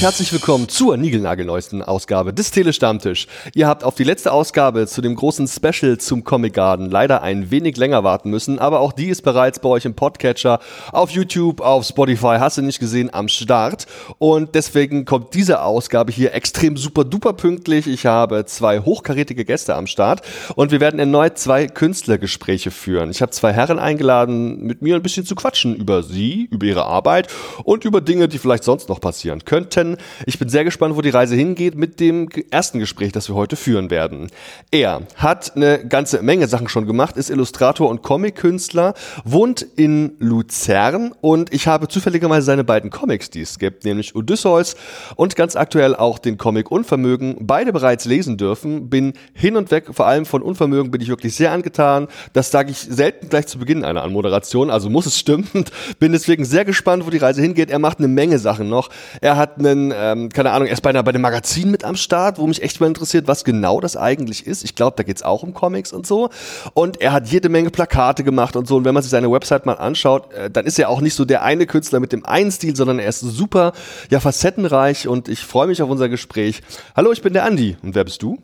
herzlich willkommen zur niegelnagelneuesten Ausgabe des Telestammtisch. Ihr habt auf die letzte Ausgabe zu dem großen Special zum Comic Garden leider ein wenig länger warten müssen, aber auch die ist bereits bei euch im Podcatcher, auf YouTube, auf Spotify, hast du nicht gesehen, am Start. Und deswegen kommt diese Ausgabe hier extrem super duper pünktlich. Ich habe zwei hochkarätige Gäste am Start und wir werden erneut zwei Künstlergespräche führen. Ich habe zwei Herren eingeladen, mit mir ein bisschen zu quatschen über sie, über ihre Arbeit und über Dinge, die vielleicht sonst noch passieren könnten. Ich bin sehr gespannt, wo die Reise hingeht mit dem ersten Gespräch, das wir heute führen werden. Er hat eine ganze Menge Sachen schon gemacht, ist Illustrator und Comic-Künstler, wohnt in Luzern und ich habe zufälligerweise seine beiden Comics, die es gibt, nämlich Odysseus und ganz aktuell auch den Comic Unvermögen, beide bereits lesen dürfen. Bin hin und weg, vor allem von Unvermögen bin ich wirklich sehr angetan. Das sage ich selten gleich zu Beginn einer Anmoderation, also muss es stimmen. Bin deswegen sehr gespannt, wo die Reise hingeht. Er macht eine Menge Sachen noch. Er hat einen, ähm, keine Ahnung, er ist bei, einer, bei dem Magazin mit am Start, wo mich echt mal interessiert, was genau das eigentlich ist. Ich glaube, da geht's auch um Comics und so. Und er hat jede Menge Plakate gemacht und so. Und wenn man sich seine Website mal anschaut, äh, dann ist er auch nicht so der eine Künstler mit dem einen Stil, sondern er ist super, ja, facettenreich und ich freue mich auf unser Gespräch. Hallo, ich bin der Andi. Und wer bist du?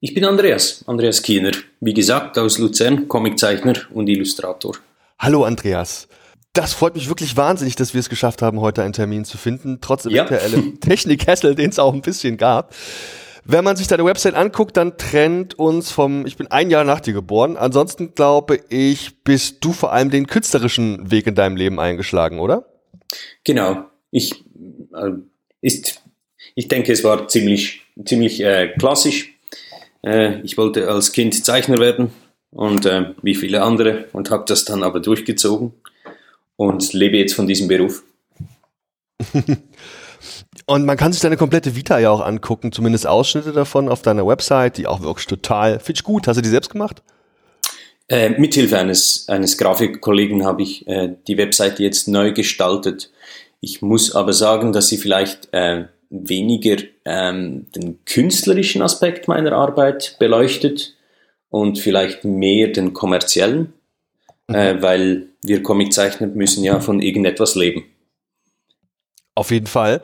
Ich bin Andreas, Andreas Kiener. Wie gesagt, aus Luzern, Comiczeichner und Illustrator. Hallo, Andreas. Das freut mich wirklich wahnsinnig, dass wir es geschafft haben, heute einen Termin zu finden, trotz eventuellem ja. Technikhessel, den es auch ein bisschen gab. Wenn man sich deine Website anguckt, dann trennt uns vom, ich bin ein Jahr nach dir geboren. Ansonsten glaube ich, bist du vor allem den künstlerischen Weg in deinem Leben eingeschlagen, oder? Genau. Ich, äh, ist, ich denke, es war ziemlich, ziemlich äh, klassisch. Äh, ich wollte als Kind Zeichner werden und äh, wie viele andere und habe das dann aber durchgezogen und lebe jetzt von diesem Beruf. Und man kann sich deine komplette Vita ja auch angucken, zumindest Ausschnitte davon auf deiner Website, die auch wirklich total, finde ich gut. Hast du die selbst gemacht? Äh, mithilfe eines, eines Grafikkollegen habe ich äh, die Website jetzt neu gestaltet. Ich muss aber sagen, dass sie vielleicht äh, weniger ähm, den künstlerischen Aspekt meiner Arbeit beleuchtet und vielleicht mehr den kommerziellen, mhm. äh, weil wir Comiczeichner müssen ja von irgendetwas leben. Auf jeden Fall.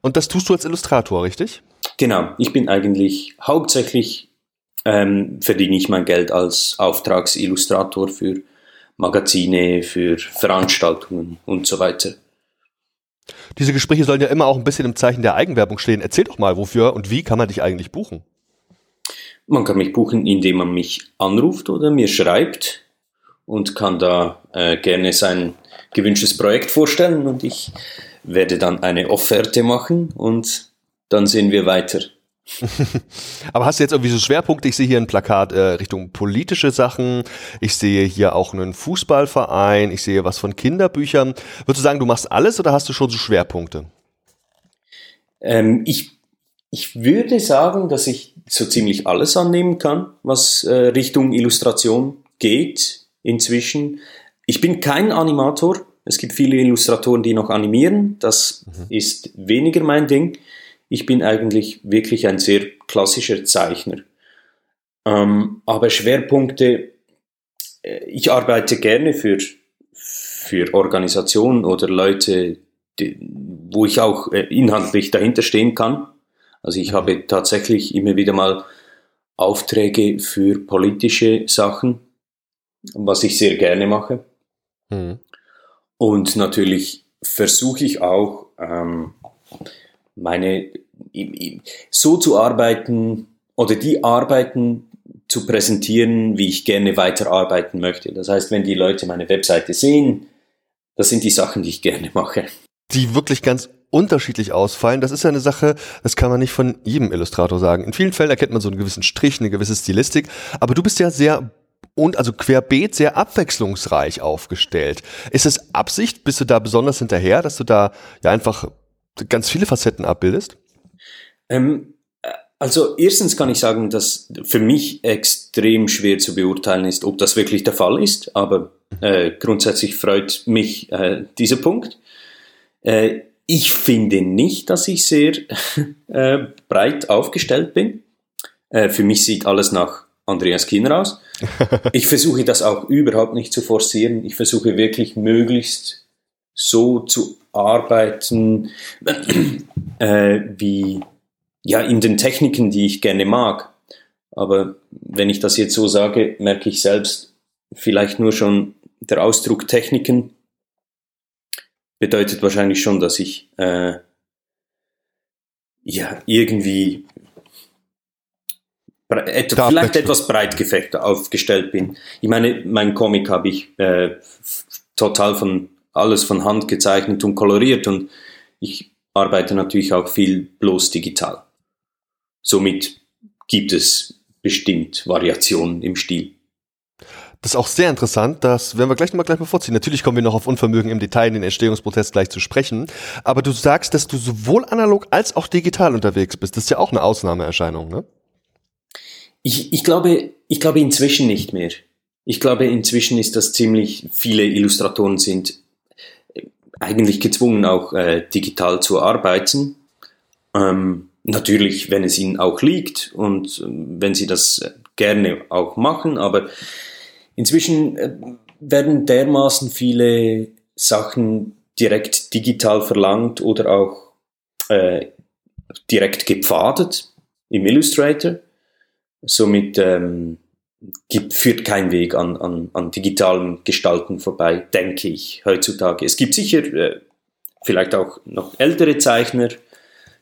Und das tust du als Illustrator, richtig? Genau. Ich bin eigentlich hauptsächlich ähm, verdiene ich mein Geld als Auftragsillustrator für Magazine, für Veranstaltungen und so weiter. Diese Gespräche sollen ja immer auch ein bisschen im Zeichen der Eigenwerbung stehen. Erzähl doch mal, wofür und wie kann man dich eigentlich buchen? Man kann mich buchen, indem man mich anruft oder mir schreibt und kann da äh, gerne sein gewünschtes Projekt vorstellen und ich werde dann eine Offerte machen und dann sehen wir weiter. Aber hast du jetzt irgendwie so Schwerpunkte? Ich sehe hier ein Plakat äh, Richtung politische Sachen. Ich sehe hier auch einen Fußballverein. Ich sehe was von Kinderbüchern. Würdest du sagen, du machst alles oder hast du schon so Schwerpunkte? Ähm, ich, ich würde sagen, dass ich so ziemlich alles annehmen kann, was äh, Richtung Illustration geht inzwischen. Ich bin kein Animator. Es gibt viele Illustratoren, die noch animieren. Das mhm. ist weniger mein Ding. Ich bin eigentlich wirklich ein sehr klassischer Zeichner. Ähm, aber Schwerpunkte, äh, ich arbeite gerne für, für Organisationen oder Leute, die, wo ich auch äh, inhaltlich dahinter stehen kann. Also ich mhm. habe tatsächlich immer wieder mal Aufträge für politische Sachen was ich sehr gerne mache. Mhm. Und natürlich versuche ich auch, ähm, meine, so zu arbeiten oder die Arbeiten zu präsentieren, wie ich gerne weiterarbeiten möchte. Das heißt, wenn die Leute meine Webseite sehen, das sind die Sachen, die ich gerne mache. Die wirklich ganz unterschiedlich ausfallen. Das ist ja eine Sache, das kann man nicht von jedem Illustrator sagen. In vielen Fällen erkennt man so einen gewissen Strich, eine gewisse Stilistik, aber du bist ja sehr und also querbeet sehr abwechslungsreich aufgestellt. Ist es Absicht? Bist du da besonders hinterher, dass du da ja einfach ganz viele Facetten abbildest? Ähm, also erstens kann ich sagen, dass für mich extrem schwer zu beurteilen ist, ob das wirklich der Fall ist, aber äh, grundsätzlich freut mich äh, dieser Punkt. Äh, ich finde nicht, dass ich sehr äh, breit aufgestellt bin. Äh, für mich sieht alles nach Andreas Kiener aus. Ich versuche das auch überhaupt nicht zu forcieren. Ich versuche wirklich möglichst so zu arbeiten, äh, wie ja in den Techniken, die ich gerne mag. Aber wenn ich das jetzt so sage, merke ich selbst vielleicht nur schon der Ausdruck Techniken bedeutet wahrscheinlich schon, dass ich äh, ja irgendwie et vielleicht etwas breit gefechter aufgestellt bin. Ich meine, mein Comic habe ich äh, total von alles von Hand gezeichnet und koloriert und ich arbeite natürlich auch viel bloß digital. Somit gibt es bestimmt Variationen im Stil. Das ist auch sehr interessant, das werden wir gleich nochmal gleich mal vorziehen. Natürlich kommen wir noch auf Unvermögen im Detail in den Entstehungsprozess gleich zu sprechen. Aber du sagst, dass du sowohl analog als auch digital unterwegs bist. Das ist ja auch eine Ausnahmeerscheinung, ne? Ich, ich glaube, ich glaube inzwischen nicht mehr. Ich glaube, inzwischen ist das ziemlich, viele Illustratoren sind eigentlich gezwungen, auch äh, digital zu arbeiten. Ähm, natürlich, wenn es ihnen auch liegt und äh, wenn sie das gerne auch machen, aber inzwischen äh, werden dermaßen viele Sachen direkt digital verlangt oder auch äh, direkt gepfadet im Illustrator. Somit ähm, gibt, führt kein Weg an, an, an digitalen Gestalten vorbei, denke ich, heutzutage. Es gibt sicher äh, vielleicht auch noch ältere Zeichner,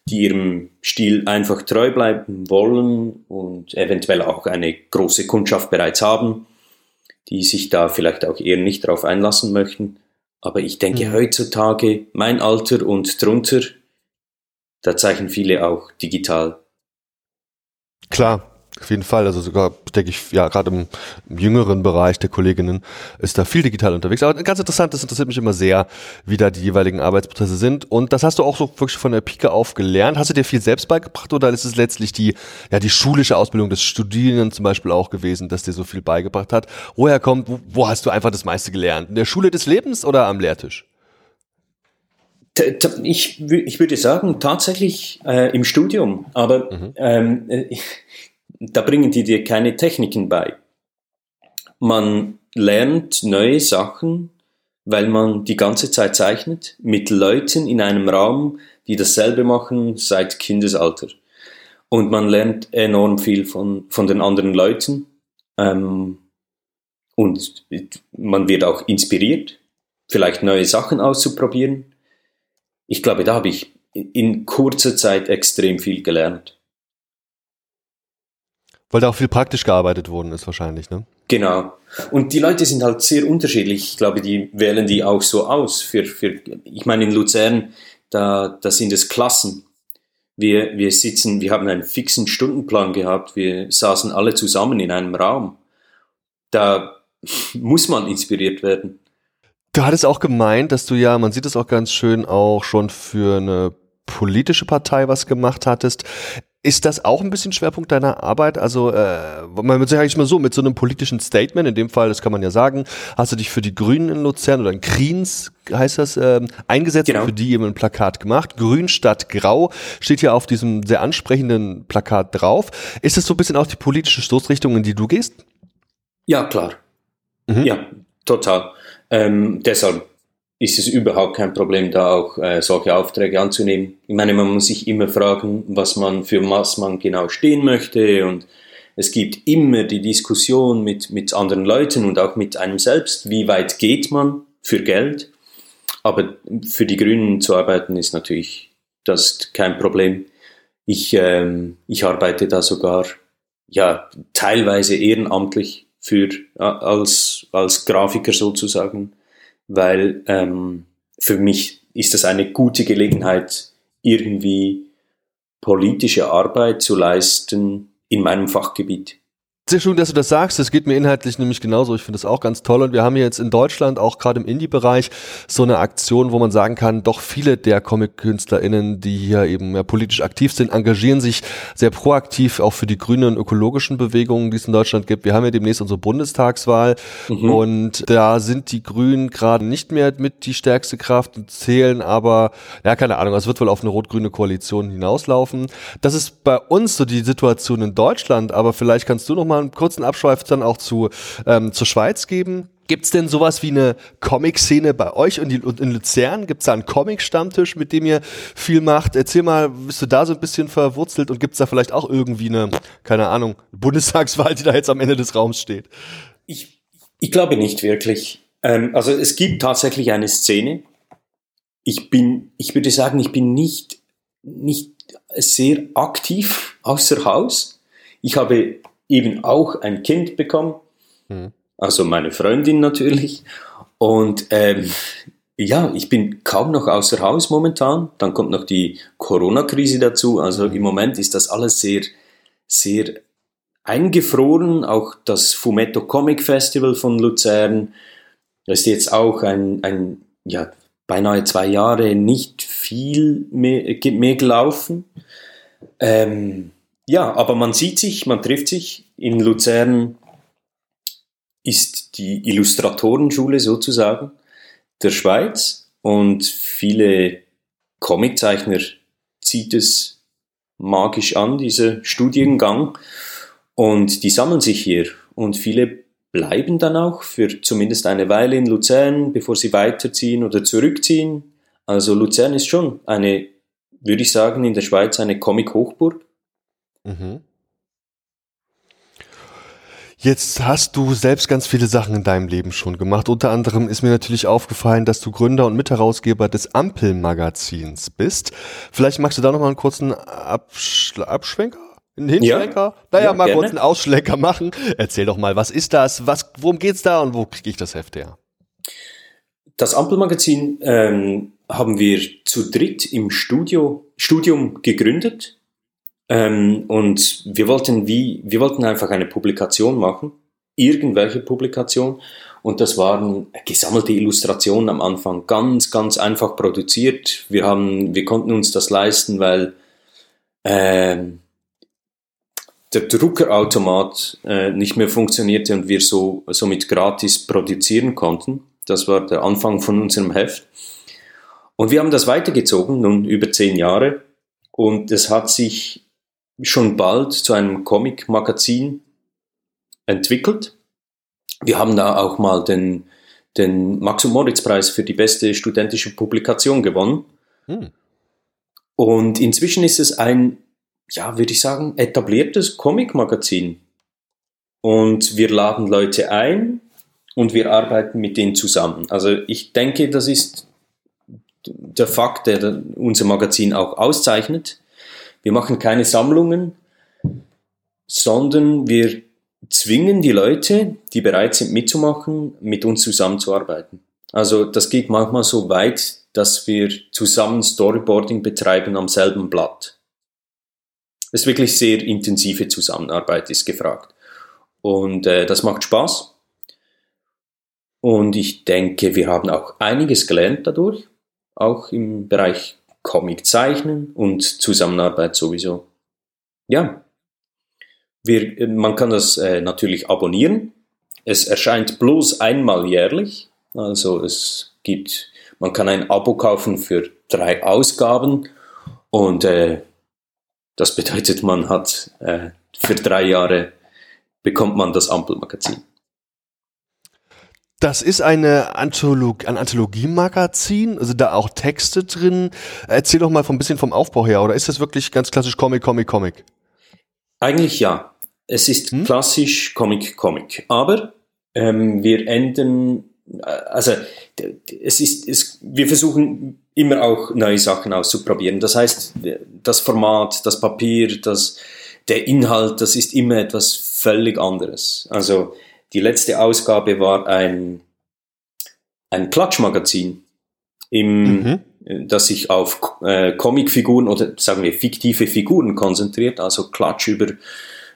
die ihrem Stil einfach treu bleiben wollen und eventuell auch eine große Kundschaft bereits haben, die sich da vielleicht auch eher nicht darauf einlassen möchten. Aber ich denke, mhm. heutzutage, mein Alter und drunter, da zeichnen viele auch digital. Klar, auf jeden Fall, also sogar, denke ich, ja, gerade im, im, jüngeren Bereich der Kolleginnen ist da viel digital unterwegs. Aber ganz interessant, das interessiert mich immer sehr, wie da die jeweiligen Arbeitsprozesse sind. Und das hast du auch so wirklich von der Pike auf gelernt. Hast du dir viel selbst beigebracht oder ist es letztlich die, ja, die schulische Ausbildung des Studierenden zum Beispiel auch gewesen, dass dir so viel beigebracht hat? Woher kommt, wo, wo hast du einfach das meiste gelernt? In der Schule des Lebens oder am Lehrtisch? Ich, ich würde sagen, tatsächlich äh, im Studium. Aber mhm. ähm, äh, da bringen die dir keine Techniken bei. Man lernt neue Sachen, weil man die ganze Zeit zeichnet, mit Leuten in einem Raum, die dasselbe machen seit Kindesalter. Und man lernt enorm viel von, von den anderen Leuten. Ähm, und man wird auch inspiriert, vielleicht neue Sachen auszuprobieren. Ich glaube, da habe ich in kurzer Zeit extrem viel gelernt. Weil da auch viel praktisch gearbeitet worden ist wahrscheinlich, ne? Genau. Und die Leute sind halt sehr unterschiedlich. Ich glaube, die wählen die auch so aus. Für, für, ich meine, in Luzern, da, da sind es Klassen. Wir, wir sitzen, wir haben einen fixen Stundenplan gehabt. Wir saßen alle zusammen in einem Raum. Da muss man inspiriert werden. Du hattest auch gemeint, dass du ja, man sieht es auch ganz schön, auch schon für eine politische Partei was gemacht hattest. Ist das auch ein bisschen Schwerpunkt deiner Arbeit? Also, äh, man würde sagen, mal so, mit so einem politischen Statement, in dem Fall, das kann man ja sagen, hast du dich für die Grünen in Luzern oder in Kriens, heißt das, äh, eingesetzt genau. und für die eben ein Plakat gemacht. Grün statt Grau steht hier auf diesem sehr ansprechenden Plakat drauf. Ist das so ein bisschen auch die politische Stoßrichtung, in die du gehst? Ja, klar. Mhm. Ja, total. Ähm, deshalb ist es überhaupt kein Problem, da auch äh, solche Aufträge anzunehmen. Ich meine, man muss sich immer fragen, was man für was man genau stehen möchte und es gibt immer die Diskussion mit, mit anderen Leuten und auch mit einem selbst, wie weit geht man für Geld. Aber für die Grünen zu arbeiten ist natürlich das kein Problem. Ich, ähm, ich arbeite da sogar ja teilweise ehrenamtlich für als als Grafiker sozusagen weil ähm, für mich ist das eine gute Gelegenheit, irgendwie politische Arbeit zu leisten in meinem Fachgebiet. Sehr schön, dass du das sagst. Das geht mir inhaltlich nämlich genauso. Ich finde das auch ganz toll. Und wir haben jetzt in Deutschland auch gerade im Indie-Bereich so eine Aktion, wo man sagen kann, doch viele der Comic-KünstlerInnen, die hier eben politisch aktiv sind, engagieren sich sehr proaktiv auch für die grünen und ökologischen Bewegungen, die es in Deutschland gibt. Wir haben ja demnächst unsere Bundestagswahl mhm. und da sind die Grünen gerade nicht mehr mit die stärkste Kraft und zählen aber, ja, keine Ahnung, es wird wohl auf eine rot-grüne Koalition hinauslaufen. Das ist bei uns so die Situation in Deutschland, aber vielleicht kannst du noch mal mal einen kurzen Abschweif dann auch zu, ähm, zur Schweiz geben. Gibt es denn sowas wie eine Comic-Szene bei euch und in Luzern? Gibt es da einen Comic-Stammtisch, mit dem ihr viel macht? Erzähl mal, bist du da so ein bisschen verwurzelt und gibt es da vielleicht auch irgendwie eine, keine Ahnung, Bundestagswahl, die da jetzt am Ende des Raums steht? Ich, ich glaube nicht wirklich. Ähm, also es gibt tatsächlich eine Szene. Ich bin, ich würde sagen, ich bin nicht, nicht sehr aktiv außer Haus. Ich habe eben auch ein Kind bekommen. Hm also meine Freundin natürlich. Und ähm, ja, ich bin kaum noch außer Haus momentan. Dann kommt noch die Corona-Krise dazu. Also im Moment ist das alles sehr, sehr eingefroren. Auch das Fumetto Comic Festival von Luzern das ist jetzt auch ein, ein ja, beinahe zwei Jahre nicht viel mehr, mehr gelaufen. Ähm, ja, aber man sieht sich, man trifft sich in Luzern ist die Illustratorenschule sozusagen der Schweiz und viele Comiczeichner zieht es magisch an, dieser Studiengang und die sammeln sich hier und viele bleiben dann auch für zumindest eine Weile in Luzern, bevor sie weiterziehen oder zurückziehen. Also Luzern ist schon eine, würde ich sagen, in der Schweiz eine Comic-Hochburg. Mhm. Jetzt hast du selbst ganz viele Sachen in deinem Leben schon gemacht. Unter anderem ist mir natürlich aufgefallen, dass du Gründer und Mitherausgeber des Ampel-Magazins bist. Vielleicht magst du da nochmal einen kurzen Absch Abschwenker? Einen Hinschwenker? Ja, naja, ja, mal gerne. kurz einen Ausschlenker machen. Erzähl doch mal, was ist das? Was, worum geht's da und wo kriege ich das Heft her? Das Ampelmagazin ähm, haben wir zu dritt im Studio, Studium gegründet ähm, und wir wollten wie, wir wollten einfach eine Publikation machen, irgendwelche Publikation. Und das waren gesammelte Illustrationen am Anfang, ganz, ganz einfach produziert. Wir haben, wir konnten uns das leisten, weil ähm, der Druckerautomat äh, nicht mehr funktionierte und wir so somit gratis produzieren konnten. Das war der Anfang von unserem Heft. Und wir haben das weitergezogen, nun über zehn Jahre. Und es hat sich schon bald zu einem Comic-Magazin entwickelt. Wir haben da auch mal den, den Max- und Moritz-Preis für die beste studentische Publikation gewonnen. Hm. Und inzwischen ist es ein, ja, würde ich sagen, etabliertes Comic-Magazin. Und wir laden Leute ein und wir arbeiten mit denen zusammen. Also ich denke, das ist der Fakt, der unser Magazin auch auszeichnet. Wir machen keine Sammlungen, sondern wir zwingen die Leute, die bereit sind mitzumachen, mit uns zusammenzuarbeiten. Also das geht manchmal so weit, dass wir zusammen Storyboarding betreiben am selben Blatt. Es ist wirklich sehr intensive Zusammenarbeit ist gefragt. Und äh, das macht Spaß. Und ich denke, wir haben auch einiges gelernt dadurch, auch im Bereich Comic zeichnen und Zusammenarbeit sowieso. Ja, wir, man kann das äh, natürlich abonnieren. Es erscheint bloß einmal jährlich. Also es gibt, man kann ein Abo kaufen für drei Ausgaben und äh, das bedeutet, man hat äh, für drei Jahre bekommt man das Ampelmagazin. Das ist eine Antholog ein Anthologiemagazin, also da auch Texte drin. Erzähl doch mal ein bisschen vom Aufbau her, oder ist das wirklich ganz klassisch Comic, Comic, Comic? Eigentlich ja. Es ist hm? klassisch Comic, Comic. Aber ähm, wir ändern, äh, also es ist, es, wir versuchen immer auch neue Sachen auszuprobieren. Das heißt, das Format, das Papier, das, der Inhalt, das ist immer etwas völlig anderes. Also die letzte Ausgabe war ein, ein Klatschmagazin, im, mhm. das sich auf äh, Comicfiguren oder sagen wir fiktive Figuren konzentriert, also Klatsch über,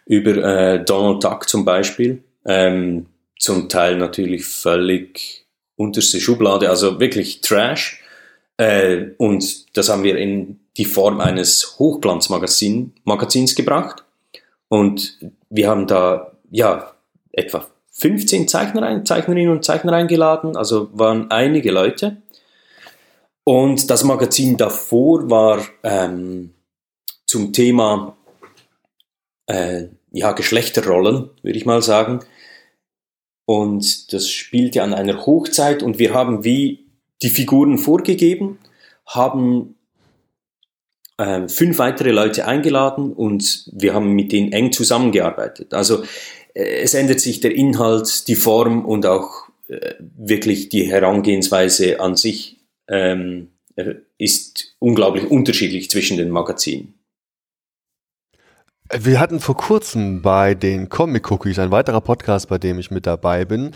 über äh, Donald Duck zum Beispiel. Ähm, zum Teil natürlich völlig unterste Schublade, also wirklich Trash. Äh, und das haben wir in die Form eines Hochglanzmagazins Magazins gebracht. Und wir haben da ja etwa 15 Zeichner, Zeichnerinnen und Zeichner eingeladen, also waren einige Leute. Und das Magazin davor war ähm, zum Thema äh, ja, Geschlechterrollen, würde ich mal sagen. und das spielte an einer Hochzeit und wir haben wie die Figuren vorgegeben, haben äh, fünf weitere Leute eingeladen und wir haben mit denen eng zusammengearbeitet. Also äh, es ändert sich der Inhalt, die Form und auch äh, wirklich die Herangehensweise an sich ähm, ist unglaublich unterschiedlich zwischen den Magazinen. Wir hatten vor kurzem bei den Comic Cookies, ein weiterer Podcast, bei dem ich mit dabei bin,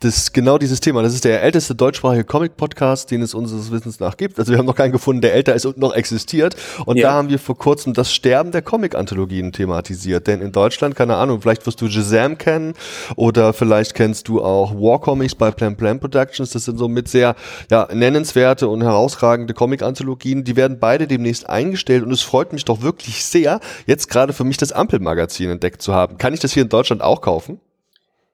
das genau dieses Thema. Das ist der älteste deutschsprachige Comic-Podcast, den es unseres Wissens nach gibt. Also wir haben noch keinen gefunden, der älter ist und noch existiert. Und ja. da haben wir vor kurzem das Sterben der Comic-Anthologien thematisiert. Denn in Deutschland, keine Ahnung, vielleicht wirst du Shazam kennen oder vielleicht kennst du auch War Comics bei Plan Plan Productions. Das sind so mit sehr ja, nennenswerte und herausragende Comic-Anthologien. Die werden beide demnächst eingestellt und es freut mich doch wirklich sehr, jetzt gerade für mich mich das Ampelmagazin entdeckt zu haben. Kann ich das hier in Deutschland auch kaufen?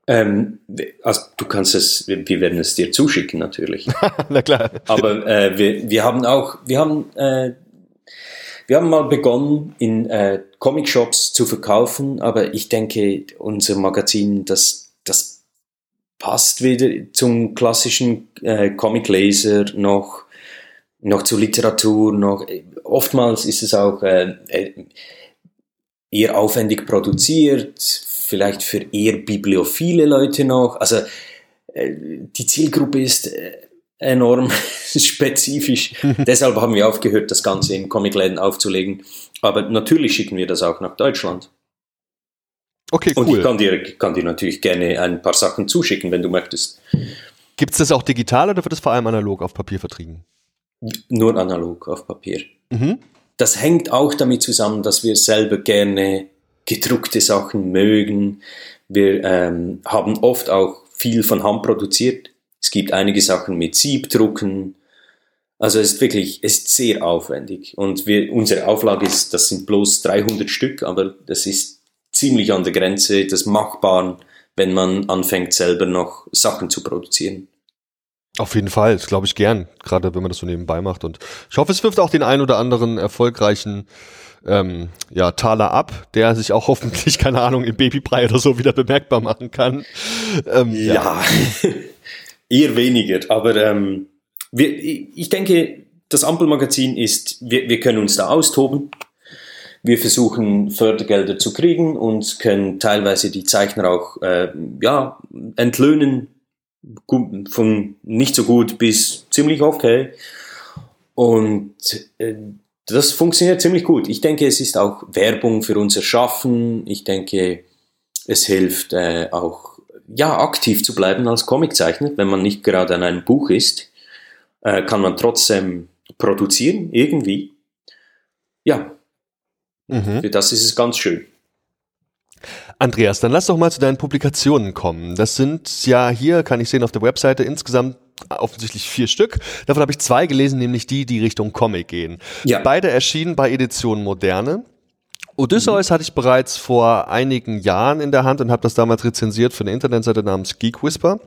Ähm, also du kannst es, wir werden es dir zuschicken natürlich. Na klar. Aber äh, wir, wir haben auch, wir haben, äh, wir haben mal begonnen in äh, Comic-Shops zu verkaufen, aber ich denke, unser Magazin, das, das passt weder zum klassischen äh, Comic-Laser noch, noch zur Literatur, noch oftmals ist es auch äh, äh eher aufwendig produziert, vielleicht für eher bibliophile Leute noch. Also äh, die Zielgruppe ist äh, enorm spezifisch. Deshalb haben wir aufgehört, das Ganze in Comicläden aufzulegen. Aber natürlich schicken wir das auch nach Deutschland. Okay, cool. Und ich kann dir, kann dir natürlich gerne ein paar Sachen zuschicken, wenn du möchtest. Gibt es das auch digital oder wird es vor allem analog auf Papier vertrieben? Nur analog auf Papier. Mhm das hängt auch damit zusammen, dass wir selber gerne gedruckte Sachen mögen. Wir ähm, haben oft auch viel von Hand produziert. Es gibt einige Sachen mit Siebdrucken. Also es ist wirklich, es ist sehr aufwendig. Und wir, unsere Auflage ist, das sind bloß 300 Stück, aber das ist ziemlich an der Grenze des Machbaren, wenn man anfängt selber noch Sachen zu produzieren. Auf jeden Fall, das glaube ich gern, gerade wenn man das so nebenbei macht. Und ich hoffe, es wirft auch den ein oder anderen erfolgreichen ähm, ja, Taler ab, der sich auch hoffentlich, keine Ahnung, im Babybrei oder so wieder bemerkbar machen kann. Ähm, ja, ja. eher weniger, aber ähm, wir, ich denke, das Ampelmagazin ist, wir, wir können uns da austoben. Wir versuchen Fördergelder zu kriegen und können teilweise die Zeichner auch äh, ja, entlöhnen, von nicht so gut bis ziemlich okay. Und äh, das funktioniert ziemlich gut. Ich denke, es ist auch Werbung für unser Schaffen. Ich denke, es hilft äh, auch, ja, aktiv zu bleiben als Comiczeichner. Wenn man nicht gerade an einem Buch ist, äh, kann man trotzdem produzieren, irgendwie. Ja, mhm. für das ist es ganz schön. Andreas, dann lass doch mal zu deinen Publikationen kommen. Das sind ja hier, kann ich sehen auf der Webseite, insgesamt offensichtlich vier Stück. Davon habe ich zwei gelesen, nämlich die, die Richtung Comic gehen. Ja. Beide erschienen bei Edition Moderne. Odysseus mhm. hatte ich bereits vor einigen Jahren in der Hand und habe das damals rezensiert für eine Internetseite namens Geek Whisper.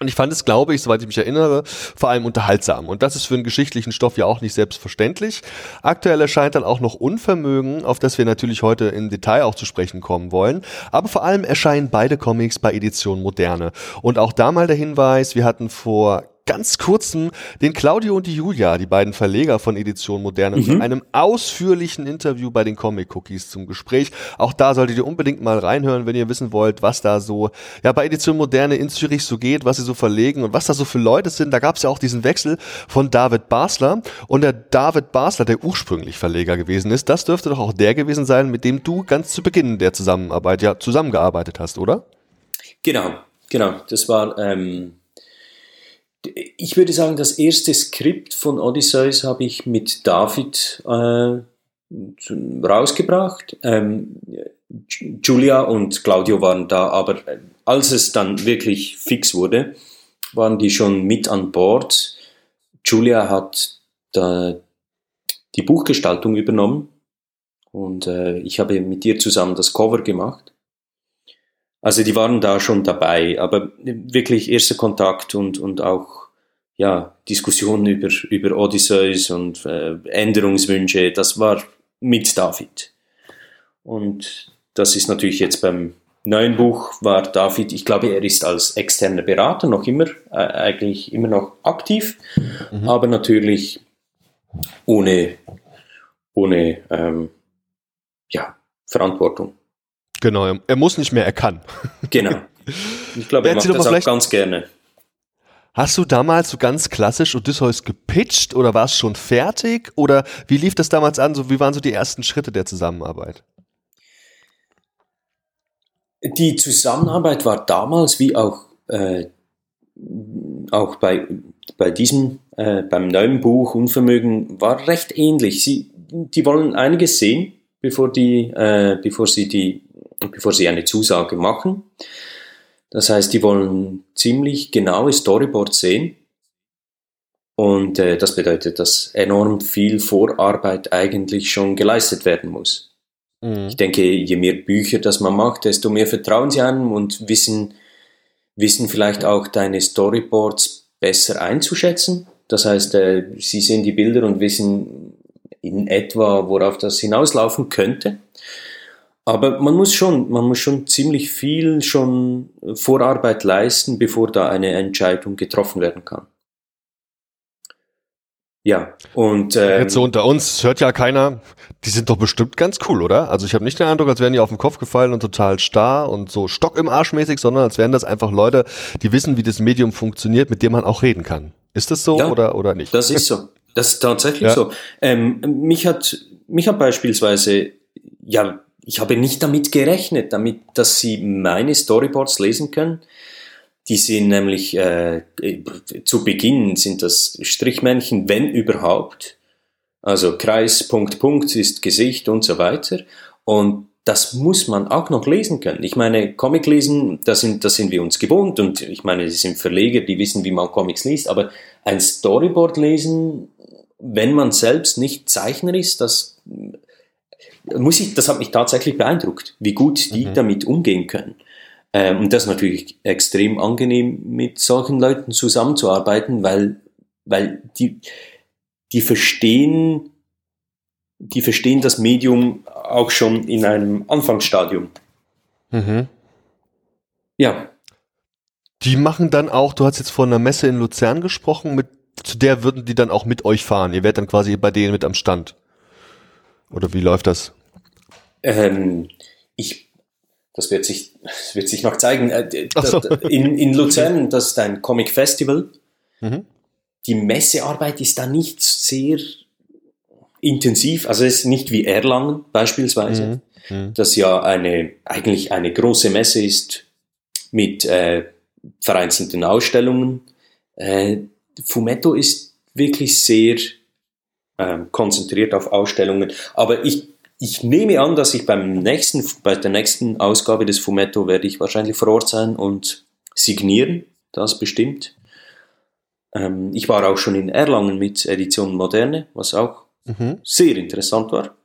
Und ich fand es, glaube ich, soweit ich mich erinnere, vor allem unterhaltsam. Und das ist für einen geschichtlichen Stoff ja auch nicht selbstverständlich. Aktuell erscheint dann auch noch Unvermögen, auf das wir natürlich heute im Detail auch zu sprechen kommen wollen. Aber vor allem erscheinen beide Comics bei Edition Moderne. Und auch da mal der Hinweis, wir hatten vor ganz kurzem den Claudio und die Julia, die beiden Verleger von Edition Moderne, mhm. in einem ausführlichen Interview bei den Comic Cookies zum Gespräch. Auch da solltet ihr unbedingt mal reinhören, wenn ihr wissen wollt, was da so ja bei Edition Moderne in Zürich so geht, was sie so verlegen und was da so für Leute sind. Da gab es ja auch diesen Wechsel von David Basler und der David Basler, der ursprünglich Verleger gewesen ist, das dürfte doch auch der gewesen sein, mit dem du ganz zu Beginn der Zusammenarbeit ja zusammengearbeitet hast, oder? Genau, genau. Das war ähm ich würde sagen, das erste Skript von Odysseus habe ich mit David äh, rausgebracht. Ähm, Julia und Claudio waren da, aber äh, als es dann wirklich fix wurde, waren die schon mit an Bord. Julia hat da die Buchgestaltung übernommen und äh, ich habe mit ihr zusammen das Cover gemacht. Also die waren da schon dabei, aber wirklich erster Kontakt und, und auch ja, Diskussionen über, über Odysseus und äh, Änderungswünsche, das war mit David. Und das ist natürlich jetzt beim neuen Buch war David, ich glaube, er ist als externer Berater noch immer, äh, eigentlich immer noch aktiv, mhm. aber natürlich ohne, ohne ähm, ja, Verantwortung. Genau, er muss nicht mehr, er kann. Genau. Ich glaube, er macht das auch ganz gerne. Hast du damals so ganz klassisch Odysseus gepitcht oder war es schon fertig? Oder wie lief das damals an? So, wie waren so die ersten Schritte der Zusammenarbeit? Die Zusammenarbeit war damals wie auch, äh, auch bei, bei diesem, äh, beim neuen Buch Unvermögen, war recht ähnlich. Sie, die wollen einiges sehen, bevor, die, äh, bevor, sie die, bevor sie eine Zusage machen. Das heißt, die wollen ziemlich genaue Storyboards sehen. Und äh, das bedeutet, dass enorm viel Vorarbeit eigentlich schon geleistet werden muss. Mhm. Ich denke, je mehr Bücher das man macht, desto mehr vertrauen sie einem und wissen, wissen vielleicht auch deine Storyboards besser einzuschätzen. Das heißt, äh, sie sehen die Bilder und wissen in etwa, worauf das hinauslaufen könnte. Aber man muss schon, man muss schon ziemlich viel schon Vorarbeit leisten, bevor da eine Entscheidung getroffen werden kann. Ja, und ähm, jetzt so unter uns hört ja keiner, die sind doch bestimmt ganz cool, oder? Also ich habe nicht den Eindruck, als wären die auf den Kopf gefallen und total starr und so Stock im Arsch mäßig, sondern als wären das einfach Leute, die wissen, wie das Medium funktioniert, mit dem man auch reden kann. Ist das so ja, oder oder nicht? Das ist so. Das ist tatsächlich ja. so. Ähm, mich hat mich hat beispielsweise ja, ich habe nicht damit gerechnet, damit, dass sie meine Storyboards lesen können die sind nämlich äh, zu Beginn sind das Strichmännchen, wenn überhaupt. Also Kreis, Punkt, Punkt ist Gesicht und so weiter. Und das muss man auch noch lesen können. Ich meine, Comic lesen, das sind, das sind wir uns gewohnt und ich meine, sie sind Verleger, die wissen, wie man Comics liest, aber ein Storyboard lesen, wenn man selbst nicht Zeichner ist, das muss ich, das hat mich tatsächlich beeindruckt, wie gut die mhm. damit umgehen können. Ähm, und das ist natürlich extrem angenehm, mit solchen Leuten zusammenzuarbeiten, weil, weil die, die verstehen, die verstehen das Medium auch schon in einem Anfangsstadium. Mhm. Ja. Die machen dann auch, du hast jetzt von einer Messe in Luzern gesprochen, mit, zu der würden die dann auch mit euch fahren. Ihr werdet dann quasi bei denen mit am Stand. Oder wie läuft das? Ähm, ich das wird sich, das wird sich noch zeigen. Äh, so. in, in Luzern, das ist ein Comic Festival. Mhm. Die Messearbeit ist da nicht sehr intensiv, also es ist nicht wie Erlangen beispielsweise, mhm. Mhm. das ja eine, eigentlich eine große Messe ist mit äh, vereinzelten Ausstellungen. Äh, Fumetto ist wirklich sehr äh, konzentriert auf Ausstellungen, aber ich ich nehme an, dass ich beim nächsten, bei der nächsten Ausgabe des Fumetto werde ich wahrscheinlich vor Ort sein und signieren, das bestimmt. Ähm, ich war auch schon in Erlangen mit Edition Moderne, was auch mhm. sehr interessant war.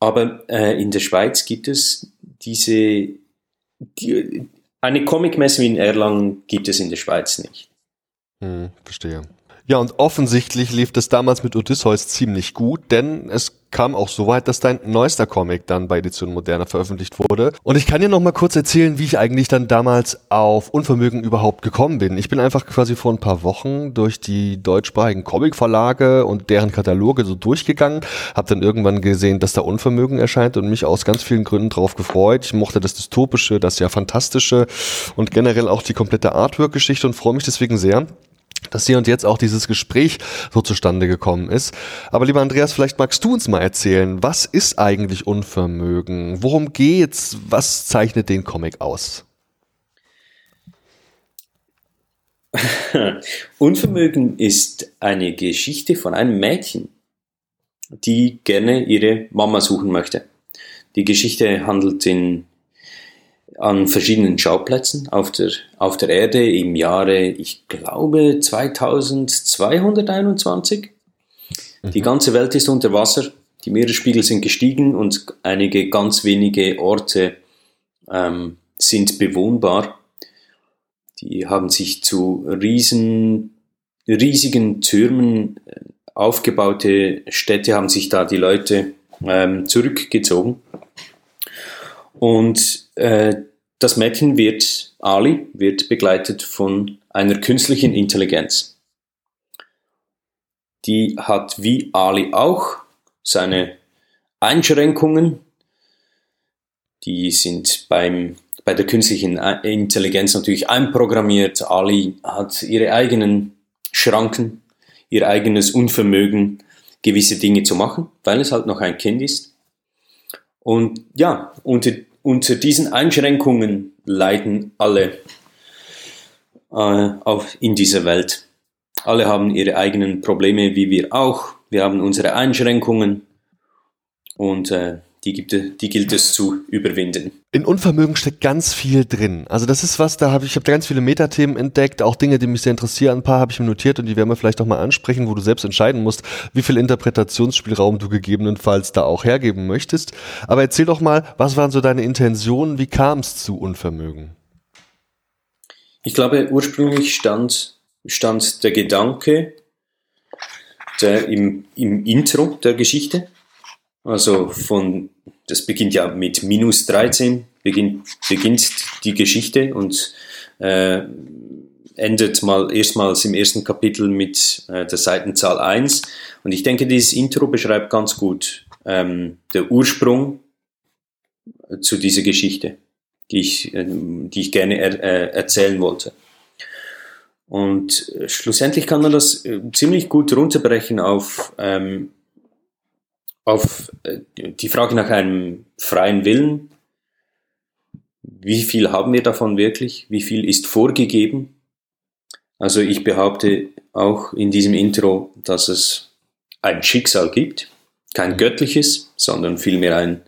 Aber äh, in der Schweiz gibt es diese, die, eine Comicmesse wie in Erlangen gibt es in der Schweiz nicht. Hm, verstehe. Ja, und offensichtlich lief das damals mit Odysseus ziemlich gut, denn es kam auch so weit, dass dein neuester Comic dann bei Edition Moderna veröffentlicht wurde. Und ich kann dir noch mal kurz erzählen, wie ich eigentlich dann damals auf Unvermögen überhaupt gekommen bin. Ich bin einfach quasi vor ein paar Wochen durch die deutschsprachigen Comicverlage und deren Kataloge so durchgegangen, habe dann irgendwann gesehen, dass da Unvermögen erscheint und mich aus ganz vielen Gründen drauf gefreut. Ich mochte das Dystopische, das ja Fantastische und generell auch die komplette Artwork-Geschichte und freue mich deswegen sehr dass hier und jetzt auch dieses Gespräch so zustande gekommen ist. Aber lieber Andreas, vielleicht magst du uns mal erzählen, was ist eigentlich Unvermögen? Worum geht's? Was zeichnet den Comic aus? Unvermögen ist eine Geschichte von einem Mädchen, die gerne ihre Mama suchen möchte. Die Geschichte handelt in an verschiedenen Schauplätzen auf der, auf der Erde im Jahre, ich glaube, 2221. Mhm. Die ganze Welt ist unter Wasser, die Meeresspiegel sind gestiegen und einige ganz wenige Orte ähm, sind bewohnbar. Die haben sich zu riesen, riesigen Türmen äh, aufgebaute Städte, haben sich da die Leute ähm, zurückgezogen. Und äh, das Mädchen wird, Ali, wird begleitet von einer künstlichen Intelligenz. Die hat wie Ali auch seine Einschränkungen. Die sind beim, bei der künstlichen Intelligenz natürlich einprogrammiert. Ali hat ihre eigenen Schranken, ihr eigenes Unvermögen, gewisse Dinge zu machen, weil es halt noch ein Kind ist. Und ja, unter, unter diesen Einschränkungen leiden alle äh, auf, in dieser Welt. Alle haben ihre eigenen Probleme, wie wir auch. Wir haben unsere Einschränkungen und äh, die, gibt, die gilt es zu überwinden. In Unvermögen steckt ganz viel drin. Also das ist was, da habe ich, ich habe ganz viele Metathemen entdeckt, auch Dinge, die mich sehr interessieren. Ein paar habe ich mir notiert und die werden wir vielleicht auch mal ansprechen, wo du selbst entscheiden musst, wie viel Interpretationsspielraum du gegebenenfalls da auch hergeben möchtest. Aber erzähl doch mal, was waren so deine Intentionen? Wie kam es zu Unvermögen? Ich glaube, ursprünglich stand, stand der Gedanke der im, im Intro der Geschichte also von, das beginnt ja mit minus 13, beginnt, beginnt die Geschichte und äh, endet mal erstmals im ersten Kapitel mit äh, der Seitenzahl 1. Und ich denke, dieses Intro beschreibt ganz gut ähm, der Ursprung zu dieser Geschichte, die ich, äh, die ich gerne er, äh, erzählen wollte. Und äh, schlussendlich kann man das äh, ziemlich gut runterbrechen auf ähm, auf äh, die Frage nach einem freien Willen, wie viel haben wir davon wirklich? Wie viel ist vorgegeben? Also ich behaupte auch in diesem Intro, dass es ein Schicksal gibt, kein göttliches, sondern vielmehr ein,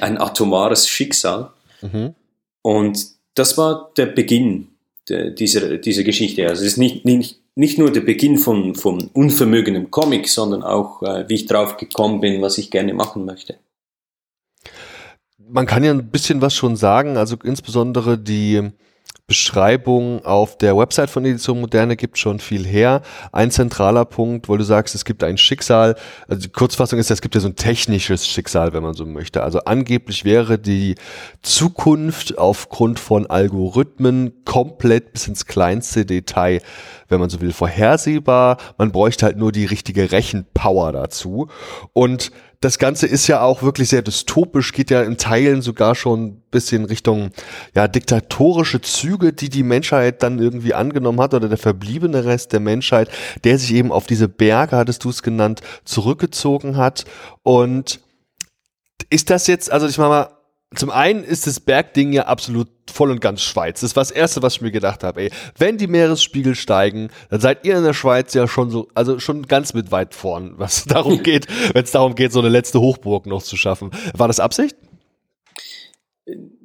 ein atomares Schicksal. Mhm. Und das war der Beginn dieser, dieser Geschichte. Also es ist nicht, nicht, nicht nur der Beginn von, vom Unvermögen im Comic, sondern auch, äh, wie ich drauf gekommen bin, was ich gerne machen möchte. Man kann ja ein bisschen was schon sagen, also insbesondere die Beschreibung auf der Website von Edition Moderne gibt schon viel her. Ein zentraler Punkt, weil du sagst, es gibt ein Schicksal. Also die Kurzfassung ist, es gibt ja so ein technisches Schicksal, wenn man so möchte. Also angeblich wäre die Zukunft aufgrund von Algorithmen komplett bis ins kleinste Detail, wenn man so will, vorhersehbar. Man bräuchte halt nur die richtige Rechenpower dazu. Und das Ganze ist ja auch wirklich sehr dystopisch, geht ja in Teilen sogar schon ein bisschen Richtung ja diktatorische Züge, die die Menschheit dann irgendwie angenommen hat oder der verbliebene Rest der Menschheit, der sich eben auf diese Berge, hattest du es genannt, zurückgezogen hat. Und ist das jetzt, also ich meine mal, zum einen ist das Bergding ja absolut voll und ganz Schweiz. Das war das Erste, was ich mir gedacht habe. Ey, wenn die Meeresspiegel steigen, dann seid ihr in der Schweiz ja schon so, also schon ganz mit weit vorn, was darum geht, wenn es darum geht, so eine letzte Hochburg noch zu schaffen. War das Absicht?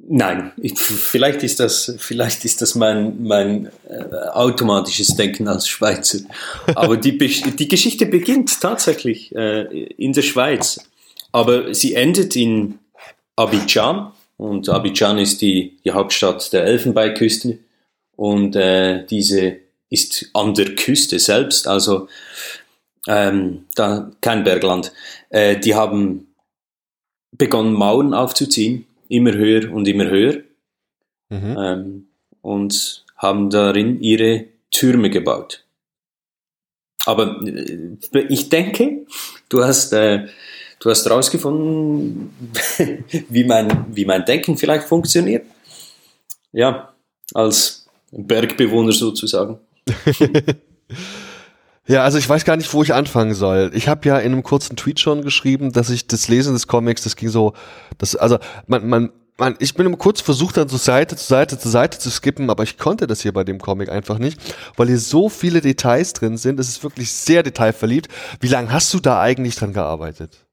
Nein, ich, vielleicht ist das, vielleicht ist das mein, mein äh, automatisches Denken als Schweizer. Aber die, die Geschichte beginnt tatsächlich äh, in der Schweiz. Aber sie endet in Abidjan. Und Abidjan ist die, die Hauptstadt der Elfenbeinküste. Und äh, diese ist an der Küste selbst, also ähm, da kein Bergland. Äh, die haben begonnen, Mauern aufzuziehen, immer höher und immer höher. Mhm. Ähm, und haben darin ihre Türme gebaut. Aber äh, ich denke, du hast äh, Du hast herausgefunden, wie mein, wie mein Denken vielleicht funktioniert. Ja, als Bergbewohner sozusagen. Ja, also ich weiß gar nicht, wo ich anfangen soll. Ich habe ja in einem kurzen Tweet schon geschrieben, dass ich das Lesen des Comics, das ging so, das, also man, man, man, ich bin kurz versucht, dann so Seite zu Seite zu Seite zu skippen, aber ich konnte das hier bei dem Comic einfach nicht, weil hier so viele Details drin sind. Es ist wirklich sehr detailverliebt. Wie lange hast du da eigentlich dran gearbeitet?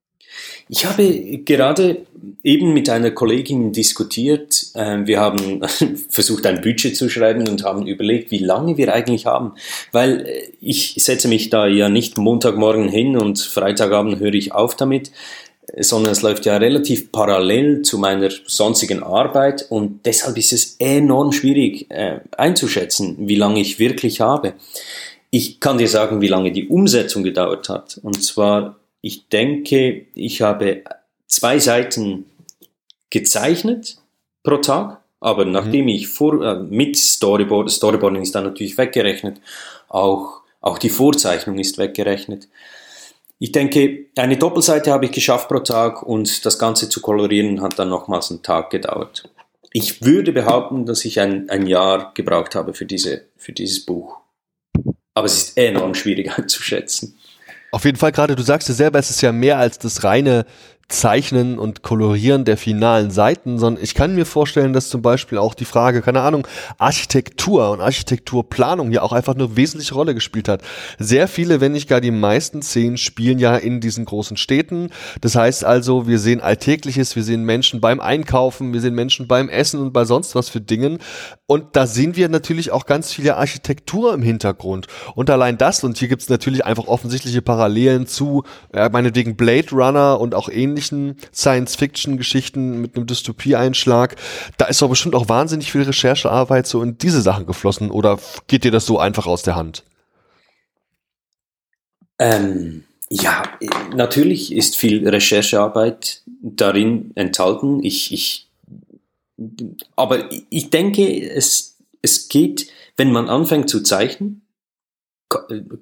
Ich habe gerade eben mit einer Kollegin diskutiert. Ähm, wir haben versucht, ein Budget zu schreiben und haben überlegt, wie lange wir eigentlich haben. Weil äh, ich setze mich da ja nicht Montagmorgen hin und Freitagabend höre ich auf damit, sondern es läuft ja relativ parallel zu meiner sonstigen Arbeit und deshalb ist es enorm schwierig äh, einzuschätzen, wie lange ich wirklich habe. Ich kann dir sagen, wie lange die Umsetzung gedauert hat. Und zwar ich denke, ich habe zwei Seiten gezeichnet pro Tag, aber nachdem mhm. ich vor, äh, mit Storyboard, Storyboarding ist dann natürlich weggerechnet, auch, auch die Vorzeichnung ist weggerechnet. Ich denke, eine Doppelseite habe ich geschafft pro Tag und das Ganze zu kolorieren hat dann nochmals einen Tag gedauert. Ich würde behaupten, dass ich ein, ein Jahr gebraucht habe für, diese, für dieses Buch. Aber es ist enorm schwierig einzuschätzen. Auf jeden Fall gerade, du sagst es selber, es ist ja mehr als das reine Zeichnen und Kolorieren der finalen Seiten, sondern ich kann mir vorstellen, dass zum Beispiel auch die Frage, keine Ahnung, Architektur und Architekturplanung hier auch einfach eine wesentliche Rolle gespielt hat. Sehr viele, wenn nicht gar die meisten Szenen spielen ja in diesen großen Städten. Das heißt also, wir sehen Alltägliches, wir sehen Menschen beim Einkaufen, wir sehen Menschen beim Essen und bei sonst was für Dingen. Und da sehen wir natürlich auch ganz viele Architektur im Hintergrund. Und allein das, und hier gibt es natürlich einfach offensichtliche Parallelen zu, äh, meinetwegen Blade Runner und auch ähnlich ähnlichen Science-Fiction-Geschichten mit einem Dystopie-Einschlag. Da ist doch bestimmt auch wahnsinnig viel Recherchearbeit so in diese Sachen geflossen oder geht dir das so einfach aus der Hand? Ähm, ja, natürlich ist viel Recherchearbeit darin enthalten. Ich, ich, aber ich denke, es, es geht, wenn man anfängt zu zeichnen,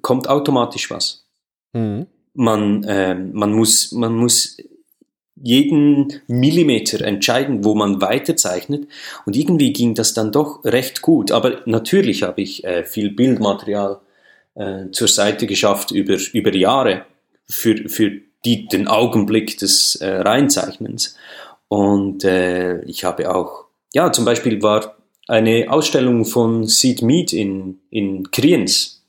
kommt automatisch was. Mhm. Man, äh, man, muss, man muss jeden Millimeter entscheiden, wo man weiterzeichnet. Und irgendwie ging das dann doch recht gut. Aber natürlich habe ich äh, viel Bildmaterial äh, zur Seite geschafft über, über Jahre für, für die, den Augenblick des äh, Reinzeichnens. Und äh, ich habe auch, ja, zum Beispiel war eine Ausstellung von Sid Mead in, in Kriens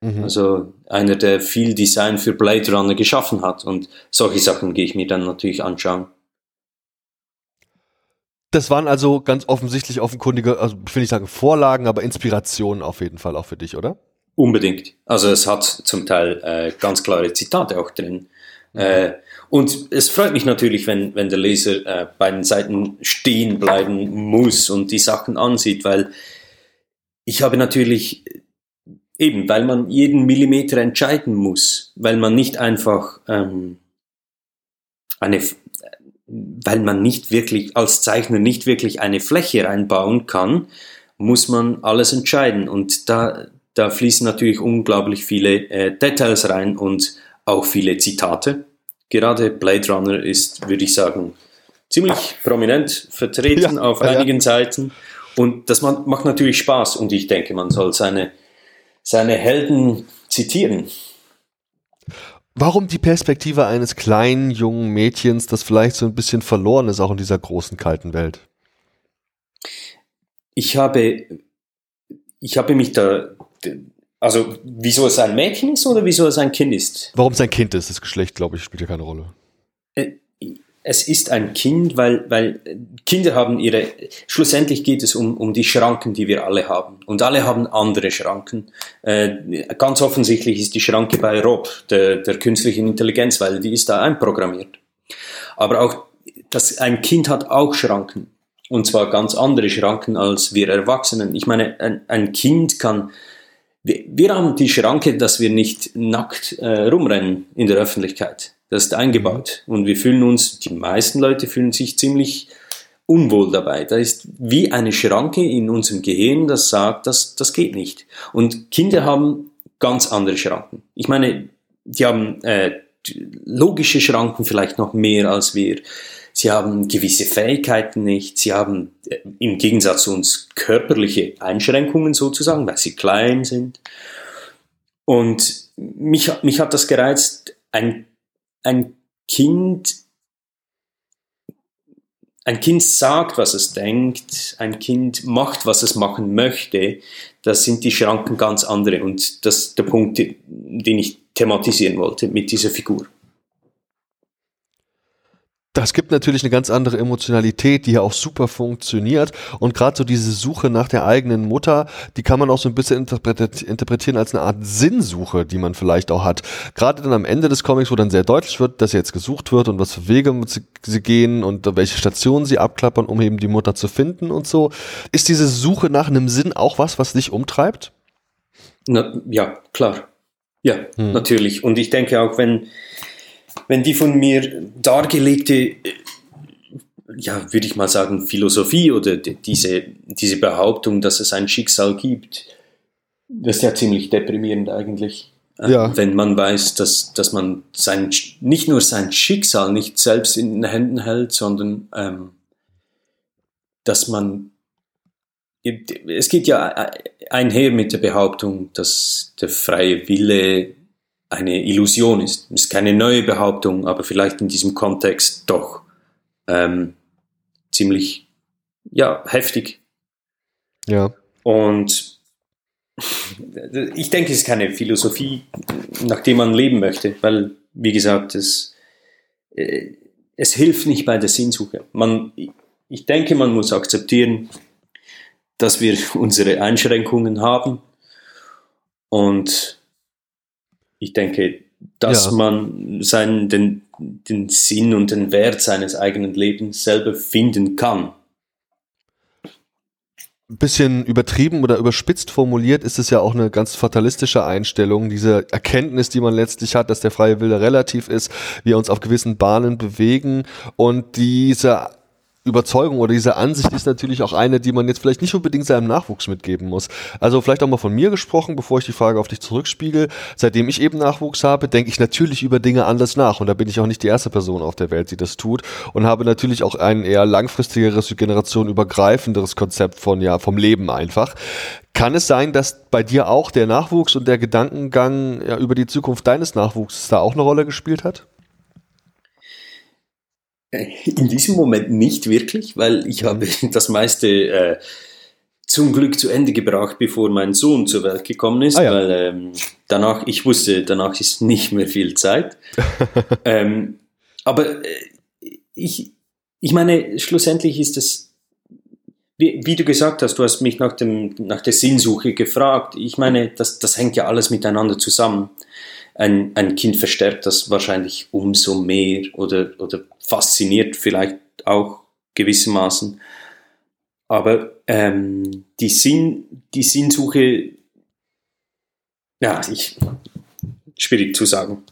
Mhm. Also einer, der viel Design für Blade Runner geschaffen hat. Und solche Sachen gehe ich mir dann natürlich anschauen. Das waren also ganz offensichtlich offenkundige, also ich will nicht sagen Vorlagen, aber Inspirationen auf jeden Fall auch für dich, oder? Unbedingt. Also es hat zum Teil äh, ganz klare Zitate auch drin. Mhm. Äh, und es freut mich natürlich, wenn, wenn der Leser äh, bei den Seiten stehen bleiben muss und die Sachen ansieht, weil ich habe natürlich Eben, weil man jeden Millimeter entscheiden muss, weil man nicht einfach ähm, eine, weil man nicht wirklich als Zeichner nicht wirklich eine Fläche reinbauen kann, muss man alles entscheiden und da da fließen natürlich unglaublich viele äh, Details rein und auch viele Zitate. Gerade Blade Runner ist, würde ich sagen, ziemlich prominent vertreten ja, auf ja. einigen Seiten und das macht natürlich Spaß und ich denke, man soll seine seine Helden zitieren. Warum die Perspektive eines kleinen, jungen Mädchens, das vielleicht so ein bisschen verloren ist, auch in dieser großen, kalten Welt? Ich habe, ich habe mich da, also wieso es ein Mädchen ist oder wieso es ein Kind ist? Warum es ein Kind ist, das Geschlecht, glaube ich, spielt ja keine Rolle. Es ist ein Kind, weil, weil Kinder haben ihre, schlussendlich geht es um, um die Schranken, die wir alle haben. Und alle haben andere Schranken. Äh, ganz offensichtlich ist die Schranke bei Rob, der, der künstlichen Intelligenz, weil die ist da einprogrammiert. Aber auch, das, ein Kind hat auch Schranken. Und zwar ganz andere Schranken als wir Erwachsenen. Ich meine, ein, ein Kind kann, wir, wir haben die Schranke, dass wir nicht nackt äh, rumrennen in der Öffentlichkeit. Das ist eingebaut. Und wir fühlen uns, die meisten Leute fühlen sich ziemlich unwohl dabei. Da ist wie eine Schranke in unserem Gehirn, das sagt, das, das geht nicht. Und Kinder haben ganz andere Schranken. Ich meine, die haben äh, logische Schranken vielleicht noch mehr als wir. Sie haben gewisse Fähigkeiten nicht. Sie haben äh, im Gegensatz zu uns körperliche Einschränkungen sozusagen, weil sie klein sind. Und mich, mich hat das gereizt, ein ein Kind, ein Kind sagt, was es denkt, ein Kind macht, was es machen möchte, das sind die Schranken ganz andere. Und das ist der Punkt, den ich thematisieren wollte mit dieser Figur das gibt natürlich eine ganz andere Emotionalität, die ja auch super funktioniert. Und gerade so diese Suche nach der eigenen Mutter, die kann man auch so ein bisschen interpretieren als eine Art Sinnsuche, die man vielleicht auch hat. Gerade dann am Ende des Comics, wo dann sehr deutlich wird, dass jetzt gesucht wird und was für Wege sie gehen und welche Stationen sie abklappern, um eben die Mutter zu finden und so. Ist diese Suche nach einem Sinn auch was, was dich umtreibt? Na, ja, klar. Ja, hm. natürlich. Und ich denke auch, wenn, wenn die von mir dargelegte äh, ja, würde ich mal sagen, Philosophie oder diese, diese Behauptung, dass es ein Schicksal gibt, das ist ja ziemlich deprimierend eigentlich. Ja. Wenn man weiß, dass, dass man sein, nicht nur sein Schicksal nicht selbst in den Händen hält, sondern ähm, dass man, es geht ja einher mit der Behauptung, dass der freie Wille eine Illusion ist. Es ist keine neue Behauptung, aber vielleicht in diesem Kontext doch ähm, ziemlich ja, heftig. Ja. Und ich denke, es ist keine Philosophie, nach der man leben möchte, weil, wie gesagt, es, äh, es hilft nicht bei der Sinnsuche. Man, ich denke, man muss akzeptieren, dass wir unsere Einschränkungen haben und ich denke, dass ja. man seinen, den, den Sinn und den Wert seines eigenen Lebens selber finden kann. Ein bisschen übertrieben oder überspitzt formuliert ist es ja auch eine ganz fatalistische Einstellung, diese Erkenntnis, die man letztlich hat, dass der freie Wille relativ ist, wir uns auf gewissen Bahnen bewegen und diese Überzeugung oder diese Ansicht ist natürlich auch eine, die man jetzt vielleicht nicht unbedingt seinem Nachwuchs mitgeben muss. Also vielleicht auch mal von mir gesprochen, bevor ich die Frage auf dich zurückspiegel. Seitdem ich eben Nachwuchs habe, denke ich natürlich über Dinge anders nach. Und da bin ich auch nicht die erste Person auf der Welt, die das tut. Und habe natürlich auch ein eher langfristigeres, generationenübergreifenderes Konzept von, ja, vom Leben einfach. Kann es sein, dass bei dir auch der Nachwuchs und der Gedankengang ja, über die Zukunft deines Nachwuchses da auch eine Rolle gespielt hat? In diesem Moment nicht wirklich, weil ich habe das meiste äh, zum Glück zu Ende gebracht, bevor mein Sohn zur Welt gekommen ist, ah, ja. weil ähm, danach, ich wusste, danach ist nicht mehr viel Zeit. ähm, aber äh, ich, ich meine, schlussendlich ist es, wie, wie, du gesagt hast, du hast mich nach, dem, nach der Sinnsuche gefragt. Ich meine, das, das hängt ja alles miteinander zusammen ein, ein Kind verstärkt das wahrscheinlich umso mehr oder, oder fasziniert vielleicht auch gewissermaßen. Aber ähm, die, Sinn, die Sinnsuche, ja, ich, schwierig zu sagen.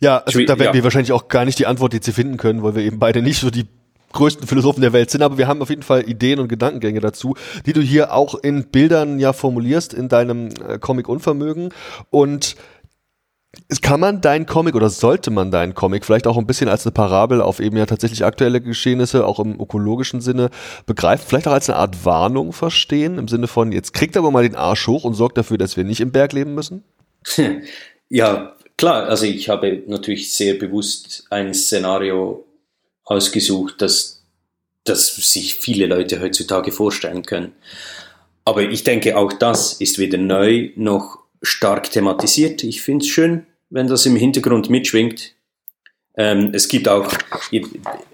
Ja, also da werden ja. wir wahrscheinlich auch gar nicht die Antwort jetzt hier finden können, weil wir eben beide nicht so die größten Philosophen der Welt sind, aber wir haben auf jeden Fall Ideen und Gedankengänge dazu, die du hier auch in Bildern ja formulierst in deinem äh, Comic Unvermögen und kann man deinen Comic oder sollte man deinen Comic vielleicht auch ein bisschen als eine Parabel auf eben ja tatsächlich aktuelle Geschehnisse, auch im ökologischen Sinne begreifen, vielleicht auch als eine Art Warnung verstehen, im Sinne von, jetzt kriegt aber mal den Arsch hoch und sorgt dafür, dass wir nicht im Berg leben müssen? Ja, klar, also ich habe natürlich sehr bewusst ein Szenario ausgesucht, das, das sich viele Leute heutzutage vorstellen können. Aber ich denke, auch das ist weder neu noch stark thematisiert. Ich finde es schön, wenn das im Hintergrund mitschwingt. Ähm, es gibt auch,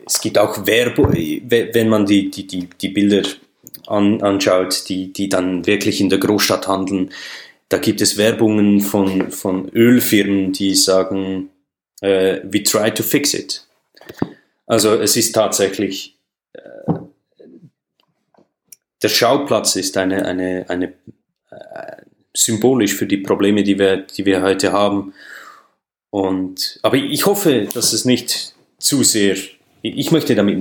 es gibt auch Werbung, wenn man die, die, die, die Bilder an, anschaut, die, die dann wirklich in der Großstadt handeln. Da gibt es Werbungen von, von Ölfirmen, die sagen, äh, we try to fix it. Also es ist tatsächlich, äh, der Schauplatz ist eine, eine, eine, symbolisch für die Probleme, die wir, die wir heute haben. Und, aber ich hoffe, dass es nicht zu sehr, ich möchte damit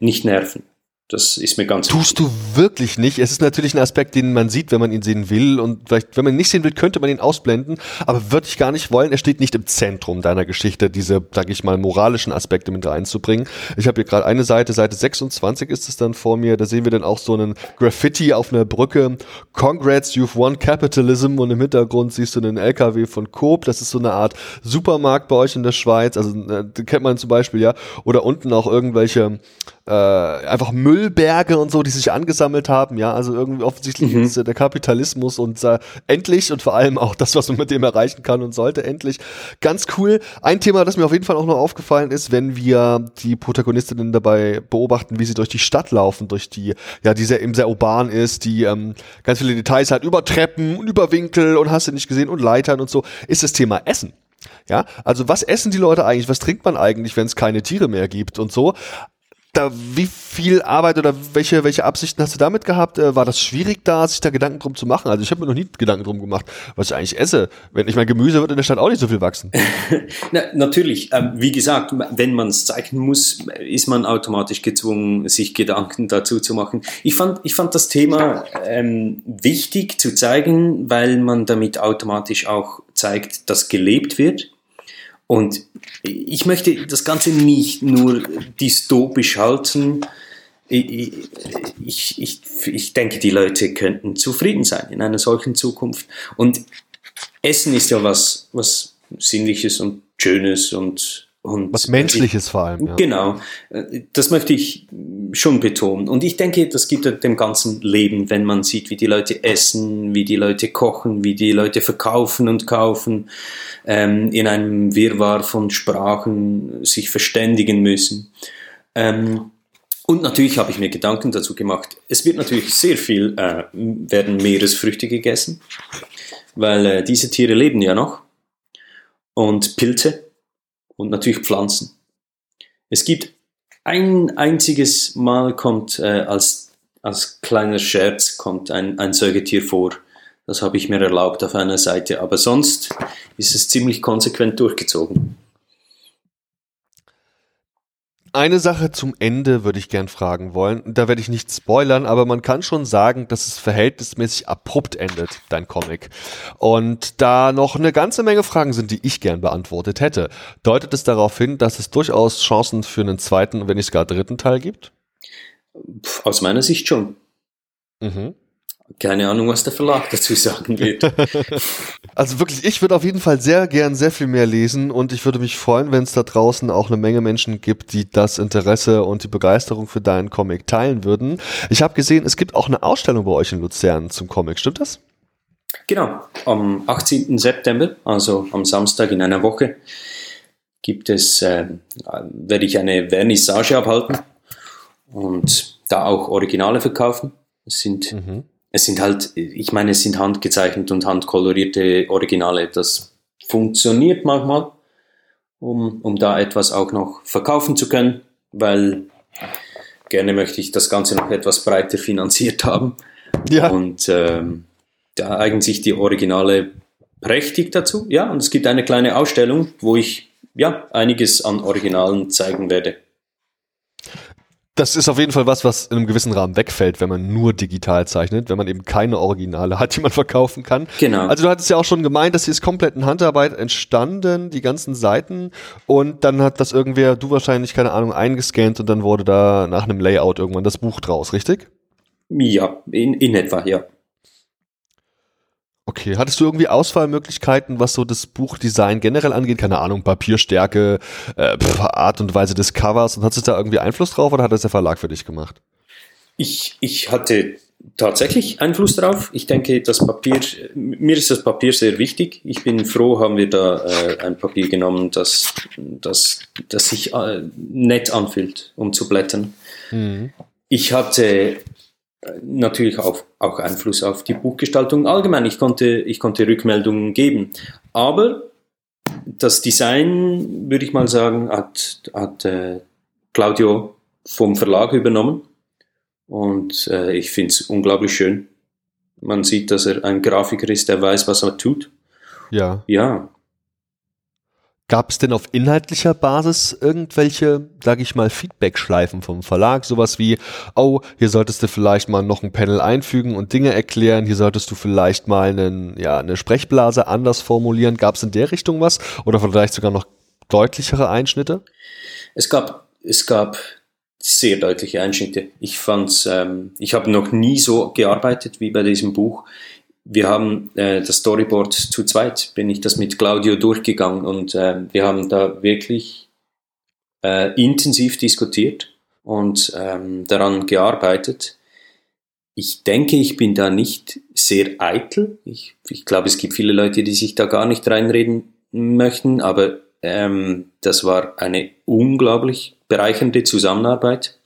nicht nerven. Das ist mir ganz Tust wichtig. du wirklich nicht. Es ist natürlich ein Aspekt, den man sieht, wenn man ihn sehen will. Und vielleicht, wenn man ihn nicht sehen will, könnte man ihn ausblenden. Aber würde ich gar nicht wollen. Er steht nicht im Zentrum deiner Geschichte, diese, sag ich mal, moralischen Aspekte mit reinzubringen. Ich habe hier gerade eine Seite, Seite 26 ist es dann vor mir. Da sehen wir dann auch so einen Graffiti auf einer Brücke. Congrats, you've won capitalism. Und im Hintergrund siehst du einen LKW von Coop. Das ist so eine Art Supermarkt bei euch in der Schweiz. Also, äh, kennt man zum Beispiel, ja. Oder unten auch irgendwelche, äh, einfach Müllberge und so, die sich angesammelt haben, ja, also irgendwie offensichtlich mhm. ist äh, der Kapitalismus und äh, endlich und vor allem auch das, was man mit dem erreichen kann und sollte, endlich. Ganz cool. Ein Thema, das mir auf jeden Fall auch noch aufgefallen ist, wenn wir die Protagonistinnen dabei beobachten, wie sie durch die Stadt laufen, durch die, ja, die sehr, eben sehr urban ist, die ähm, ganz viele Details hat, über Treppen und über Winkel und hast du nicht gesehen und Leitern und so, ist das Thema Essen. Ja, also was essen die Leute eigentlich? Was trinkt man eigentlich, wenn es keine Tiere mehr gibt und so? Da, wie viel Arbeit oder welche, welche Absichten hast du damit gehabt? Äh, war das schwierig da, sich da Gedanken drum zu machen? Also ich habe mir noch nie Gedanken drum gemacht, was ich eigentlich esse. Wenn ich mein Gemüse wird in der Stadt auch nicht so viel wachsen. Na, natürlich, ähm, wie gesagt, wenn man es zeichnen muss, ist man automatisch gezwungen, sich Gedanken dazu zu machen. Ich fand, ich fand das Thema ähm, wichtig zu zeigen, weil man damit automatisch auch zeigt, dass gelebt wird und ich möchte das Ganze nicht nur dystopisch halten. Ich, ich, ich, denke, die Leute könnten zufrieden sein in einer solchen Zukunft. Und Essen ist ja was, was Sinnliches und Schönes und und Was Menschliches vor allem. Ja. Genau, das möchte ich schon betonen. Und ich denke, das gibt dem ganzen Leben, wenn man sieht, wie die Leute essen, wie die Leute kochen, wie die Leute verkaufen und kaufen, ähm, in einem Wirrwarr von Sprachen sich verständigen müssen. Ähm, und natürlich habe ich mir Gedanken dazu gemacht. Es wird natürlich sehr viel, äh, werden Meeresfrüchte gegessen, weil äh, diese Tiere leben ja noch. Und Pilze und natürlich Pflanzen. Es gibt ein einziges Mal kommt äh, als, als kleiner Scherz kommt ein, ein Säugetier vor. Das habe ich mir erlaubt auf einer Seite, aber sonst ist es ziemlich konsequent durchgezogen. Eine Sache zum Ende würde ich gern fragen wollen. Da werde ich nicht spoilern, aber man kann schon sagen, dass es verhältnismäßig abrupt endet, dein Comic. Und da noch eine ganze Menge Fragen sind, die ich gern beantwortet hätte. Deutet es darauf hin, dass es durchaus Chancen für einen zweiten, wenn nicht gar dritten Teil gibt? Aus meiner Sicht schon. Mhm keine Ahnung, was der Verlag dazu sagen wird. Also wirklich, ich würde auf jeden Fall sehr gern sehr viel mehr lesen und ich würde mich freuen, wenn es da draußen auch eine Menge Menschen gibt, die das Interesse und die Begeisterung für deinen Comic teilen würden. Ich habe gesehen, es gibt auch eine Ausstellung bei euch in Luzern zum Comic, stimmt das? Genau, am 18. September, also am Samstag in einer Woche, gibt es, äh, werde ich eine Vernissage abhalten und da auch Originale verkaufen. Es sind mhm es sind halt, ich meine, es sind handgezeichnet und handkolorierte Originale. Das funktioniert manchmal, um, um da etwas auch noch verkaufen zu können, weil gerne möchte ich das Ganze noch etwas breiter finanziert haben. Ja. Und ähm, da eignen sich die Originale prächtig dazu. Ja, und es gibt eine kleine Ausstellung, wo ich ja einiges an Originalen zeigen werde das ist auf jeden Fall was, was in einem gewissen Rahmen wegfällt, wenn man nur digital zeichnet, wenn man eben keine Originale hat, die man verkaufen kann. Genau. Also du hattest ja auch schon gemeint, dass hier ist komplett in Handarbeit entstanden, die ganzen Seiten und dann hat das irgendwer, du wahrscheinlich, keine Ahnung, eingescannt und dann wurde da nach einem Layout irgendwann das Buch draus, richtig? Ja, in, in etwa, ja. Okay, hattest du irgendwie Auswahlmöglichkeiten, was so das Buchdesign generell angeht? Keine Ahnung, Papierstärke, äh, Art und Weise des Covers und hattest du da irgendwie Einfluss drauf oder hat das der Verlag für dich gemacht? Ich, ich hatte tatsächlich Einfluss drauf. Ich denke, das Papier, mir ist das Papier sehr wichtig. Ich bin froh, haben wir da äh, ein Papier genommen, das, das, das sich äh, nett anfühlt, um zu blättern. Mhm. Ich hatte natürlich auch, auch Einfluss auf die Buchgestaltung allgemein. Ich konnte, ich konnte Rückmeldungen geben. Aber das Design, würde ich mal sagen, hat, hat äh, Claudio vom Verlag übernommen. Und äh, ich finde es unglaublich schön. Man sieht, dass er ein Grafiker ist, der weiß, was er tut. Ja. Ja, Gab es denn auf inhaltlicher Basis irgendwelche, sage ich mal, Feedback-Schleifen vom Verlag? Sowas wie, oh, hier solltest du vielleicht mal noch ein Panel einfügen und Dinge erklären, hier solltest du vielleicht mal einen, ja, eine Sprechblase anders formulieren. Gab es in der Richtung was? Oder vielleicht sogar noch deutlichere Einschnitte? Es gab, es gab sehr deutliche Einschnitte. Ich fand's, ähm, ich habe noch nie so gearbeitet wie bei diesem Buch wir haben äh, das Storyboard zu zweit, bin ich das mit Claudio durchgegangen und äh, wir haben da wirklich äh, intensiv diskutiert und ähm, daran gearbeitet. Ich denke, ich bin da nicht sehr eitel. Ich, ich glaube, es gibt viele Leute, die sich da gar nicht reinreden möchten, aber ähm, das war eine unglaublich bereichernde Zusammenarbeit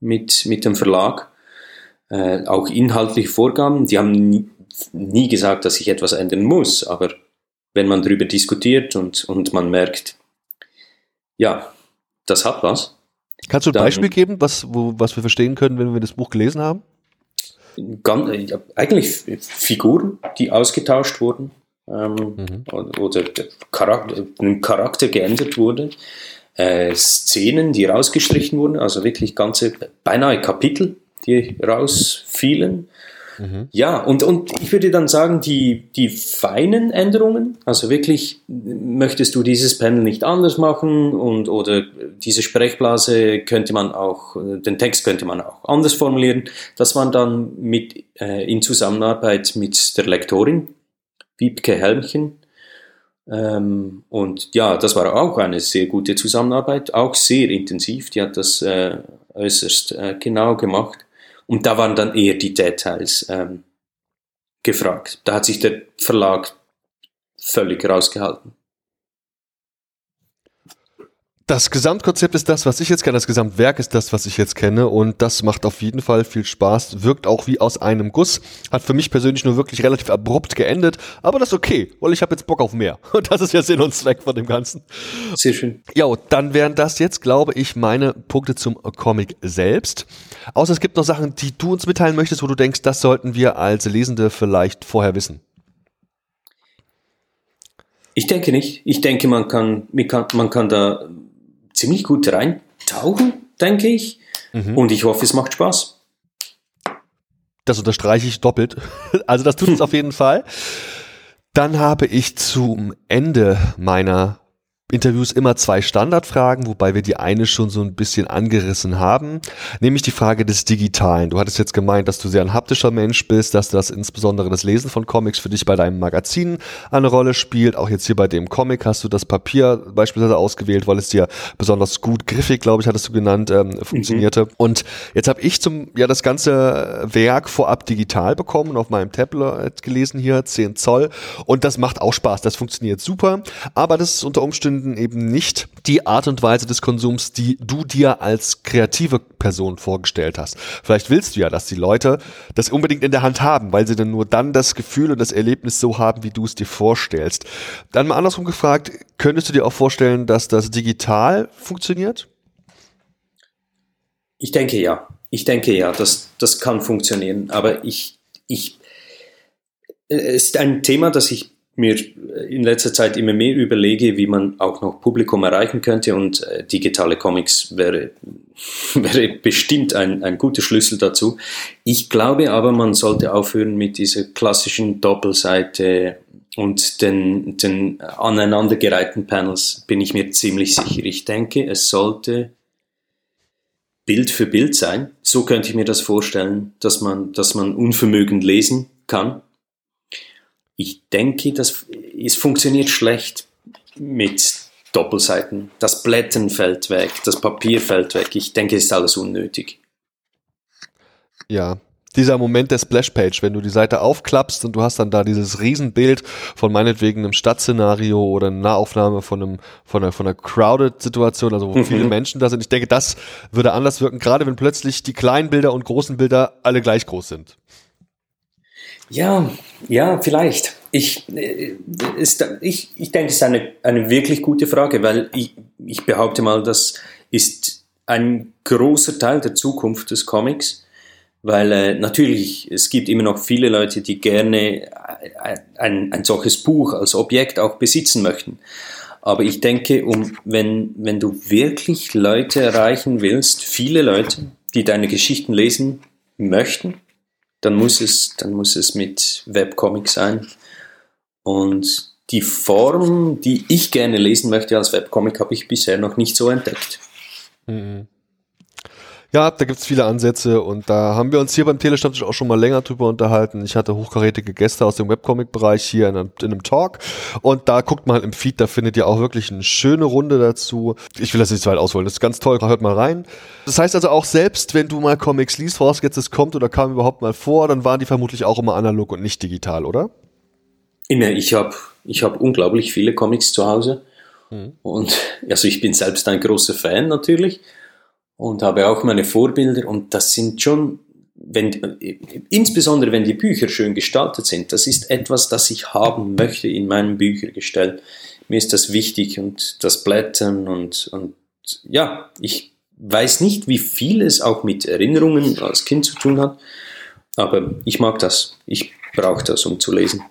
mit, mit dem Verlag. Äh, auch inhaltliche Vorgaben, die haben nie gesagt, dass ich etwas ändern muss, aber wenn man darüber diskutiert und, und man merkt, ja, das hat was, Kannst du ein Dann, Beispiel geben, was, wo, was wir verstehen können, wenn wir das Buch gelesen haben? Ganz, äh, eigentlich Figuren, die ausgetauscht wurden ähm, mhm. oder der Charakter, ein Charakter geändert wurde. Äh, Szenen, die rausgestrichen wurden, also wirklich ganze, beinahe Kapitel, die rausfielen. Mhm. Ja, und, und ich würde dann sagen, die, die feinen Änderungen, also wirklich, möchtest du dieses Panel nicht anders machen und oder diese Sprechblase könnte man auch, den Text könnte man auch anders formulieren, das waren dann mit, äh, in Zusammenarbeit mit der Lektorin, Wiebke Helmchen. Ähm, und ja, das war auch eine sehr gute Zusammenarbeit, auch sehr intensiv, die hat das äh, äußerst äh, genau gemacht. Und da waren dann eher die Details ähm, gefragt. Da hat sich der Verlag völlig rausgehalten. Das Gesamtkonzept ist das, was ich jetzt kenne. Das Gesamtwerk ist das, was ich jetzt kenne. Und das macht auf jeden Fall viel Spaß. Wirkt auch wie aus einem Guss. Hat für mich persönlich nur wirklich relativ abrupt geendet. Aber das ist okay, weil ich habe jetzt Bock auf mehr. Und das ist ja Sinn und Zweck von dem Ganzen. Sehr schön. Ja, dann wären das jetzt, glaube ich, meine Punkte zum Comic selbst. Außer es gibt noch Sachen, die du uns mitteilen möchtest, wo du denkst, das sollten wir als Lesende vielleicht vorher wissen. Ich denke nicht. Ich denke, man kann, man kann, man kann da ziemlich gut reintauchen, denke ich. Mhm. Und ich hoffe, es macht Spaß. Das unterstreiche ich doppelt. Also das tut es auf jeden Fall. Dann habe ich zum Ende meiner Interviews immer zwei Standardfragen, wobei wir die eine schon so ein bisschen angerissen haben, nämlich die Frage des Digitalen. Du hattest jetzt gemeint, dass du sehr ein haptischer Mensch bist, dass das insbesondere das Lesen von Comics für dich bei deinem Magazin eine Rolle spielt. Auch jetzt hier bei dem Comic hast du das Papier beispielsweise ausgewählt, weil es dir besonders gut griffig, glaube ich, hattest du genannt, ähm, funktionierte. Mhm. Und jetzt habe ich zum ja das ganze Werk vorab digital bekommen, auf meinem Tablet gelesen hier, 10 Zoll. Und das macht auch Spaß, das funktioniert super. Aber das ist unter Umständen Umständen eben nicht die Art und Weise des Konsums, die du dir als kreative Person vorgestellt hast. Vielleicht willst du ja, dass die Leute das unbedingt in der Hand haben, weil sie dann nur dann das Gefühl und das Erlebnis so haben, wie du es dir vorstellst. Dann mal andersrum gefragt, könntest du dir auch vorstellen, dass das digital funktioniert? Ich denke ja. Ich denke ja, das, das kann funktionieren. Aber ich, ich, es ist ein Thema, das ich mir in letzter Zeit immer mehr überlege, wie man auch noch Publikum erreichen könnte und äh, digitale Comics wäre, wäre bestimmt ein, ein guter Schlüssel dazu. Ich glaube aber, man sollte aufhören mit dieser klassischen Doppelseite und den, den aneinandergereihten Panels, bin ich mir ziemlich sicher. Ich denke, es sollte Bild für Bild sein. So könnte ich mir das vorstellen, dass man, dass man unvermögend lesen kann ich denke, dass es funktioniert schlecht mit Doppelseiten. Das Blättern fällt weg, das Papier fällt weg. Ich denke, es ist alles unnötig. Ja, dieser Moment der Splashpage, wenn du die Seite aufklappst und du hast dann da dieses Riesenbild von meinetwegen einem Stadtszenario oder einer Nahaufnahme von einem von einer von einer crowded Situation, also wo mhm. viele Menschen da sind. Ich denke, das würde anders wirken, gerade wenn plötzlich die kleinen Bilder und großen Bilder alle gleich groß sind. Ja, ja, vielleicht. Ich, äh, ist, ich, ich denke, es ist eine, eine wirklich gute Frage, weil ich, ich behaupte mal, das ist ein großer Teil der Zukunft des Comics, weil äh, natürlich, es gibt immer noch viele Leute, die gerne ein, ein solches Buch als Objekt auch besitzen möchten. Aber ich denke, um, wenn, wenn du wirklich Leute erreichen willst, viele Leute, die deine Geschichten lesen möchten, dann muss es, dann muss es mit Webcomic sein. Und die Form, die ich gerne lesen möchte als Webcomic, habe ich bisher noch nicht so entdeckt. Mhm. Ja, da gibt es viele Ansätze und da haben wir uns hier beim Telestammtisch auch schon mal länger drüber unterhalten. Ich hatte hochkarätige Gäste aus dem Webcomic-Bereich hier in einem, in einem, Talk und da guckt mal im Feed, da findet ihr auch wirklich eine schöne Runde dazu. Ich will das nicht zu weit ausholen, das ist ganz toll, hört mal rein. Das heißt also auch selbst, wenn du mal Comics liest, voraus jetzt es kommt oder kam überhaupt mal vor, dann waren die vermutlich auch immer analog und nicht digital, oder? Ich habe ich hab unglaublich viele Comics zu Hause mhm. und also ich bin selbst ein großer Fan natürlich und habe auch meine Vorbilder und das sind schon, wenn, insbesondere wenn die Bücher schön gestaltet sind, das ist etwas, das ich haben möchte in meinem Büchergestell. Mir ist das wichtig und das Blättern und, und ja, ich, weiß nicht, wie viel es auch mit Erinnerungen als Kind zu tun hat, aber ich mag das. Ich brauche das, um zu lesen.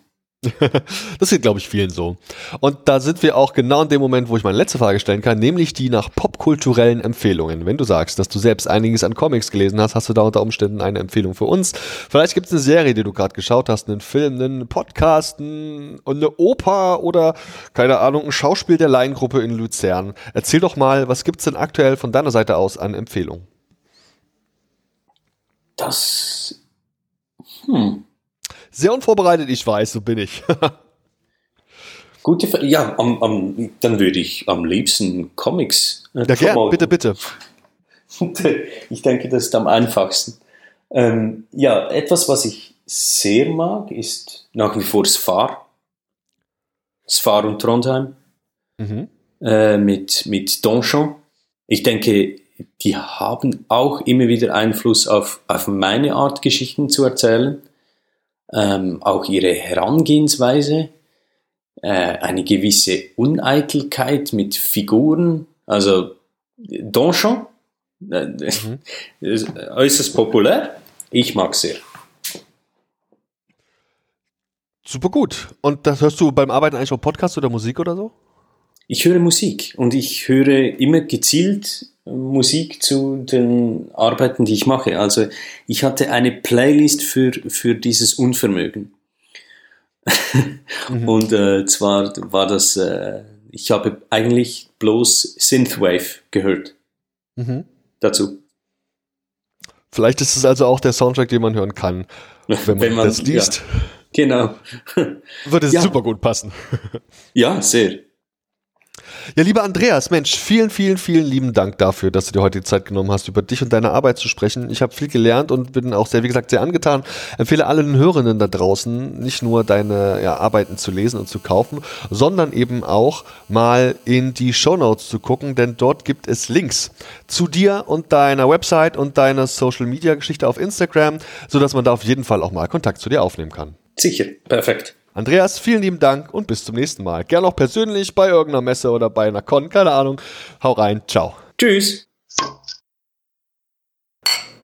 das geht, glaube ich, vielen so. Und da sind wir auch genau in dem Moment, wo ich meine letzte Frage stellen kann, nämlich die nach popkulturellen Empfehlungen. Wenn du sagst, dass du selbst einiges an Comics gelesen hast, hast du da unter Umständen eine Empfehlung für uns. Vielleicht gibt es eine Serie, die du gerade geschaut hast, einen Film, einen Podcast, eine Oper oder, keine Ahnung, ein Schauspiel der Laiengruppe in Luzern. Erzähl doch mal, was gibt es denn aktuell von deiner Seite aus an Empfehlungen? Das. Hm. Sehr unvorbereitet, ich weiß, so bin ich. Gute Frage. Ja, am, am, dann würde ich am liebsten Comics. Äh, ja, gern, bitte, bitte. ich denke, das ist am einfachsten. Ähm, ja, etwas, was ich sehr mag, ist nach wie vor Sfar. Sfar und Trondheim. Mhm. Äh, mit, mit Donjon. Ich denke, die haben auch immer wieder Einfluss auf, auf meine Art, Geschichten zu erzählen ähm, auch ihre Herangehensweise, äh, eine gewisse Uneitelkeit mit Figuren, also Donjon, äh, mhm. äußerst populär. Ich mag sehr. Super gut. Und das hörst du beim Arbeiten eigentlich auch Podcast oder Musik oder so? Ich höre Musik und ich höre immer gezielt Musik zu den Arbeiten, die ich mache. Also ich hatte eine Playlist für, für dieses Unvermögen. mhm. Und äh, zwar war das, äh, ich habe eigentlich bloß Synthwave gehört. Mhm. Dazu. Vielleicht ist es also auch der Soundtrack, den man hören kann, wenn man, wenn man das liest. Ja, genau. Würde es ja. super gut passen. ja, sehr. Ja, lieber Andreas, Mensch, vielen, vielen, vielen lieben Dank dafür, dass du dir heute die Zeit genommen hast, über dich und deine Arbeit zu sprechen. Ich habe viel gelernt und bin auch sehr, wie gesagt, sehr angetan. Empfehle allen Hörenden da draußen, nicht nur deine ja, Arbeiten zu lesen und zu kaufen, sondern eben auch mal in die Show Notes zu gucken, denn dort gibt es Links zu dir und deiner Website und deiner Social Media Geschichte auf Instagram, sodass man da auf jeden Fall auch mal Kontakt zu dir aufnehmen kann. Sicher, perfekt. Andreas, vielen lieben Dank und bis zum nächsten Mal. Gern auch persönlich bei irgendeiner Messe oder bei einer Con, keine Ahnung. Hau rein, ciao. Tschüss.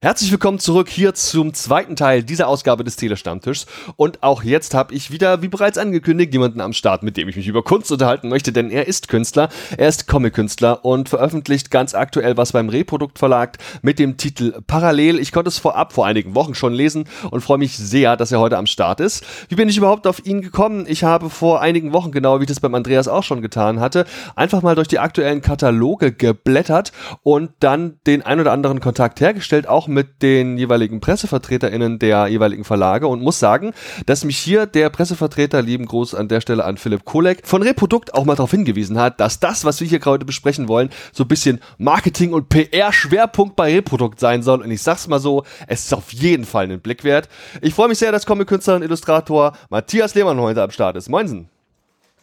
Herzlich willkommen zurück hier zum zweiten Teil dieser Ausgabe des Telestammtischs. Und auch jetzt habe ich wieder, wie bereits angekündigt, jemanden am Start, mit dem ich mich über Kunst unterhalten möchte, denn er ist Künstler, er ist Comic-Künstler und veröffentlicht ganz aktuell was beim Reprodukt Verlag mit dem Titel Parallel. Ich konnte es vorab vor einigen Wochen schon lesen und freue mich sehr, dass er heute am Start ist. Wie bin ich überhaupt auf ihn gekommen? Ich habe vor einigen Wochen, genau wie ich das beim Andreas auch schon getan hatte, einfach mal durch die aktuellen Kataloge geblättert und dann den ein oder anderen Kontakt hergestellt, auch mit den jeweiligen PressevertreterInnen der jeweiligen Verlage und muss sagen, dass mich hier der Pressevertreter, lieben Gruß an der Stelle an Philipp Kolek, von Reprodukt auch mal darauf hingewiesen hat, dass das, was wir hier gerade besprechen wollen, so ein bisschen Marketing und PR-Schwerpunkt bei Reprodukt sein soll. Und ich sag's mal so, es ist auf jeden Fall einen Blick wert. Ich freue mich sehr, dass Comic-Künstler und Illustrator Matthias Lehmann heute am Start ist. Moinsen.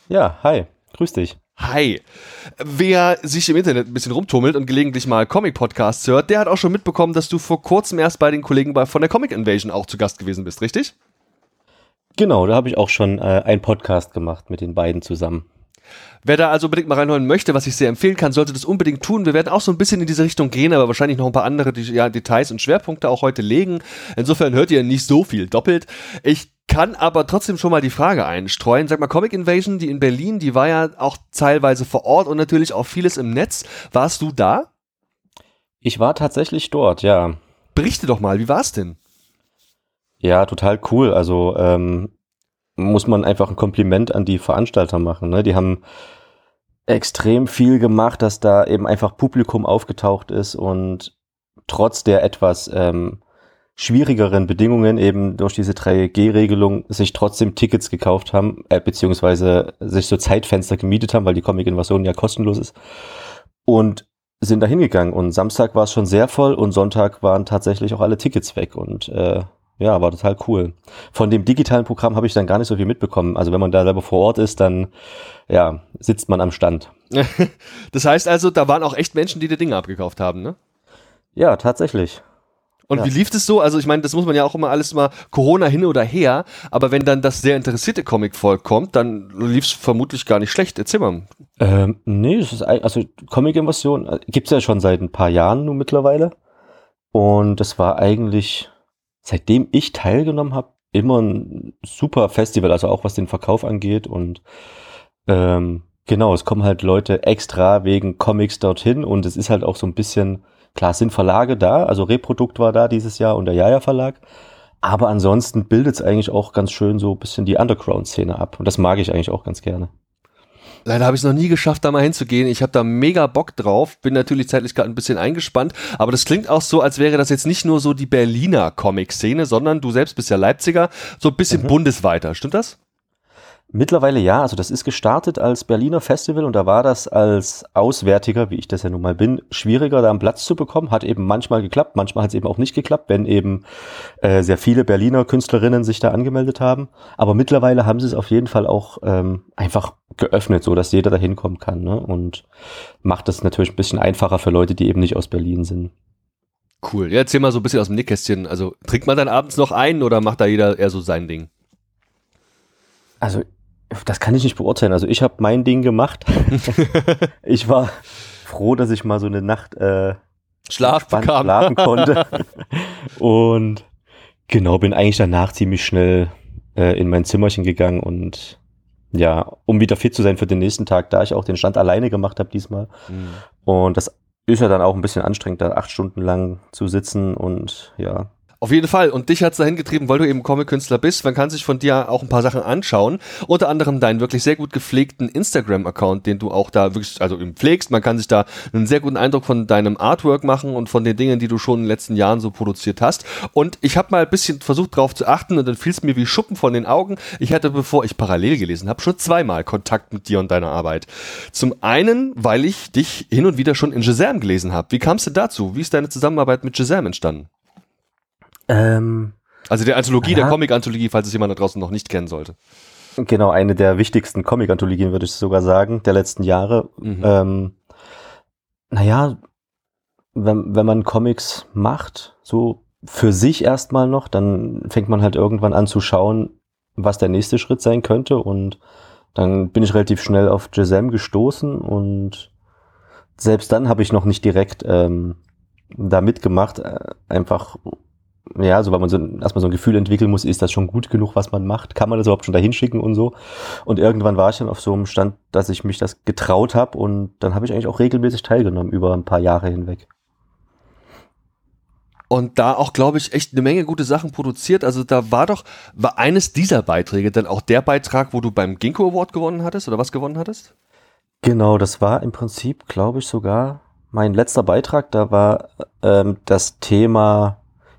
Ja, hi. Grüß dich. Hi. Wer sich im Internet ein bisschen rumtummelt und gelegentlich mal Comic-Podcasts hört, der hat auch schon mitbekommen, dass du vor kurzem erst bei den Kollegen von der Comic Invasion auch zu Gast gewesen bist, richtig? Genau, da habe ich auch schon äh, einen Podcast gemacht mit den beiden zusammen. Wer da also unbedingt mal reinholen möchte, was ich sehr empfehlen kann, sollte das unbedingt tun. Wir werden auch so ein bisschen in diese Richtung gehen, aber wahrscheinlich noch ein paar andere ja, Details und Schwerpunkte auch heute legen. Insofern hört ihr nicht so viel doppelt. Ich kann aber trotzdem schon mal die Frage einstreuen. Sag mal, Comic Invasion, die in Berlin, die war ja auch teilweise vor Ort und natürlich auch vieles im Netz. Warst du da? Ich war tatsächlich dort, ja. Berichte doch mal, wie war's denn? Ja, total cool. Also ähm, muss man einfach ein Kompliment an die Veranstalter machen. Ne? Die haben extrem viel gemacht, dass da eben einfach Publikum aufgetaucht ist und trotz der etwas ähm, schwierigeren Bedingungen eben durch diese 3G-Regelung sich trotzdem Tickets gekauft haben, äh, beziehungsweise sich so Zeitfenster gemietet haben, weil die Comic-Invasion ja kostenlos ist. Und sind da hingegangen. Und Samstag war es schon sehr voll und Sonntag waren tatsächlich auch alle Tickets weg. Und äh, ja, war total cool. Von dem digitalen Programm habe ich dann gar nicht so viel mitbekommen. Also wenn man da selber vor Ort ist, dann ja, sitzt man am Stand. das heißt also, da waren auch echt Menschen, die die Dinge abgekauft haben, ne? Ja, tatsächlich. Und Ja. wie lief es so? Also ich meine, das muss man ja auch immer alles mal Corona hin oder her, aber wenn dann das sehr interessierte Comic-Volk kommt, dann lief es vermutlich gar nicht schlecht. Erzähl mal. Ähm, nee, es ist also Comic-Invasion äh, gibt's ja schon seit ein paar Jahren nun mittlerweile. Und das war eigentlich, seitdem ich teilgenommen habe, immer ein super Festival, also auch was den Verkauf angeht. Und ähm, genau, es kommen halt Leute extra wegen Comics dorthin und es ist halt auch so ein bisschen, klar, es sind Verlage da, also Reprodukt war da dieses Jahr und der Jaja Verlag. Aber ansonsten bildet es eigentlich auch ganz schön so ein bisschen die Underground-Szene ab. Und das mag ich eigentlich auch ganz gerne. Leider habe ich es noch nie geschafft, da mal hinzugehen. Ich habe da mega Bock drauf. Bin natürlich zeitlich gerade ein bisschen eingespannt. Aber das klingt auch so, als wäre das jetzt nicht nur so die Berliner Comic-Szene, sondern du selbst bist ja Leipziger, so ein bisschen bundesweiter. Stimmt das? Mittlerweile ja, also das ist gestartet als Berliner Festival und da war das als Auswärtiger, wie ich das ja nun mal bin, schwieriger, da einen Platz zu bekommen. Hat eben manchmal geklappt, manchmal hat es eben auch nicht geklappt, wenn eben äh, sehr viele Berliner Künstlerinnen sich da angemeldet haben. Aber mittlerweile haben sie es auf jeden Fall auch ähm, einfach geöffnet, so dass jeder da hinkommen kann ne? und macht das natürlich ein bisschen einfacher für Leute, die eben nicht aus Berlin sind. Cool. Ja, erzähl mal so ein bisschen aus dem Nickkästchen. Also trinkt man dann abends noch ein oder macht da jeder eher so sein Ding? Also, das kann ich nicht beurteilen. Also, ich habe mein Ding gemacht. ich war froh, dass ich mal so eine Nacht äh, Schlaf bekam. schlafen konnte. und genau, bin eigentlich danach ziemlich schnell äh, in mein Zimmerchen gegangen und ja, um wieder fit zu sein für den nächsten Tag, da ich auch den Stand alleine gemacht habe diesmal. Mhm. Und das ist ja dann auch ein bisschen anstrengend, da acht Stunden lang zu sitzen und ja, Auf jeden Fall. Und dich hat's dahin getrieben, weil du eben Comic-Künstler bist. Man kann sich von dir auch ein paar Sachen anschauen. Unter anderem deinen wirklich sehr gut gepflegten Instagram-Account, den du auch da wirklich, also eben pflegst. Man kann sich da einen sehr guten Eindruck von deinem Artwork machen und von den Dingen, die du schon in den letzten Jahren so produziert hast. Und ich habe mal ein bisschen versucht drauf zu achten und dann fiel es mir wie Schuppen von den Augen. Ich hatte, bevor ich parallel gelesen habe, schon zweimal Kontakt mit dir und deiner Arbeit. Zum einen, weil ich dich hin und wieder schon in Shazam gelesen habe. Wie kamst du dazu? Wie ist deine Zusammenarbeit mit Shazam entstanden? Ähm, Also der Anthologie, der Ja. Comic-Anthologie, falls es jemand da draußen noch nicht kennen sollte. genau eine der wichtigsten Comic-Anthologien, würde ich sogar sagen, der letzten Jahre. Mhm. Ähm, naja, wenn, wenn man Comics macht, so für sich erstmal noch, dann fängt man halt irgendwann an zu schauen, was der nächste Schritt sein könnte. Und dann bin ich relativ schnell auf Jazam gestoßen und selbst dann habe ich noch nicht direkt ähm, da mitgemacht. Äh, einfach, ja, so weil man so erstmal so ein Gefühl entwickeln muss, ist das schon gut genug, was man macht? Kann man das überhaupt schon dahin schicken und so? Und irgendwann war ich dann auf so einem Stand, dass ich mich das getraut habe und dann habe ich eigentlich auch regelmäßig teilgenommen über ein paar Jahre hinweg. Und da auch, glaube ich, echt eine Menge gute Sachen produziert. Also da war doch, war eines dieser Beiträge dann auch der Beitrag, wo du beim Ginkgo Award gewonnen hattest oder was gewonnen hattest? Genau, das war im Prinzip, glaube ich, sogar mein letzter Beitrag. Da war ähm, das Thema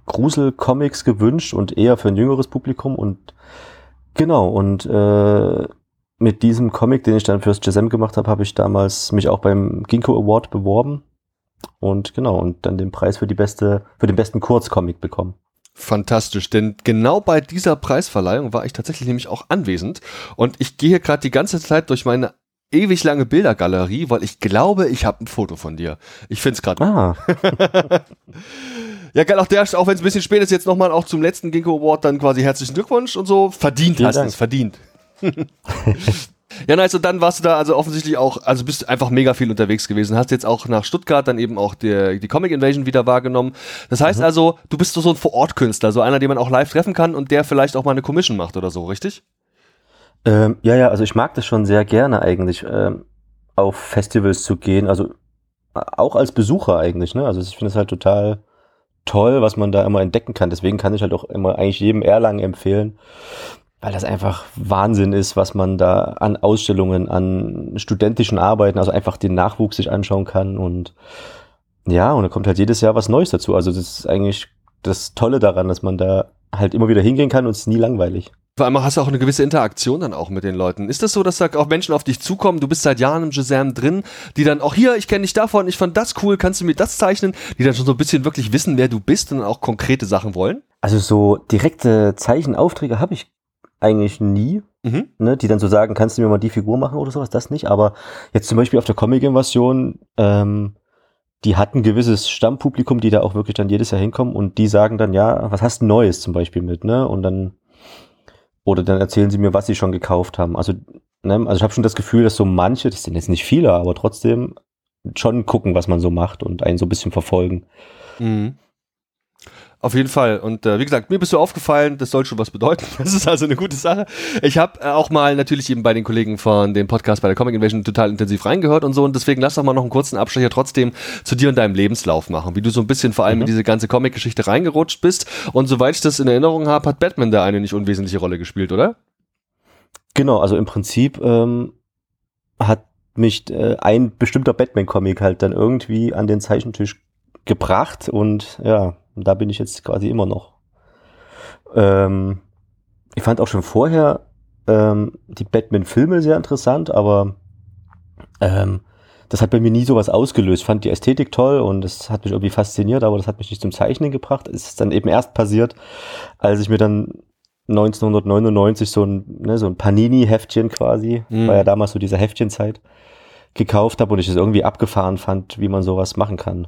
Grusel-Comics gewünscht und eher für ein jüngeres Publikum. Und genau, und äh, mit diesem Comic, den ich dann fürs GSM gemacht habe, habe ich damals mich auch beim Ginkgo Award beworben. Und genau, und dann den Preis für die beste, für den besten Kurzcomic bekommen. Fantastisch, denn genau bei dieser Preisverleihung war ich tatsächlich nämlich auch anwesend und ich gehe hier gerade die ganze Zeit durch meine ewig lange Bildergalerie, weil ich glaube, ich habe ein Foto von dir. Ich finde es gerade Ah, Ja, geil, auch der, auch wenn es ein bisschen spät ist, jetzt nochmal auch zum letzten Ginkgo Award dann quasi herzlichen Glückwunsch und so. Verdient Vielen hast du es, verdient. ja, nice, und dann warst du da also offensichtlich auch, also bist einfach mega viel unterwegs gewesen. Hast jetzt auch nach Stuttgart dann eben auch die, die Comic Invasion wieder wahrgenommen. Das heißt also, du bist so, so ein Vor-Ort-Künstler, so einer, den man auch live treffen kann und der vielleicht auch mal eine Commission macht oder so, richtig? Ähm, ja, ja, also ich mag das schon sehr gerne eigentlich, ähm, auf Festivals zu gehen. Also äh, auch als Besucher eigentlich, ne? Also ich finde es halt total toll, was man da immer entdecken kann. Deswegen kann ich halt auch immer eigentlich jedem Erlangen empfehlen, weil das einfach Wahnsinn ist, was man da an Ausstellungen, an studentischen Arbeiten, also einfach den Nachwuchs sich anschauen kann und ja, und da kommt halt jedes Jahr was Neues dazu. Also das ist eigentlich das Tolle daran, dass man da halt immer wieder hingehen kann und es ist nie langweilig. Vor allem hast du auch eine gewisse Interaktion dann auch mit den Leuten. Ist das so, dass da auch Menschen auf dich zukommen, du bist seit Jahren im Shazam drin, die dann auch hier, ich kenne dich davon, ich fand das cool, kannst du mir das zeichnen, die dann schon so ein bisschen wirklich wissen, wer du bist und auch konkrete Sachen wollen? Also so direkte Zeichenaufträge habe ich eigentlich nie, Mhm. ne, die dann so sagen, kannst du mir mal die Figur machen oder sowas, das nicht. Aber jetzt zum Beispiel auf der Comic-Invasion, ähm, die hat ein gewisses Stammpublikum, die da auch wirklich dann jedes Jahr hinkommen und die sagen dann, ja, was hast du Neues zum Beispiel mit, ne? Und dann, oder dann erzählen sie mir, was sie schon gekauft haben. Also, ne? also ich habe schon das Gefühl, dass so manche, das sind jetzt nicht viele, aber trotzdem schon gucken, was man so macht und einen so ein bisschen verfolgen. Mhm. Auf jeden Fall. Und äh, wie gesagt, mir bist du aufgefallen, das soll schon was bedeuten. Das ist also eine gute Sache. Ich habe äh, auch mal natürlich eben bei den Kollegen von dem Podcast bei der Comic Invasion total intensiv reingehört und so. Und deswegen lass doch mal noch einen kurzen Abstecher trotzdem zu dir und deinem Lebenslauf machen, wie du so ein bisschen vor allem mhm. in diese ganze Comic-Geschichte reingerutscht bist. Und soweit ich das in Erinnerung habe, hat Batman da eine nicht unwesentliche Rolle gespielt, oder? Genau, also im Prinzip ähm, hat mich äh, ein bestimmter Batman-Comic halt dann irgendwie an den Zeichentisch gebracht und ja, da bin ich jetzt quasi immer noch. Ähm, ich fand auch schon vorher ähm, die Batman-Filme sehr interessant, aber ähm, das hat bei mir nie sowas ausgelöst. Ich fand die Ästhetik toll und das hat mich irgendwie fasziniert, aber das hat mich nicht zum Zeichnen gebracht. Es ist dann eben erst passiert, als ich mir dann 1999 so ein, ne, so ein Panini-Heftchen quasi, mhm. war ja damals so diese Heftchenzeit, gekauft habe und ich es irgendwie abgefahren fand, wie man sowas machen kann.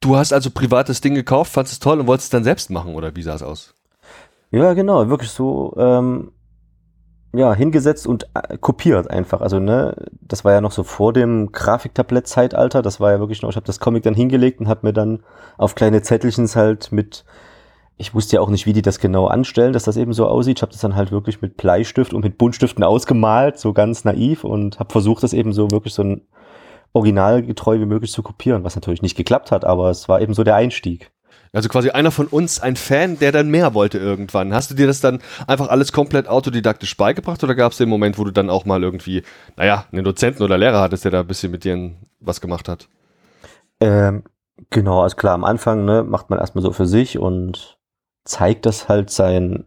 Du hast also privates Ding gekauft, fandest es toll und wolltest es dann selbst machen oder wie sah es aus? Ja, genau, wirklich so, ähm, ja, hingesetzt und äh, kopiert einfach. Also, ne, das war ja noch so vor dem Grafiktablett-Zeitalter. Das war ja wirklich noch, ich habe das Comic dann hingelegt und habe mir dann auf kleine Zettelchens halt mit, ich wusste ja auch nicht, wie die das genau anstellen, dass das eben so aussieht. Ich habe das dann halt wirklich mit Bleistift und mit Buntstiften ausgemalt, so ganz naiv und habe versucht, das eben so wirklich so ein originalgetreu wie möglich zu kopieren, was natürlich nicht geklappt hat, aber es war eben so der Einstieg. Also quasi einer von uns, ein Fan, der dann mehr wollte irgendwann. Hast du dir das dann einfach alles komplett autodidaktisch beigebracht oder gab es den Moment, wo du dann auch mal irgendwie, naja, einen Dozenten oder Lehrer hattest, der da ein bisschen mit dir was gemacht hat? Ähm, genau, also klar, am Anfang ne, macht man erstmal so für sich und zeigt das halt sein,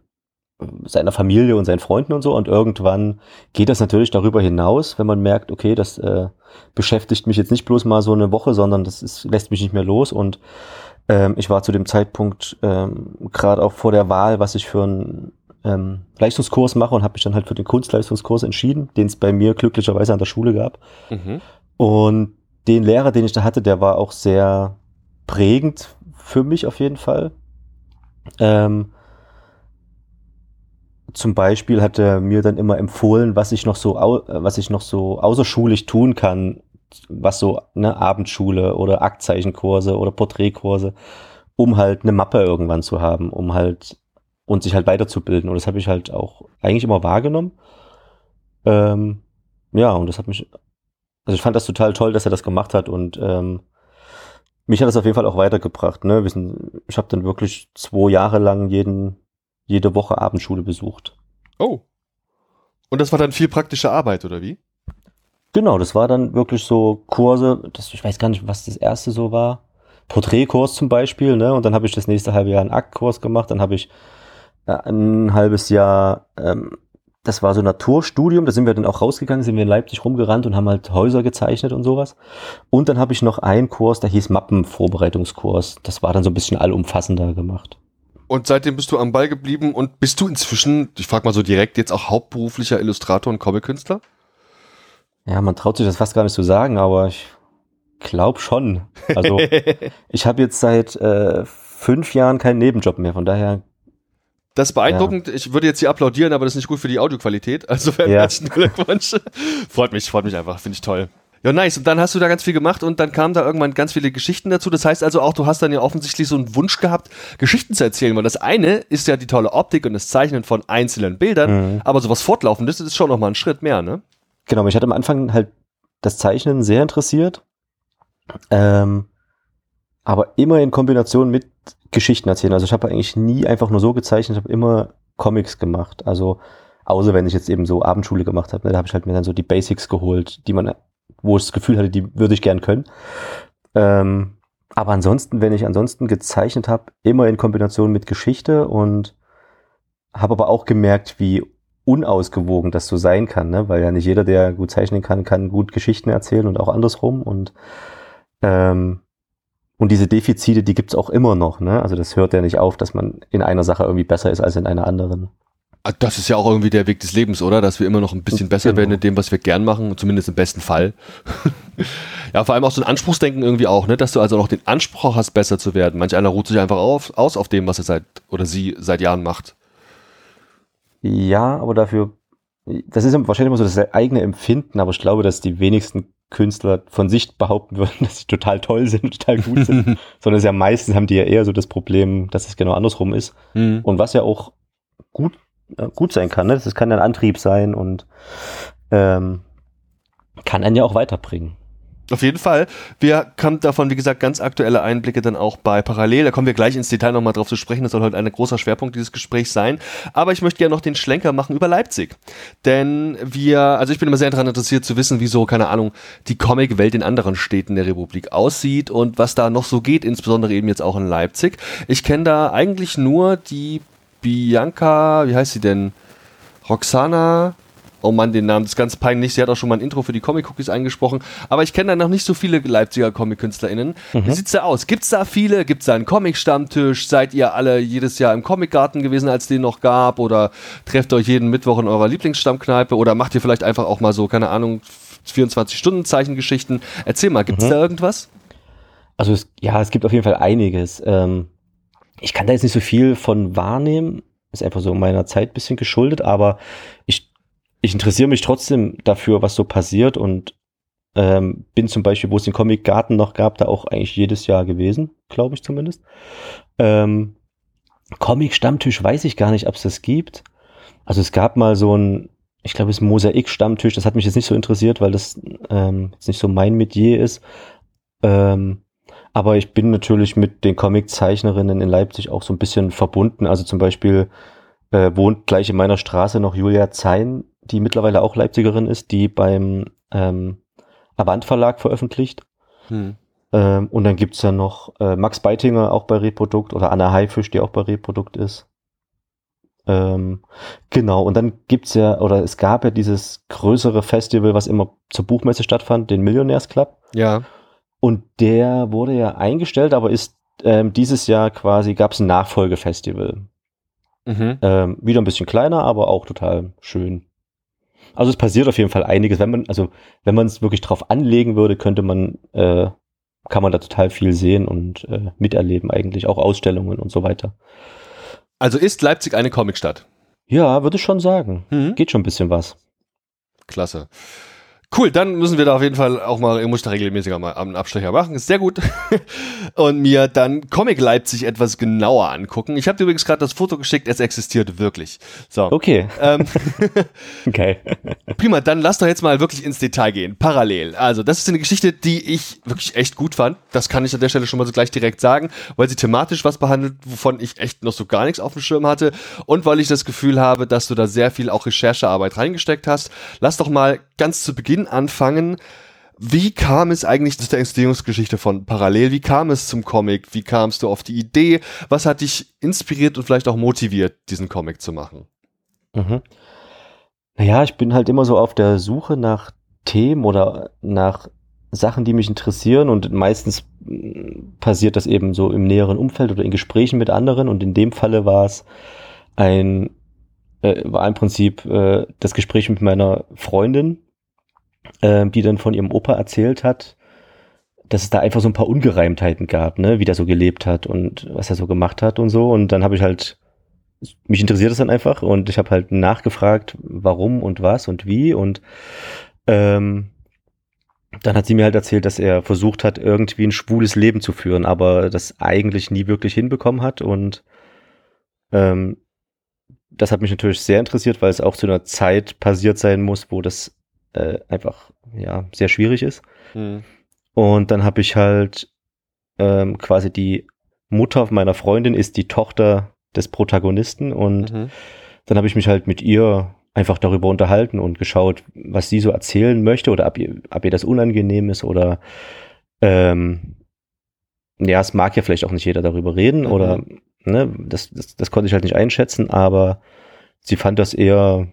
seiner Familie und seinen Freunden und so. Und irgendwann geht das natürlich darüber hinaus, wenn man merkt, okay, das äh, beschäftigt mich jetzt nicht bloß mal so eine Woche, sondern das ist, lässt mich nicht mehr los. Und ähm, ich war zu dem Zeitpunkt ähm, gerade auch vor der Wahl, was ich für einen ähm, Leistungskurs mache und habe mich dann halt für den Kunstleistungskurs entschieden, den es bei mir glücklicherweise an der Schule gab. Mhm. Und den Lehrer, den ich da hatte, der war auch sehr prägend für mich auf jeden Fall. Ähm, zum Beispiel hat er mir dann immer empfohlen, was ich noch so, was ich noch so außerschulisch tun kann, was so ne Abendschule oder Aktzeichenkurse oder Porträtkurse, um halt eine Mappe irgendwann zu haben, um halt und sich halt weiterzubilden. Und das habe ich halt auch eigentlich immer wahrgenommen. Ähm, ja, und das hat mich, also ich fand das total toll, dass er das gemacht hat und ähm, mich hat das auf jeden Fall auch weitergebracht. Ne? Sind, ich habe dann wirklich zwei Jahre lang jeden jede Woche Abendschule besucht. Oh. Und das war dann viel praktische Arbeit, oder wie? Genau, das war dann wirklich so Kurse, das, ich weiß gar nicht, was das erste so war. Porträtkurs zum Beispiel, ne? Und dann habe ich das nächste halbe Jahr einen Aktkurs gemacht, dann habe ich äh, ein halbes Jahr, ähm, das war so Naturstudium, da sind wir dann auch rausgegangen, sind wir in Leipzig rumgerannt und haben halt Häuser gezeichnet und sowas. Und dann habe ich noch einen Kurs, der hieß Mappenvorbereitungskurs. Das war dann so ein bisschen allumfassender gemacht. Und seitdem bist du am Ball geblieben und bist du inzwischen, ich frage mal so direkt, jetzt auch hauptberuflicher Illustrator und Comic-Künstler? Ja, man traut sich das fast gar nicht zu sagen, aber ich glaube schon. Also ich habe jetzt seit äh, fünf Jahren keinen Nebenjob mehr, von daher. Das ist beeindruckend. Ja. Ich würde jetzt hier applaudieren, aber das ist nicht gut für die Audioqualität. Also ja. herzlichen Glückwunsch. freut mich, freut mich einfach, finde ich toll. Ja, nice. Und dann hast du da ganz viel gemacht und dann kamen da irgendwann ganz viele Geschichten dazu. Das heißt also auch, du hast dann ja offensichtlich so einen Wunsch gehabt, Geschichten zu erzählen. Weil das eine ist ja die tolle Optik und das Zeichnen von einzelnen Bildern, mhm. aber sowas Fortlaufendes ist schon nochmal ein Schritt mehr, ne? Genau, mich hat am Anfang halt das Zeichnen sehr interessiert. Ähm, aber immer in Kombination mit Geschichten erzählen. Also ich habe eigentlich nie einfach nur so gezeichnet, ich habe immer Comics gemacht. Also außer wenn ich jetzt eben so Abendschule gemacht habe, ne, da habe ich halt mir dann so die Basics geholt, die man wo ich das Gefühl hatte, die würde ich gern können. Ähm, aber ansonsten, wenn ich ansonsten gezeichnet habe, immer in Kombination mit Geschichte und habe aber auch gemerkt, wie unausgewogen das so sein kann, ne? weil ja nicht jeder, der gut zeichnen kann, kann gut Geschichten erzählen und auch andersrum und ähm, und diese Defizite, die gibt's auch immer noch, ne? Also das hört ja nicht auf, dass man in einer Sache irgendwie besser ist als in einer anderen. Ah, das ist ja auch irgendwie der Weg des Lebens, oder? Dass wir immer noch ein bisschen besser genau. werden in dem, was wir gern machen, zumindest im besten Fall. ja, vor allem auch so ein Anspruchsdenken irgendwie auch, ne? dass du also noch den Anspruch hast, besser zu werden. Manch einer ruht sich einfach auf, aus auf dem, was er seit oder sie seit Jahren macht. Ja, aber dafür, das ist wahrscheinlich immer so das eigene Empfinden, aber ich glaube, dass die wenigsten Künstler von sich behaupten würden, dass sie total toll sind und total gut sind, sondern es ja meistens haben die ja eher so das Problem, dass es genau andersrum ist. Mhm. Und was ja auch gut, gut sein kann, ne? das kann ein Antrieb sein und ähm, kann einen ja auch weiterbringen. Auf jeden Fall. Wir haben davon, wie gesagt, ganz aktuelle Einblicke dann auch bei Parallel. Da kommen wir gleich ins Detail nochmal drauf zu sprechen. Das soll heute ein großer Schwerpunkt dieses Gesprächs sein. Aber ich möchte gerne noch den Schlenker machen über Leipzig. Denn wir, also ich bin immer sehr daran interessiert zu wissen, wieso, keine Ahnung, die Comic-Welt in anderen Städten der Republik aussieht und was da noch so geht, insbesondere eben jetzt auch in Leipzig. Ich kenne da eigentlich nur die Bianca, wie heißt sie denn? Roxana oh Mann, den Namen, das ist ganz peinlich. Sie hat auch schon mal ein Intro für die Comic-Cookies eingesprochen. Aber ich kenne da noch nicht so viele Leipziger Comic-KünstlerInnen. Mhm. Wie sieht's da aus? Gibt's da viele? Gibt's da einen Comic-Stammtisch? Seid ihr alle jedes Jahr im Comic-Garten gewesen, als den noch gab? Oder trefft euch jeden Mittwoch in eurer Lieblingsstammkneipe? Oder macht ihr vielleicht einfach auch mal so, keine Ahnung, 24-Stunden-Zeichengeschichten? Erzähl mal, gibt's mhm. da irgendwas? Also es, ja, es gibt auf jeden Fall einiges. Ähm, ich kann da jetzt nicht so viel von wahrnehmen. Ist einfach so meiner Zeit bisschen geschuldet, aber ich ich interessiere mich trotzdem dafür, was so passiert und ähm, bin zum Beispiel, wo es den Comic Garten noch gab, da auch eigentlich jedes Jahr gewesen, glaube ich zumindest. Ähm, Comic Stammtisch weiß ich gar nicht, ob es das gibt. Also es gab mal so ein, ich glaube, es ist ein Mosaik-Stammtisch. Das hat mich jetzt nicht so interessiert, weil das ähm, jetzt nicht so mein Metier ist. Ähm, aber ich bin natürlich mit den Comic-Zeichnerinnen in Leipzig auch so ein bisschen verbunden. Also zum Beispiel äh, wohnt gleich in meiner Straße noch Julia Zein, die mittlerweile auch Leipzigerin ist, die beim ähm, Avant Verlag veröffentlicht. Hm. Ähm, und dann gibt's ja noch äh, Max Beitinger auch bei Reprodukt oder Anna Haifisch, die auch bei Reprodukt ist. Ähm, genau, und dann gibt's ja, oder es gab ja dieses größere Festival, was immer zur Buchmesse stattfand, den Millionärs Club. Ja. Und der wurde ja eingestellt, aber ist ähm, dieses Jahr quasi, gab's ein Nachfolgefestival. Mhm. Ähm, wieder ein bisschen kleiner, aber auch total schön. Also es passiert auf jeden Fall einiges. Wenn man, also wenn man es wirklich drauf anlegen würde, könnte man, äh, kann man da total viel sehen und äh, miterleben eigentlich, auch Ausstellungen und so weiter. Also ist Leipzig eine Comicstadt? Ja, würde ich schon sagen. Mhm. Geht schon ein bisschen was. Klasse. Cool, dann müssen wir da auf jeden Fall auch mal, ich muss da regelmäßiger mal einen Abstecher machen, ist sehr gut. und mir dann Comic Leipzig etwas genauer angucken. Ich habe dir übrigens gerade das Foto geschickt, es existiert wirklich. So. Okay. Ähm, okay. Prima, dann lass doch jetzt mal wirklich ins Detail gehen. Parallel. Also, das ist eine Geschichte, die ich wirklich echt gut fand. Das kann ich an der Stelle schon mal so gleich direkt sagen, weil sie thematisch was behandelt, wovon ich echt noch so gar nichts auf dem Schirm hatte. Und weil ich das Gefühl habe, dass du da sehr viel auch Recherchearbeit reingesteckt hast. Lass doch mal ganz zu Beginn anfangen. Wie kam es eigentlich zu der Entstehungsgeschichte von Parallel? Wie kam es zum Comic? Wie kamst du auf die Idee? Was hat dich inspiriert und vielleicht auch motiviert, diesen Comic zu machen? Mhm. Naja, ich bin halt immer so auf der Suche nach Themen oder nach Sachen, die mich interessieren und meistens mm, passiert das eben so im näheren Umfeld oder in Gesprächen mit anderen und in dem Falle war es ein äh, war im Prinzip äh, das Gespräch mit meiner Freundin, äh, die dann von ihrem Opa erzählt hat, dass es da einfach so ein paar Ungereimtheiten gab, ne, wie der so gelebt hat und was er so gemacht hat und so. Und dann habe ich halt, mich interessiert das dann einfach und ich habe halt nachgefragt, warum und was und wie. Und ähm, dann hat sie mir halt erzählt, dass er versucht hat, irgendwie ein schwules Leben zu führen, aber das eigentlich nie wirklich hinbekommen hat. Und ähm, das hat mich natürlich sehr interessiert, weil es auch zu einer Zeit passiert sein muss, wo das äh, einfach ja sehr schwierig ist. Mhm. Und dann habe ich halt ähm, quasi die Mutter meiner Freundin ist die Tochter des Protagonisten und mhm. dann habe ich mich halt mit ihr einfach darüber unterhalten und geschaut, was sie so erzählen möchte oder ob ihr, ob ihr das unangenehm ist oder ähm, ja, es mag ja vielleicht auch nicht jeder darüber reden mhm. oder ne, das, das, das konnte ich halt nicht einschätzen, aber sie fand das eher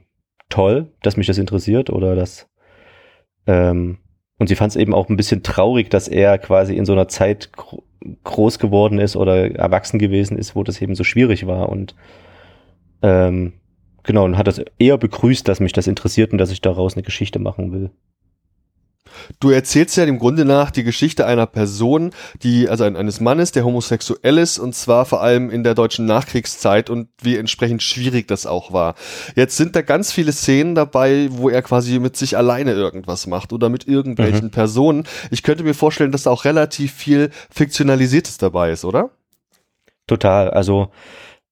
toll, dass mich das interessiert oder dass ähm, und sie fand es eben auch ein bisschen traurig, dass er quasi in so einer Zeit gro groß geworden ist oder erwachsen gewesen ist, wo das eben so schwierig war. Und ähm, genau, und hat das eher begrüßt, dass mich das interessiert und dass ich daraus eine Geschichte machen will. Du erzählst ja dem Grunde nach die Geschichte einer Person, die, also eines Mannes, der homosexuell ist, und zwar vor allem in der deutschen Nachkriegszeit und wie entsprechend schwierig das auch war. Jetzt sind da ganz viele Szenen dabei, wo er quasi mit sich alleine irgendwas macht oder mit irgendwelchen mhm. Personen. Ich könnte mir vorstellen, dass da auch relativ viel Fiktionalisiertes dabei ist, oder? Total. Also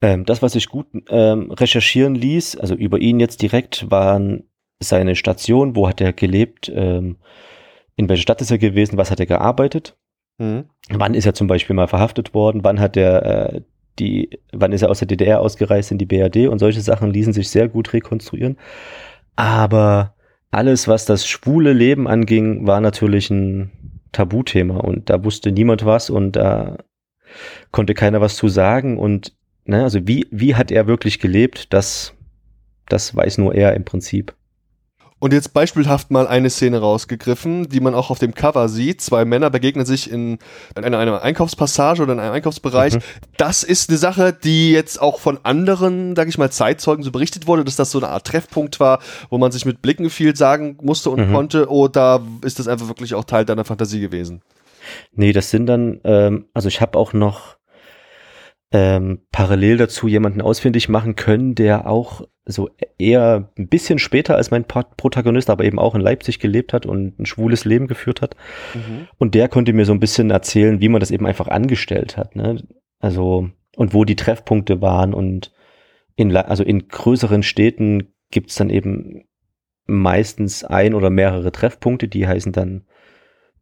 ähm, das, was ich gut ähm, recherchieren ließ, also über ihn jetzt direkt, waren seine Station, wo hat er gelebt, ähm, in welcher Stadt ist er gewesen, was hat er gearbeitet, mhm. wann ist er zum Beispiel mal verhaftet worden, wann hat er äh, die, wann ist er aus der DDR ausgereist in die BRD und solche Sachen ließen sich sehr gut rekonstruieren. Aber alles, was das schwule Leben anging, war natürlich ein Tabuthema. Und da wusste niemand was und da konnte keiner was zu sagen. Und ne, also wie, wie hat er wirklich gelebt, das, das weiß nur er im Prinzip. Und jetzt beispielhaft mal eine Szene rausgegriffen, die man auch auf dem Cover sieht. Zwei Männer begegnen sich in, in einer, einer Einkaufspassage oder in einem Einkaufsbereich. Mhm. Das ist eine Sache, die jetzt auch von anderen, sag ich mal, Zeitzeugen so berichtet wurde, dass das so eine Art Treffpunkt war, wo man sich mit Blicken viel sagen musste und mhm. konnte. Oder ist das einfach wirklich auch Teil deiner Fantasie gewesen? Nee, das sind dann, ähm, also ich habe auch noch ähm, parallel dazu jemanden ausfindig machen können, der auch so eher ein bisschen später als mein Protagonist, aber eben auch in Leipzig gelebt hat und ein schwules Leben geführt hat. Mhm. Und der konnte mir so ein bisschen erzählen, wie man das eben einfach angestellt hat. Ne? Also, und wo die Treffpunkte waren und in, also in größeren Städten gibt's dann eben meistens ein oder mehrere Treffpunkte, die heißen dann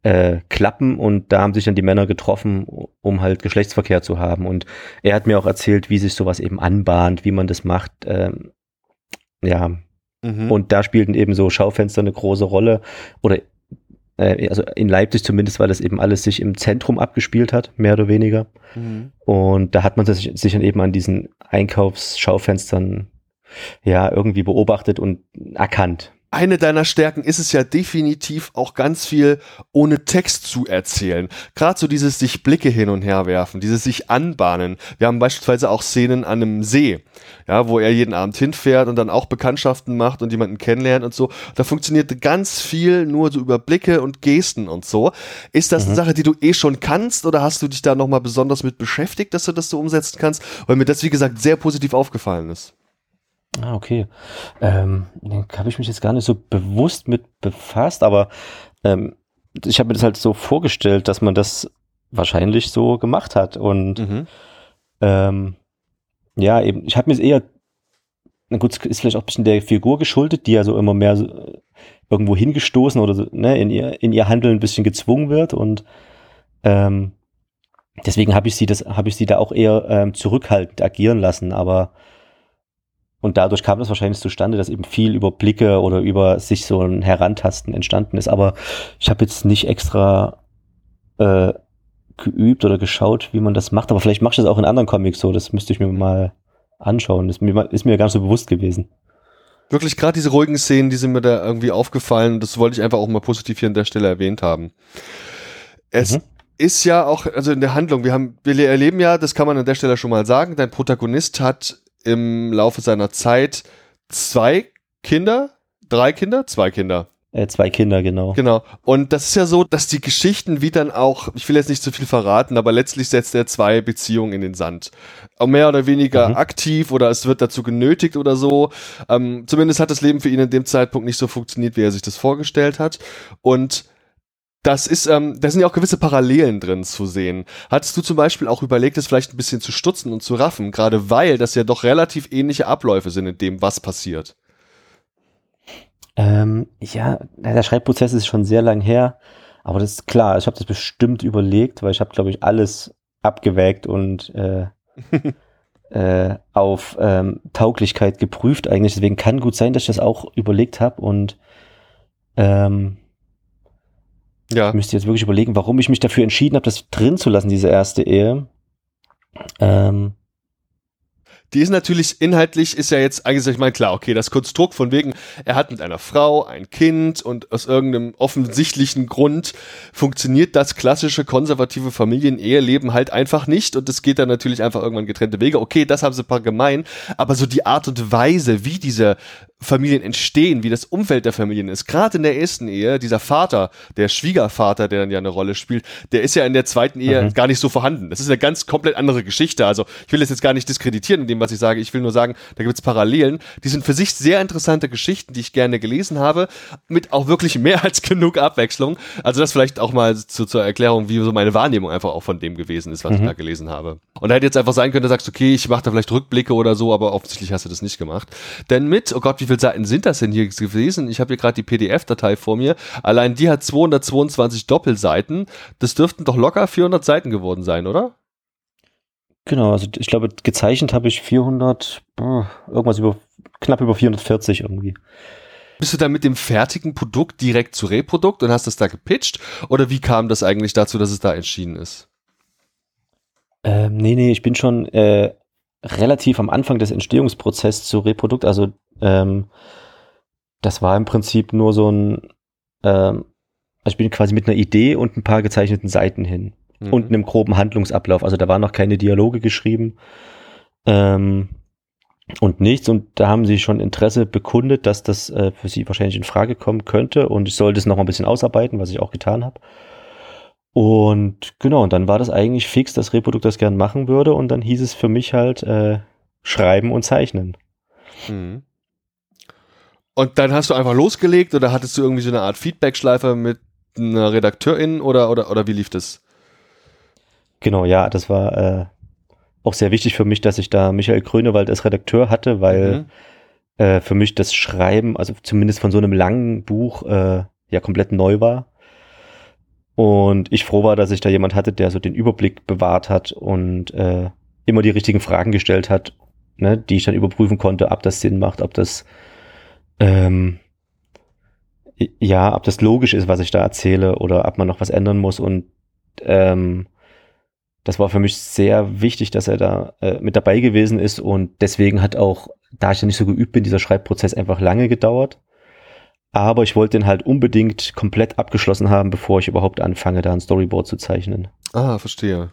äh, Klappen und da haben sich dann die Männer getroffen, um halt Geschlechtsverkehr zu haben. Und er hat mir auch erzählt, wie sich sowas eben anbahnt, wie man das macht. Ähm, ja. Mhm. Und da spielten eben so Schaufenster eine große Rolle. Oder äh, also in Leipzig zumindest, weil das eben alles sich im Zentrum abgespielt hat, mehr oder weniger. Mhm. Und da hat man sich, sich dann eben an diesen Einkaufsschaufenstern ja irgendwie beobachtet und erkannt eine deiner Stärken ist es ja definitiv auch ganz viel ohne Text zu erzählen. Gerade so dieses sich Blicke hin und her werfen, dieses sich anbahnen. Wir haben beispielsweise auch Szenen an einem See, ja, wo er jeden Abend hinfährt und dann auch Bekanntschaften macht und jemanden kennenlernt und so. Da funktioniert ganz viel nur so über Blicke und Gesten und so. Ist das mhm. eine Sache, die du eh schon kannst oder hast du dich da nochmal besonders mit beschäftigt, dass du das so umsetzen kannst? Weil mir das, wie gesagt, sehr positiv aufgefallen ist. Ah, okay. Ähm, habe ich mich jetzt gar nicht so bewusst mit befasst, aber ähm, ich habe mir das halt so vorgestellt, dass man das wahrscheinlich so gemacht hat. Und mhm. ähm, ja, eben, ich habe mir eher, na gut, ist vielleicht auch ein bisschen der Figur geschuldet, die ja so immer mehr so äh, irgendwo hingestoßen oder so, ne, in ihr, in ihr Handeln ein bisschen gezwungen wird und ähm, deswegen habe ich sie das, habe ich sie da auch eher ähm, zurückhaltend agieren lassen, aber und dadurch kam das wahrscheinlich zustande, dass eben viel über Blicke oder über sich so ein Herantasten entstanden ist. Aber ich habe jetzt nicht extra äh, geübt oder geschaut, wie man das macht. Aber vielleicht mache ich das auch in anderen Comics so. Das müsste ich mir mal anschauen. Das ist mir gar nicht so bewusst gewesen. Wirklich gerade diese ruhigen Szenen, die sind mir da irgendwie aufgefallen. Das wollte ich einfach auch mal positiv hier an der Stelle erwähnt haben. Es mhm. ist ja auch, also in der Handlung, wir haben, wir erleben ja, das kann man an der Stelle schon mal sagen, dein Protagonist hat im Laufe seiner Zeit zwei Kinder, drei Kinder, zwei Kinder. Äh, zwei Kinder, genau. Genau. Und das ist ja so, dass die Geschichten wie dann auch, ich will jetzt nicht zu viel verraten, aber letztlich setzt er zwei Beziehungen in den Sand. Mehr oder weniger mhm. aktiv oder es wird dazu genötigt oder so. Ähm, zumindest hat das Leben für ihn in dem Zeitpunkt nicht so funktioniert, wie er sich das vorgestellt hat. Und das ist, ähm, da sind ja auch gewisse Parallelen drin zu sehen. Hattest du zum Beispiel auch überlegt, es vielleicht ein bisschen zu stutzen und zu raffen, gerade weil das ja doch relativ ähnliche Abläufe sind in dem, was passiert? Ähm, ja, der Schreibprozess ist schon sehr lang her, aber das ist klar, ich habe das bestimmt überlegt, weil ich habe, glaube ich, alles abgewägt und äh, äh, auf ähm, Tauglichkeit geprüft eigentlich. Deswegen kann gut sein, dass ich das auch überlegt habe und ähm, ja. Ich müsste jetzt wirklich überlegen, warum ich mich dafür entschieden habe, das drin zu lassen, diese erste Ehe. Ähm, die ist natürlich inhaltlich, ist ja jetzt eigentlich, ich meine, klar, okay, das Konstrukt von wegen, er hat mit einer Frau ein Kind und aus irgendeinem offensichtlichen Grund funktioniert das klassische konservative Familieneheleben halt einfach nicht und es geht dann natürlich einfach irgendwann getrennte Wege. Okay, das haben sie ein paar gemein, aber so die Art und Weise, wie diese Familien entstehen, wie das Umfeld der Familien ist. Gerade in der ersten Ehe, dieser Vater, der Schwiegervater, der dann ja eine Rolle spielt, der ist ja in der zweiten Ehe mhm. gar nicht so vorhanden. Das ist eine ganz komplett andere Geschichte. Also ich will das jetzt gar nicht diskreditieren in dem, was ich sage. Ich will nur sagen, da gibt es Parallelen. Die sind für sich sehr interessante Geschichten, die ich gerne gelesen habe, mit auch wirklich mehr als genug Abwechslung. Also das vielleicht auch mal zu, zur Erklärung, wie so meine Wahrnehmung einfach auch von dem gewesen ist, was mhm. ich da gelesen habe. Und da hätte jetzt einfach sein können, du sagst, okay, ich mache da vielleicht Rückblicke oder so, aber offensichtlich hast du das nicht gemacht. Denn mit, oh Gott, wie viele Seiten sind das denn hier gewesen? Ich habe hier gerade die PDF-Datei vor mir. Allein die hat 222 Doppelseiten. Das dürften doch locker 400 Seiten geworden sein, oder? Genau, also ich glaube, gezeichnet habe ich 400, irgendwas über, knapp über 440 irgendwie. Bist du dann mit dem fertigen Produkt direkt zu Reprodukt und hast das da gepitcht? Oder wie kam das eigentlich dazu, dass es da entschieden ist? Ähm, nee, nee, ich bin schon äh, relativ am Anfang des Entstehungsprozesses zu Reprodukt. Also ähm, das war im Prinzip nur so ein, ähm, also ich bin quasi mit einer Idee und ein paar gezeichneten Seiten hin mhm. und einem groben Handlungsablauf. Also da waren noch keine Dialoge geschrieben ähm, und nichts. Und da haben sie schon Interesse bekundet, dass das äh, für sie wahrscheinlich in Frage kommen könnte. Und ich sollte es noch mal ein bisschen ausarbeiten, was ich auch getan habe. Und genau, und dann war das eigentlich fix, dass Reprodukt das gern machen würde. Und dann hieß es für mich halt äh, schreiben und zeichnen. Mhm. Und dann hast du einfach losgelegt oder hattest du irgendwie so eine Art Feedback-Schleife mit einer Redakteurin oder, oder, oder wie lief das? Genau, ja, das war äh, auch sehr wichtig für mich, dass ich da Michael Grönewald als Redakteur hatte, weil mhm. äh, für mich das Schreiben, also zumindest von so einem langen Buch, äh, ja komplett neu war. Und ich froh war, dass ich da jemand hatte, der so den Überblick bewahrt hat und äh, immer die richtigen Fragen gestellt hat, ne, die ich dann überprüfen konnte, ob das Sinn macht, ob das ähm, ja, ob das logisch ist, was ich da erzähle oder ob man noch was ändern muss. Und ähm, das war für mich sehr wichtig, dass er da äh, mit dabei gewesen ist. Und deswegen hat auch, da ich ja nicht so geübt bin, dieser Schreibprozess einfach lange gedauert. Aber ich wollte den halt unbedingt komplett abgeschlossen haben, bevor ich überhaupt anfange, da ein Storyboard zu zeichnen. Ah, verstehe.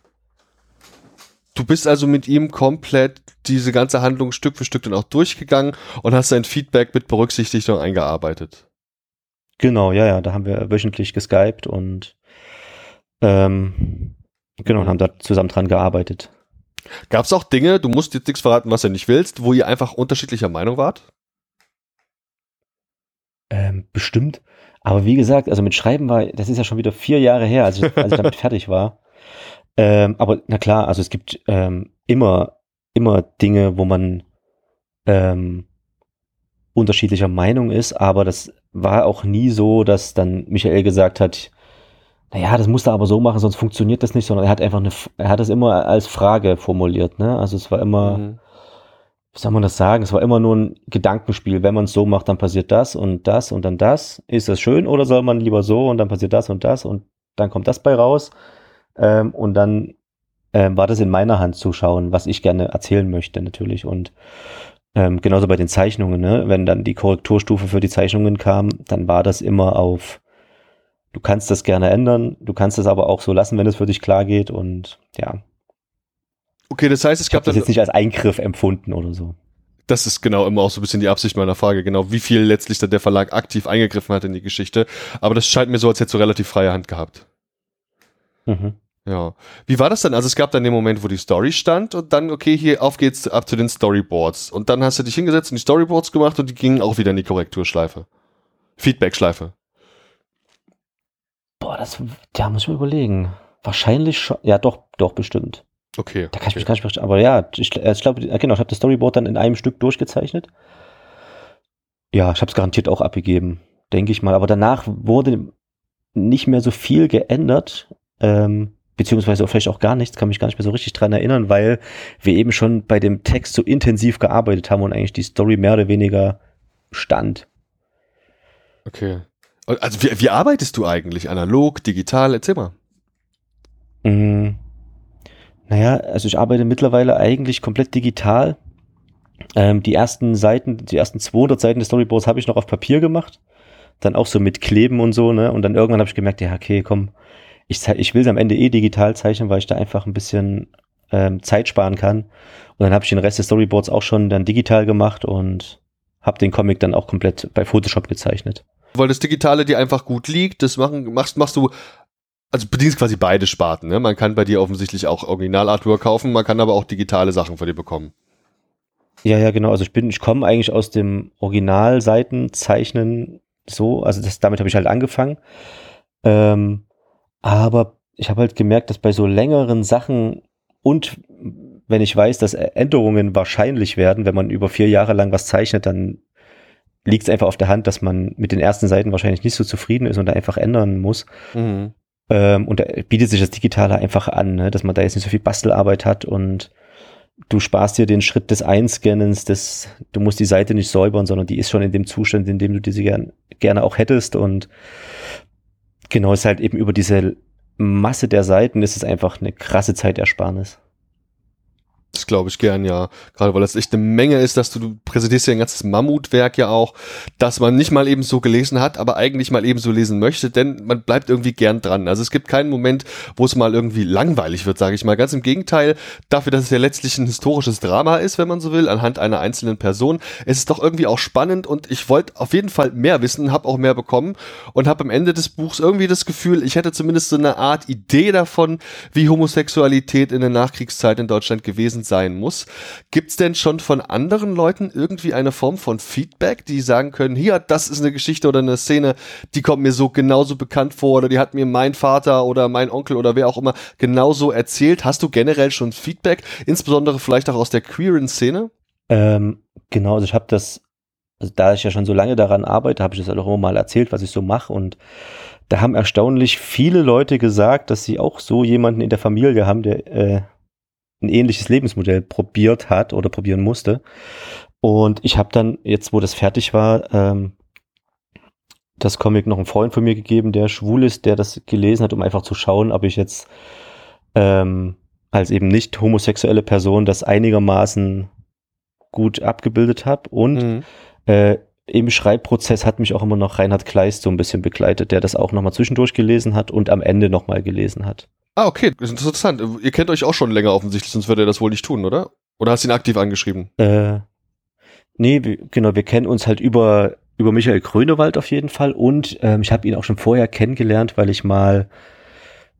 Du bist also mit ihm komplett diese ganze Handlung Stück für Stück dann auch durchgegangen und hast sein Feedback mit berücksichtigt und eingearbeitet. Genau, ja, ja, da haben wir wöchentlich geskypt und ähm, genau, und haben da zusammen dran gearbeitet. Gab es auch Dinge, du musst jetzt nichts verraten, was du nicht willst, wo ihr einfach unterschiedlicher Meinung wart? Ähm, bestimmt. Aber wie gesagt, also mit Schreiben war, das ist ja schon wieder vier Jahre her, als ich, als ich damit fertig war. Ähm, aber na klar, also es gibt ähm, immer, immer Dinge, wo man ähm, unterschiedlicher Meinung ist, aber das war auch nie so, dass dann Michael gesagt hat, naja, das musst du aber so machen, sonst funktioniert das nicht, sondern er hat einfach eine, er hat es immer als Frage formuliert, ne? Also es war immer, mhm wie soll man das sagen? Es war immer nur ein Gedankenspiel. Wenn man es so macht, dann passiert das und das und dann das. Ist das schön oder soll man lieber so und dann passiert das und das und dann kommt das bei raus? Ähm, und dann ähm, war das in meiner Hand zu schauen, was ich gerne erzählen möchte natürlich. Und ähm, genauso bei den Zeichnungen, ne? wenn dann die Korrekturstufe für die Zeichnungen kam, dann war das immer auf, du kannst das gerne ändern, du kannst es aber auch so lassen, wenn es für dich klar geht. Und ja, Okay, das heißt, es gab das jetzt nicht als Eingriff empfunden oder so. Das ist genau immer auch so ein bisschen die Absicht meiner Frage, genau, wie viel letztlich dann der Verlag aktiv eingegriffen hat in die Geschichte. Aber das scheint mir so, als hätte so relativ freie Hand gehabt. Mhm. Ja. Wie war das dann? Also es gab dann den Moment, wo die Story stand und dann, okay, hier auf geht's ab zu den Storyboards. Und dann hast du dich hingesetzt und die Storyboards gemacht und die gingen auch wieder in die Korrekturschleife. Feedbackschleife. Boah, das, da muss ich mir überlegen. Wahrscheinlich schon, ja doch, doch bestimmt. Okay. Da kann ich mich gar nicht verstehen. Aber ja, ich, ich glaube, genau, ich habe das Storyboard dann in einem Stück durchgezeichnet. Ja, ich habe es garantiert auch abgegeben, denke ich mal. Aber danach wurde nicht mehr so viel geändert, ähm, beziehungsweise vielleicht auch gar nichts, kann mich gar nicht mehr so richtig dran erinnern, weil wir eben schon bei dem Text so intensiv gearbeitet haben und eigentlich die Story mehr oder weniger stand. Okay. Also wie, wie arbeitest du eigentlich? Analog, digital, erzähl mal. Mm, naja, also ich arbeite mittlerweile eigentlich komplett digital. Ähm, die ersten Seiten, die ersten 200 Seiten des Storyboards habe ich noch auf Papier gemacht. Dann auch so mit Kleben und so, ne? Und dann irgendwann habe ich gemerkt, ja, okay, komm, ich, ich will es am Ende eh digital zeichnen, weil ich da einfach ein bisschen ähm, Zeit sparen kann. Und dann habe ich den Rest des Storyboards auch schon dann digital gemacht und habe den Comic dann auch komplett bei Photoshop gezeichnet. Weil das Digitale dir einfach gut liegt, das machen, machst, machst du, also bedienst quasi beide Sparten. Ne? Man kann bei dir offensichtlich auch Original-Artwork kaufen, man kann aber auch digitale Sachen von dir bekommen. Ja, ja, genau. Also ich bin, ich komme eigentlich aus dem Originalseitenzeichnen so, also das, damit habe ich halt angefangen. Ähm, aber ich habe halt gemerkt, dass bei so längeren Sachen und wenn ich weiß, dass Änderungen wahrscheinlich werden, wenn man über vier Jahre lang was zeichnet, dann liegt es einfach auf der Hand, dass man mit den ersten Seiten wahrscheinlich nicht so zufrieden ist und da einfach ändern muss. Mhm. Ähm, und da bietet sich das Digitale einfach an, ne? dass man da jetzt nicht so viel Bastelarbeit hat und du sparst dir den Schritt des Einscannens, des, du musst die Seite nicht säubern, sondern die ist schon in dem Zustand, in dem du diese gern, gerne auch hättest. Und genau, ist halt eben über diese Masse der Seiten ist es einfach eine krasse Zeitersparnis. Das glaube ich gern, ja. Gerade weil das echt eine Menge ist, dass du, du präsentierst ja ein ganzes Mammutwerk ja auch, dass man nicht mal eben so gelesen hat, aber eigentlich mal eben so lesen möchte, denn man bleibt irgendwie gern dran. Also es gibt keinen Moment, wo es mal irgendwie langweilig wird, sage ich mal. Ganz im Gegenteil, dafür, dass es ja letztlich ein historisches Drama ist, wenn man so will, anhand einer einzelnen Person, es ist doch irgendwie auch spannend und ich wollte auf jeden Fall mehr wissen, habe auch mehr bekommen und habe am Ende des Buchs irgendwie das Gefühl, ich hätte zumindest so eine Art Idee davon, wie Homosexualität in der Nachkriegszeit in Deutschland gewesen sein muss. Gibt es denn schon von anderen Leuten irgendwie eine Form von Feedback, die sagen können, hier, das ist eine Geschichte oder eine Szene, die kommt mir so genauso bekannt vor oder die hat mir mein Vater oder mein Onkel oder wer auch immer genauso erzählt? Hast du generell schon Feedback, insbesondere vielleicht auch aus der queeren Szene? Ähm, genau, also ich habe das, also da ich ja schon so lange daran arbeite, habe ich das auch immer mal erzählt, was ich so mache und da haben erstaunlich viele Leute gesagt, dass sie auch so jemanden in der Familie haben, der äh, ein ähnliches Lebensmodell probiert hat oder probieren musste. Und ich habe dann, jetzt wo das fertig war, ähm, das Comic noch einen Freund von mir gegeben, der schwul ist, der das gelesen hat, um einfach zu schauen, ob ich jetzt ähm, als eben nicht homosexuelle Person das einigermaßen gut abgebildet habe. Und mhm. äh, im Schreibprozess hat mich auch immer noch Reinhard Kleist so ein bisschen begleitet, der das auch nochmal zwischendurch gelesen hat und am Ende nochmal gelesen hat. Ah, okay, das ist interessant. Ihr kennt euch auch schon länger offensichtlich, sonst würde er das wohl nicht tun, oder? Oder hast du ihn aktiv angeschrieben? Äh, nee, genau, wir kennen uns halt über, über Michael Grönewald auf jeden Fall und ähm, ich habe ihn auch schon vorher kennengelernt, weil ich mal,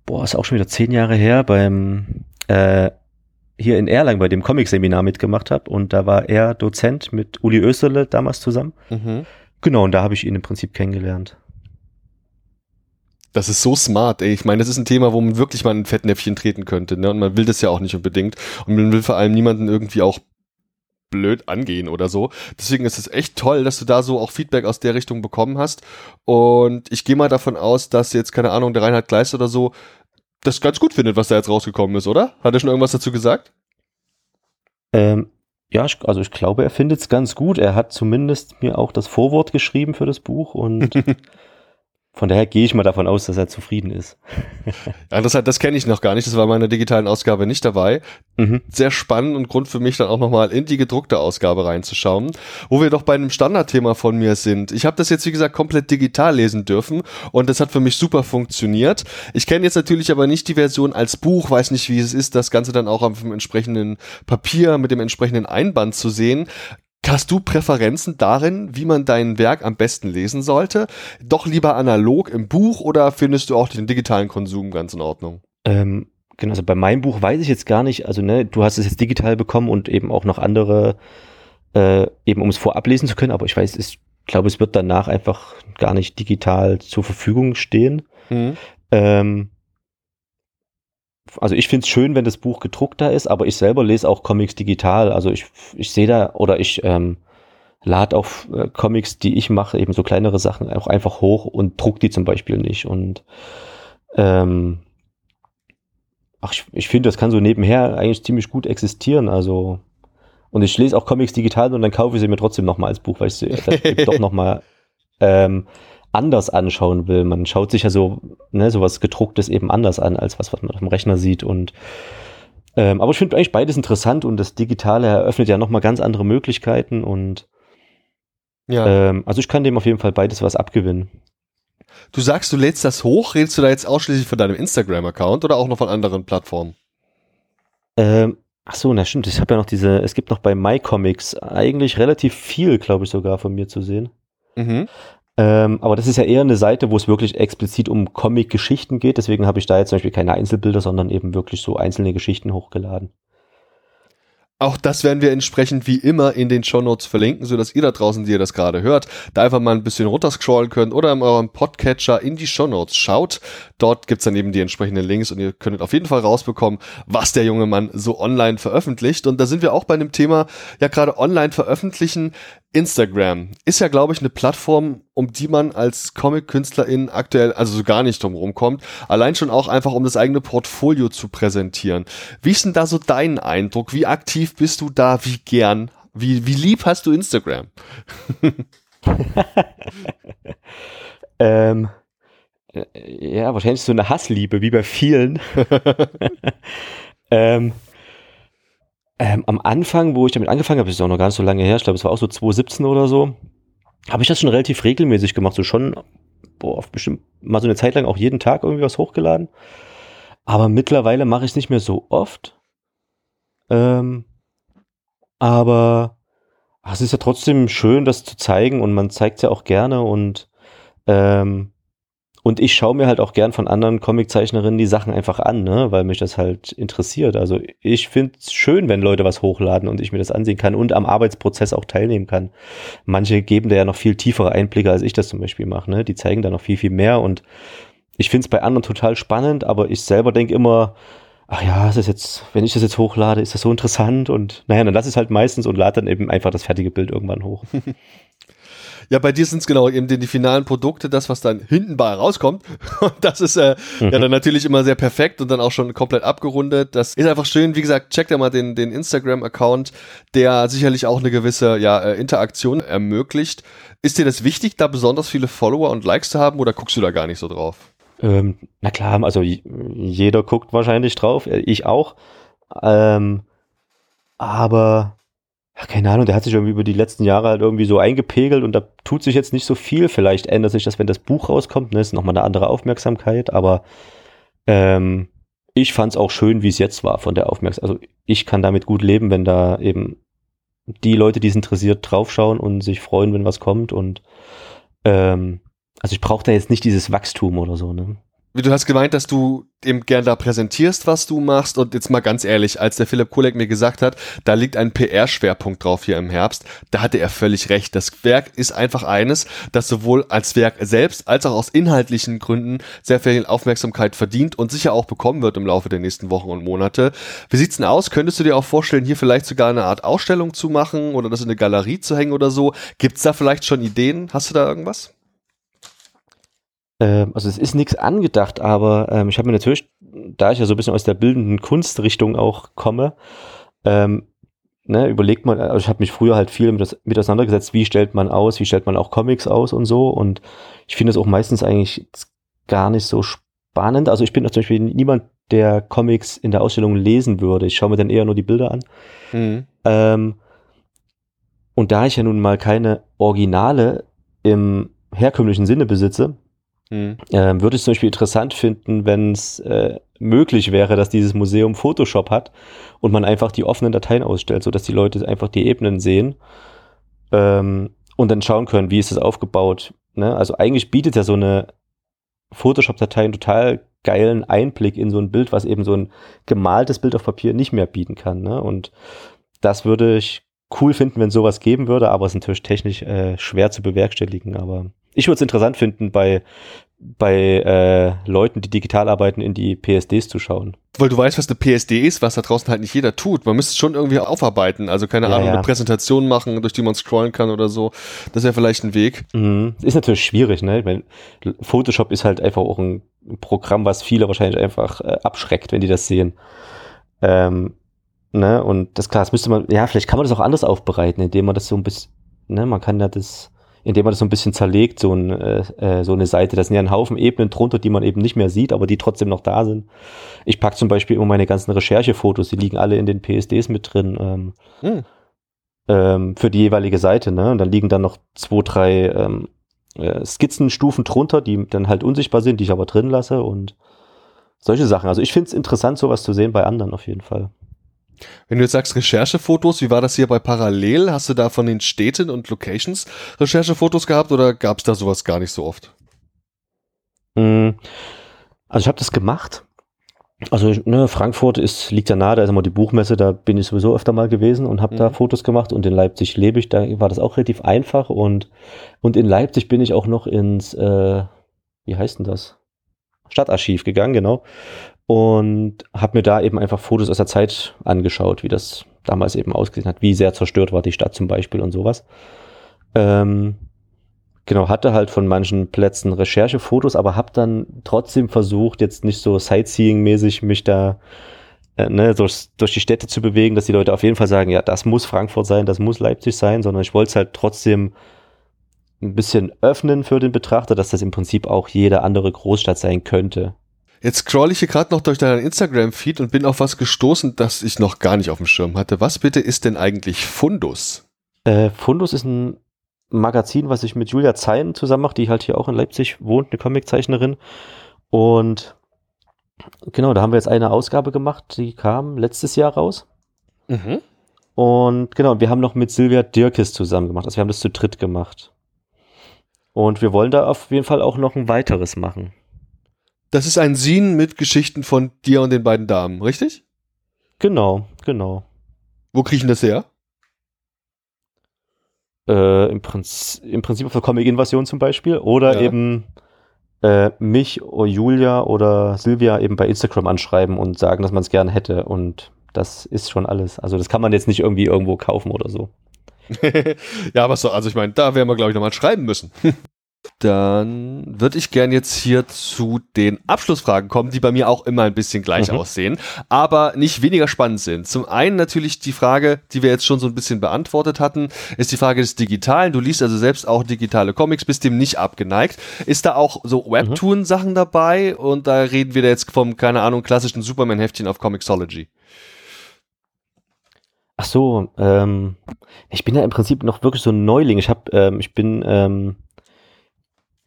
boah, ist auch schon wieder zehn Jahre her, beim äh, hier in Erlangen bei dem Comic-Seminar mitgemacht habe und da war er Dozent mit Uli Österle damals zusammen. Mhm. Genau, und da habe ich ihn im Prinzip kennengelernt. Das ist so smart, ey. Ich meine, das ist ein Thema, wo man wirklich mal ein Fettnäpfchen treten könnte, ne? Und man will das ja auch nicht unbedingt. Und man will vor allem niemanden irgendwie auch blöd angehen oder so. Deswegen ist es echt toll, dass du da so auch Feedback aus der Richtung bekommen hast. Und ich gehe mal davon aus, dass jetzt, keine Ahnung, der Reinhard Gleis oder so das ganz gut findet, was da jetzt rausgekommen ist, oder? Hat er schon irgendwas dazu gesagt? Ähm, ja, also ich glaube, er findet es ganz gut. Er hat zumindest mir auch das Vorwort geschrieben für das Buch und Von daher gehe ich mal davon aus, dass er zufrieden ist. ja, das, das kenne ich noch gar nicht. Das war in meiner digitalen Ausgabe nicht dabei. Mhm. Sehr spannend und Grund für mich dann auch nochmal in die gedruckte Ausgabe reinzuschauen, wo wir doch bei einem Standardthema von mir sind. Ich habe das jetzt, wie gesagt, komplett digital lesen dürfen und das hat für mich super funktioniert. Ich kenne jetzt natürlich aber nicht die Version als Buch, weiß nicht, wie es ist, das Ganze dann auch auf dem entsprechenden Papier mit dem entsprechenden Einband zu sehen. Hast du Präferenzen darin, wie man dein Werk am besten lesen sollte? Doch lieber analog im Buch oder findest du auch den digitalen Konsum ganz in Ordnung? Ähm, genau, also bei meinem Buch weiß ich jetzt gar nicht, also ne, du hast es jetzt digital bekommen und eben auch noch andere, äh, eben um es vorab lesen zu können, aber ich weiß, ich glaube, es wird danach einfach gar nicht digital zur Verfügung stehen. Mhm. Ähm, also ich finde es schön, wenn das Buch gedruckt da ist, aber ich selber lese auch Comics digital. Also ich, ich sehe da oder ich ähm, lade auch äh, Comics, die ich mache, eben so kleinere Sachen auch einfach hoch und druck die zum Beispiel nicht. Und ähm, ach, ich, ich finde, das kann so nebenher eigentlich ziemlich gut existieren. Also und ich lese auch Comics digital und dann kaufe ich sie mir trotzdem nochmal als Buch, weil ich sie doch nochmal ähm, anders anschauen will. Man schaut sich ja so, ne, sowas gedrucktes eben anders an, als was, was man auf dem Rechner sieht. Und ähm, aber ich finde eigentlich beides interessant und das Digitale eröffnet ja nochmal ganz andere Möglichkeiten und ja. Ähm, also ich kann dem auf jeden Fall beides was abgewinnen. Du sagst, du lädst das hoch, redest du da jetzt ausschließlich von deinem Instagram-Account oder auch noch von anderen Plattformen? Ähm, Ach so, na stimmt. Ich habe ja noch diese, es gibt noch bei MyComics eigentlich relativ viel, glaube ich, sogar von mir zu sehen. Mhm. Ähm, aber das ist ja eher eine Seite, wo es wirklich explizit um Comic-Geschichten geht. Deswegen habe ich da jetzt zum Beispiel keine Einzelbilder, sondern eben wirklich so einzelne Geschichten hochgeladen. Auch das werden wir entsprechend wie immer in den Shownotes verlinken, sodass ihr da draußen, die ihr das gerade hört, da einfach mal ein bisschen runterscrollen könnt oder in eurem Podcatcher in die Shownotes schaut. Dort gibt's dann eben die entsprechenden Links und ihr könntet auf jeden Fall rausbekommen, was der junge Mann so online veröffentlicht. Und da sind wir auch bei einem Thema, ja gerade online veröffentlichen. Instagram ist ja, glaube ich, eine Plattform, um die man als Comic-Künstlerin aktuell also so gar nicht drum rumkommt. Allein schon auch einfach, um das eigene Portfolio zu präsentieren. Wie ist denn da so dein Eindruck? Wie aktiv bist du da? Wie gern? Wie, wie lieb hast du Instagram? ähm, äh, ja, wahrscheinlich so eine Hassliebe, wie bei vielen. ähm, ähm, am Anfang, wo ich damit angefangen habe, ist auch noch gar nicht so lange her, ich glaube, es war auch so 2017 oder so, habe ich das schon relativ regelmäßig gemacht, so schon, boah, bestimmt mal so eine Zeit lang auch jeden Tag irgendwie was hochgeladen. Aber mittlerweile mache ich es nicht mehr so oft. Ähm, aber ach, es ist ja trotzdem schön, das zu zeigen und man zeigt es ja auch gerne und ähm, und ich schaue mir halt auch gern von anderen Comiczeichnerinnen die Sachen einfach an, ne, weil mich das halt interessiert. Also ich finde es schön, wenn Leute was hochladen und ich mir das ansehen kann und am Arbeitsprozess auch teilnehmen kann. Manche geben da ja noch viel tiefere Einblicke, als ich das zum Beispiel mache. Ne? Die zeigen da noch viel, viel mehr und ich finde es bei anderen total spannend, aber ich selber denke immer, ach ja, ist das jetzt, wenn ich das jetzt hochlade, ist das so interessant und naja, dann lasse ich es halt meistens und lade dann eben einfach das fertige Bild irgendwann hoch. Ja, bei dir sind es genau eben die, die, finalen Produkte, das, was dann hinten bei rauskommt. Und das ist äh, mhm. ja dann natürlich immer sehr perfekt und dann auch schon komplett abgerundet. Das ist einfach schön. Wie gesagt, checkt ja mal den, den Instagram-Account, der sicherlich auch eine gewisse ja, äh, Interaktion ermöglicht. Ist dir das wichtig, da besonders viele Follower und Likes zu haben oder guckst du da gar nicht so drauf? Ähm, na klar, also jeder guckt wahrscheinlich drauf, äh, ich auch. Ähm, aber ja, keine Ahnung, der hat sich irgendwie über die letzten Jahre halt irgendwie so eingepegelt und da tut sich jetzt nicht so viel. Vielleicht ändert sich das, wenn das Buch rauskommt, ne? Ist nochmal eine andere Aufmerksamkeit, aber ähm, ich fand es auch schön, wie es jetzt war von der Aufmerksamkeit. Also ich kann damit gut leben, wenn da eben die Leute, die es interessiert, draufschauen und sich freuen, wenn was kommt. Und ähm, also ich brauche da jetzt nicht dieses Wachstum oder so, ne? Wie du hast gemeint, dass du eben gern da präsentierst, was du machst. Und jetzt mal ganz ehrlich, als der Philipp Kulek mir gesagt hat, da liegt ein PR-Schwerpunkt drauf hier im Herbst, da hatte er völlig recht. Das Werk ist einfach eines, das sowohl als Werk selbst als auch aus inhaltlichen Gründen sehr viel Aufmerksamkeit verdient und sicher auch bekommen wird im Laufe der nächsten Wochen und Monate. Wie sieht's denn aus? Könntest du dir auch vorstellen, hier vielleicht sogar eine Art Ausstellung zu machen oder das in eine Galerie zu hängen oder so? Gibt's da vielleicht schon Ideen? Hast du da irgendwas? Ähm, also es ist nichts angedacht, aber ähm, ich habe mir natürlich, da ich ja so ein bisschen aus der bildenden Kunstrichtung auch komme, ähm, ne, überlegt man, also ich habe mich früher halt viel mit, mit auseinandergesetzt, wie stellt man aus, wie stellt man auch Comics aus und so und ich finde es auch meistens eigentlich gar nicht so spannend. Also ich bin zum Beispiel niemand, der Comics in der Ausstellung lesen würde. Ich schaue mir dann eher nur die Bilder an. Mhm. Ähm, und da ich ja nun mal keine Originale im herkömmlichen Sinne besitze, Mhm. Ähm, würde ich zum Beispiel interessant finden, wenn es äh, möglich wäre, dass dieses Museum Photoshop hat und man einfach die offenen Dateien ausstellt, sodass die Leute einfach die Ebenen sehen ähm, und dann schauen können, wie ist es aufgebaut. Ne? Also eigentlich bietet ja so eine Photoshop-Datei einen total geilen Einblick in so ein Bild, was eben so ein gemaltes Bild auf Papier nicht mehr bieten kann. Ne? Und das würde ich cool finden, wenn sowas geben würde, aber es ist natürlich technisch äh, schwer zu bewerkstelligen. Aber ich würde es interessant finden, bei, bei äh, Leuten, die digital arbeiten, in die PSDs zu schauen. Weil du weißt, was eine PSD ist, was da draußen halt nicht jeder tut. Man müsste es schon irgendwie aufarbeiten. Also keine ja, Ahnung, ja. eine Präsentation machen, durch die man scrollen kann oder so. Das wäre vielleicht ein Weg. Mhm. Ist natürlich schwierig, ne? Ich mein, Photoshop ist halt einfach auch ein Programm, was viele wahrscheinlich einfach äh, abschreckt, wenn die das sehen. Ähm, ne? Und das klar, das müsste man, ja, vielleicht kann man das auch anders aufbereiten, indem man das so ein bisschen, ne, man kann ja das indem man das so ein bisschen zerlegt, so, ein, äh, äh, so eine Seite. Das sind ja ein Haufen Ebenen drunter, die man eben nicht mehr sieht, aber die trotzdem noch da sind. Ich packe zum Beispiel immer meine ganzen Recherchefotos, die liegen alle in den PSDs mit drin. Ähm, hm. ähm, für die jeweilige Seite. Ne? Und dann liegen dann noch zwei, drei ähm, äh, Skizzenstufen drunter, die dann halt unsichtbar sind, die ich aber drin lasse und solche Sachen. Also ich finde es interessant, sowas zu sehen bei anderen auf jeden Fall. Wenn du jetzt sagst Recherchefotos, wie war das hier bei Parallel? Hast du da von den Städten und Locations Recherchefotos gehabt oder gab es da sowas gar nicht so oft? Mm, also ich habe das gemacht. Also ne, Frankfurt ist, liegt ja nahe, da ist immer die Buchmesse, da bin ich sowieso öfter mal gewesen und habe mhm. da Fotos gemacht und in Leipzig lebe ich, da war das auch relativ einfach und, und in Leipzig bin ich auch noch ins, äh, wie heißt denn das? Stadtarchiv gegangen, genau. Und habe mir da eben einfach Fotos aus der Zeit angeschaut, wie das damals eben ausgesehen hat, wie sehr zerstört war die Stadt zum Beispiel und sowas. Ähm, genau, hatte halt von manchen Plätzen Recherchefotos, aber habe dann trotzdem versucht, jetzt nicht so Sightseeing-mäßig mich da äh, ne, durch, durch die Städte zu bewegen, dass die Leute auf jeden Fall sagen, ja, das muss Frankfurt sein, das muss Leipzig sein, sondern ich wollte es halt trotzdem ein bisschen öffnen für den Betrachter, dass das im Prinzip auch jede andere Großstadt sein könnte. Jetzt scroll ich hier gerade noch durch deinen Instagram-Feed und bin auf was gestoßen, das ich noch gar nicht auf dem Schirm hatte. Was bitte ist denn eigentlich Fundus? Äh, Fundus ist ein Magazin, was ich mit Julia Zein zusammen mache, die halt hier auch in Leipzig wohnt, eine Comiczeichnerin. Und genau, da haben wir jetzt eine Ausgabe gemacht, die kam letztes Jahr raus. Mhm. Und genau, wir haben noch mit Silvia Dirkes zusammen gemacht. Also wir haben das zu dritt gemacht. Und wir wollen da auf jeden Fall auch noch ein weiteres machen. Das ist ein Scene mit Geschichten von dir und den beiden Damen, richtig? Genau, genau. Wo kriechen das her? Äh, im, Prinz Im Prinzip auf der Comic-Invasion zum Beispiel. Oder ja. eben äh, mich oder Julia oder Silvia eben bei Instagram anschreiben und sagen, dass man es gerne hätte. Und das ist schon alles. Also das kann man jetzt nicht irgendwie irgendwo kaufen oder so. ja, was so, also ich meine, da werden wir, glaube ich, nochmal schreiben müssen. Dann würde ich gern jetzt hier zu den Abschlussfragen kommen, die bei mir auch immer ein bisschen gleich mhm. aussehen, aber nicht weniger spannend sind. Zum einen natürlich die Frage, die wir jetzt schon so ein bisschen beantwortet hatten, ist die Frage des Digitalen. Du liest also selbst auch digitale Comics, bist dem nicht abgeneigt. Ist da auch so Webtoon-Sachen mhm. dabei? Und da reden wir jetzt vom, keine Ahnung, klassischen Superman-Heftchen auf Comixology. Ach so, ähm, ich bin ja im Prinzip noch wirklich so ein Neuling. Ich habe, ähm, ich bin ähm,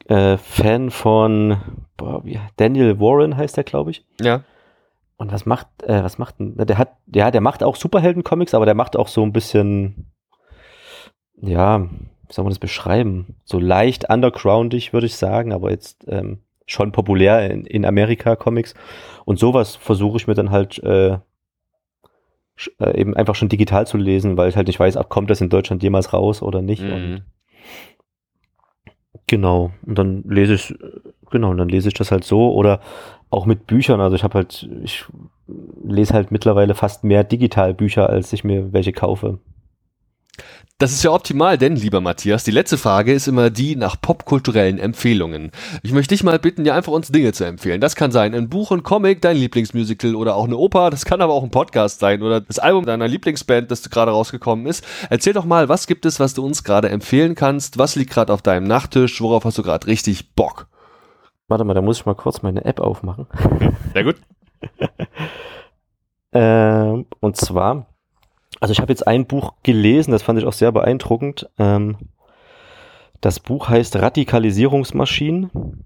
äh, Fan von boah, Daniel Warren heißt der, glaube ich. Ja. Und was macht, äh, was macht denn, der hat, ja, der macht auch Superhelden-Comics, aber der macht auch so ein bisschen, ja, wie soll man das beschreiben? So leicht undergroundig, würde ich sagen, aber jetzt ähm, schon populär in, in Amerika Comics. Und sowas versuche ich mir dann halt äh, äh, eben einfach schon digital zu lesen, weil ich halt nicht weiß, ab kommt das in Deutschland jemals raus oder nicht. Mhm. Und genau. Und dann lese ich, genau, und dann lese ich das halt so oder auch mit Büchern. Also ich habe halt, ich lese halt mittlerweile fast mehr digital Bücher, als ich mir welche kaufe. Das ist ja optimal, denn, lieber Matthias, die letzte Frage ist immer die nach popkulturellen Empfehlungen. Ich möchte dich mal bitten, ja einfach uns Dinge zu empfehlen. Das kann sein ein Buch, ein Comic, dein Lieblingsmusical oder auch eine Oper. Das kann aber auch ein Podcast sein oder das Album deiner Lieblingsband, das gerade rausgekommen ist. Erzähl doch mal, was gibt es, was du uns gerade empfehlen kannst? Was liegt gerade auf deinem Nachttisch? Worauf hast du gerade richtig Bock? Warte mal, da muss ich mal kurz meine App aufmachen. Sehr gut. ähm, und zwar also ich habe jetzt ein Buch gelesen, das fand ich auch sehr beeindruckend. Ähm, das Buch heißt Radikalisierungsmaschinen.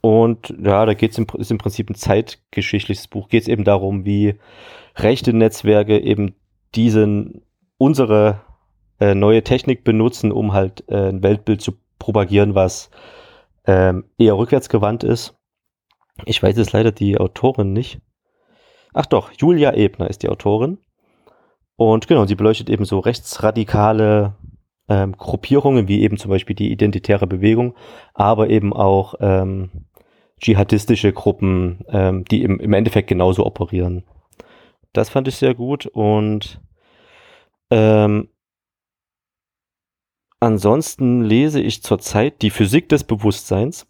Und ja, da geht's im, ist im Prinzip ein zeitgeschichtliches Buch. Geht es eben darum, wie rechte Netzwerke eben diesen unsere äh, neue Technik benutzen, um halt äh, ein Weltbild zu propagieren, was ähm, eher rückwärtsgewandt ist. Ich weiß jetzt leider die Autorin nicht. Ach doch, Julia Ebner ist die Autorin. Und genau, sie beleuchtet eben so rechtsradikale ähm, Gruppierungen, wie eben zum Beispiel die Identitäre Bewegung, aber eben auch ähm, dschihadistische Gruppen, ähm, die im, im Endeffekt genauso operieren. Das fand ich sehr gut und ähm, ansonsten lese ich zurzeit die Physik des Bewusstseins.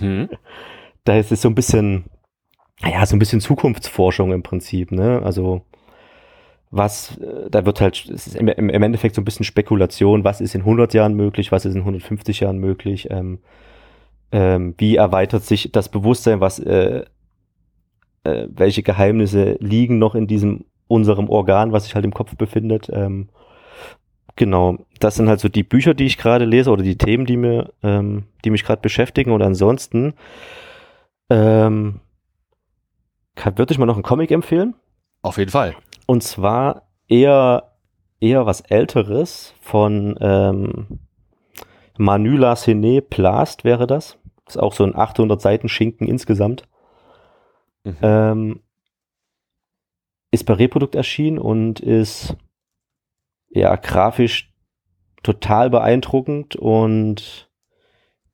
Mhm. da ist es so ein bisschen, ja, so ein bisschen Zukunftsforschung im Prinzip, ne? Also was, äh, da wird halt, es ist im, im, Endeffekt so ein bisschen Spekulation, was ist in 100 Jahren möglich, was ist in 150 Jahren möglich, ähm, ähm, wie erweitert sich das Bewusstsein, was, äh, äh, welche Geheimnisse liegen noch in diesem, unserem Organ, was sich halt im Kopf befindet, ähm, Genau, das sind halt so die Bücher, die ich gerade lese oder die Themen, die mir, ähm, die mich gerade beschäftigen. Und ansonsten ähm, kann, würde ich mal noch einen Comic empfehlen. Auf jeden Fall. Und zwar eher, eher was Älteres von ähm, Manula Sene Plast wäre das. Ist auch so ein 800 Seiten Schinken insgesamt. Mhm. Ähm, ist bei Reprodukt erschienen und ist ja grafisch total beeindruckend und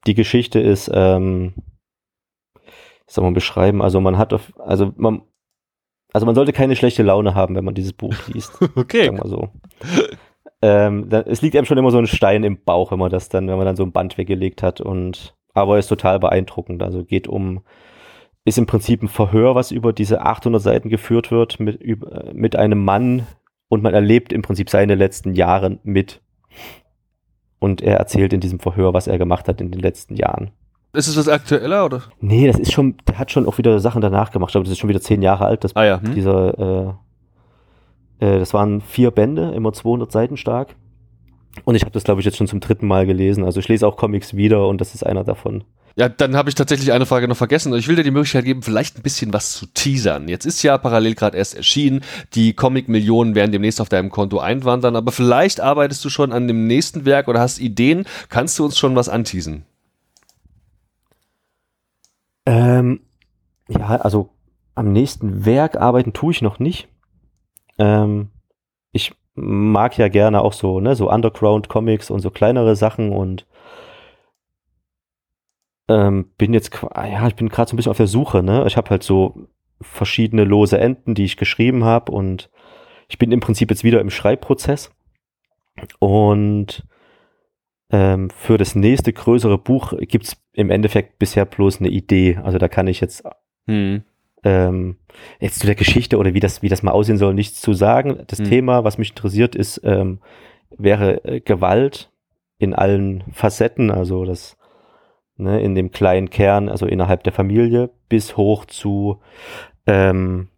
die Geschichte ist, ähm, soll man beschreiben, also man hat auf, also man, also man sollte keine schlechte Laune haben, wenn man dieses Buch liest. okay. Sagen wir so. ähm, da, es liegt einem schon immer so ein Stein im Bauch, wenn man das dann, wenn man dann so ein Band weggelegt hat und aber ist total beeindruckend. Also geht um, ist im Prinzip ein Verhör, was über diese 800 Seiten geführt wird mit, über, mit einem Mann und man erlebt im Prinzip seine letzten Jahre mit. Und er erzählt in diesem Verhör, was er gemacht hat in den letzten Jahren. Ist es was aktueller oder? Nee, das ist schon, der hat schon auch wieder Sachen danach gemacht. Ich glaube, das ist schon wieder zehn Jahre alt. Das, ah ja. Hm? Dieser, äh, äh, das waren vier Bände, immer 200 Seiten stark. Und ich habe das, glaube ich, jetzt schon zum dritten Mal gelesen. Also ich lese auch Comics wieder und das ist einer davon. Ja, dann habe ich tatsächlich eine Frage noch vergessen. Ich will dir die Möglichkeit geben, vielleicht ein bisschen was zu teasern. Jetzt ist ja parallel gerade erst erschienen. Die Comic-Millionen werden demnächst auf deinem Konto einwandern, aber vielleicht arbeitest du schon an dem nächsten Werk oder hast Ideen. Kannst du uns schon was anteasen? Ähm, ja, also am nächsten Werk arbeiten tue ich noch nicht. Ähm, ich mag ja gerne auch so, ne, so Underground-Comics und so kleinere Sachen und ähm, bin jetzt, ja, ich bin gerade so ein bisschen auf der Suche, ne? Ich habe halt so verschiedene lose Enden, die ich geschrieben habe und ich bin im Prinzip jetzt wieder im Schreibprozess und ähm, für das nächste größere Buch gibt's im Endeffekt bisher bloß eine Idee. Also da kann ich jetzt hm. ähm, jetzt zu der Geschichte oder wie das, wie das mal aussehen soll, nichts zu sagen. Das hm. Thema, was mich interessiert, ist, ähm, wäre äh, Gewalt in allen Facetten, also das ne, in dem kleinen Kern, also innerhalb der Familie, bis hoch zu, ähm,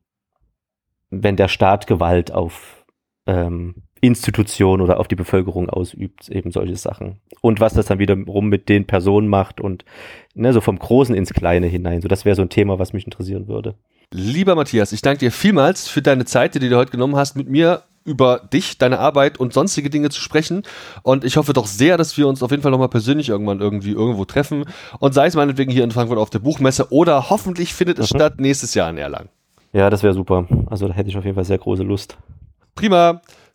wenn der Staat Gewalt auf ähm, Institutionen oder auf die Bevölkerung ausübt, eben solche Sachen. Und was das dann wiederum mit den Personen macht und ne, so vom Großen ins Kleine hinein. So, das wäre so ein Thema, was mich interessieren würde. Lieber Matthias, ich danke dir vielmals für deine Zeit, die du dir heute genommen hast, mit mir über dich, deine Arbeit und sonstige Dinge zu sprechen. Und ich hoffe doch sehr, dass wir uns auf jeden Fall nochmal persönlich irgendwann irgendwie irgendwo treffen. Und sei es meinetwegen hier in Frankfurt auf der Buchmesse oder hoffentlich findet es mhm. statt nächstes Jahr in Erlangen. Ja, das wäre super. Also da hätte ich auf jeden Fall sehr große Lust. Prima.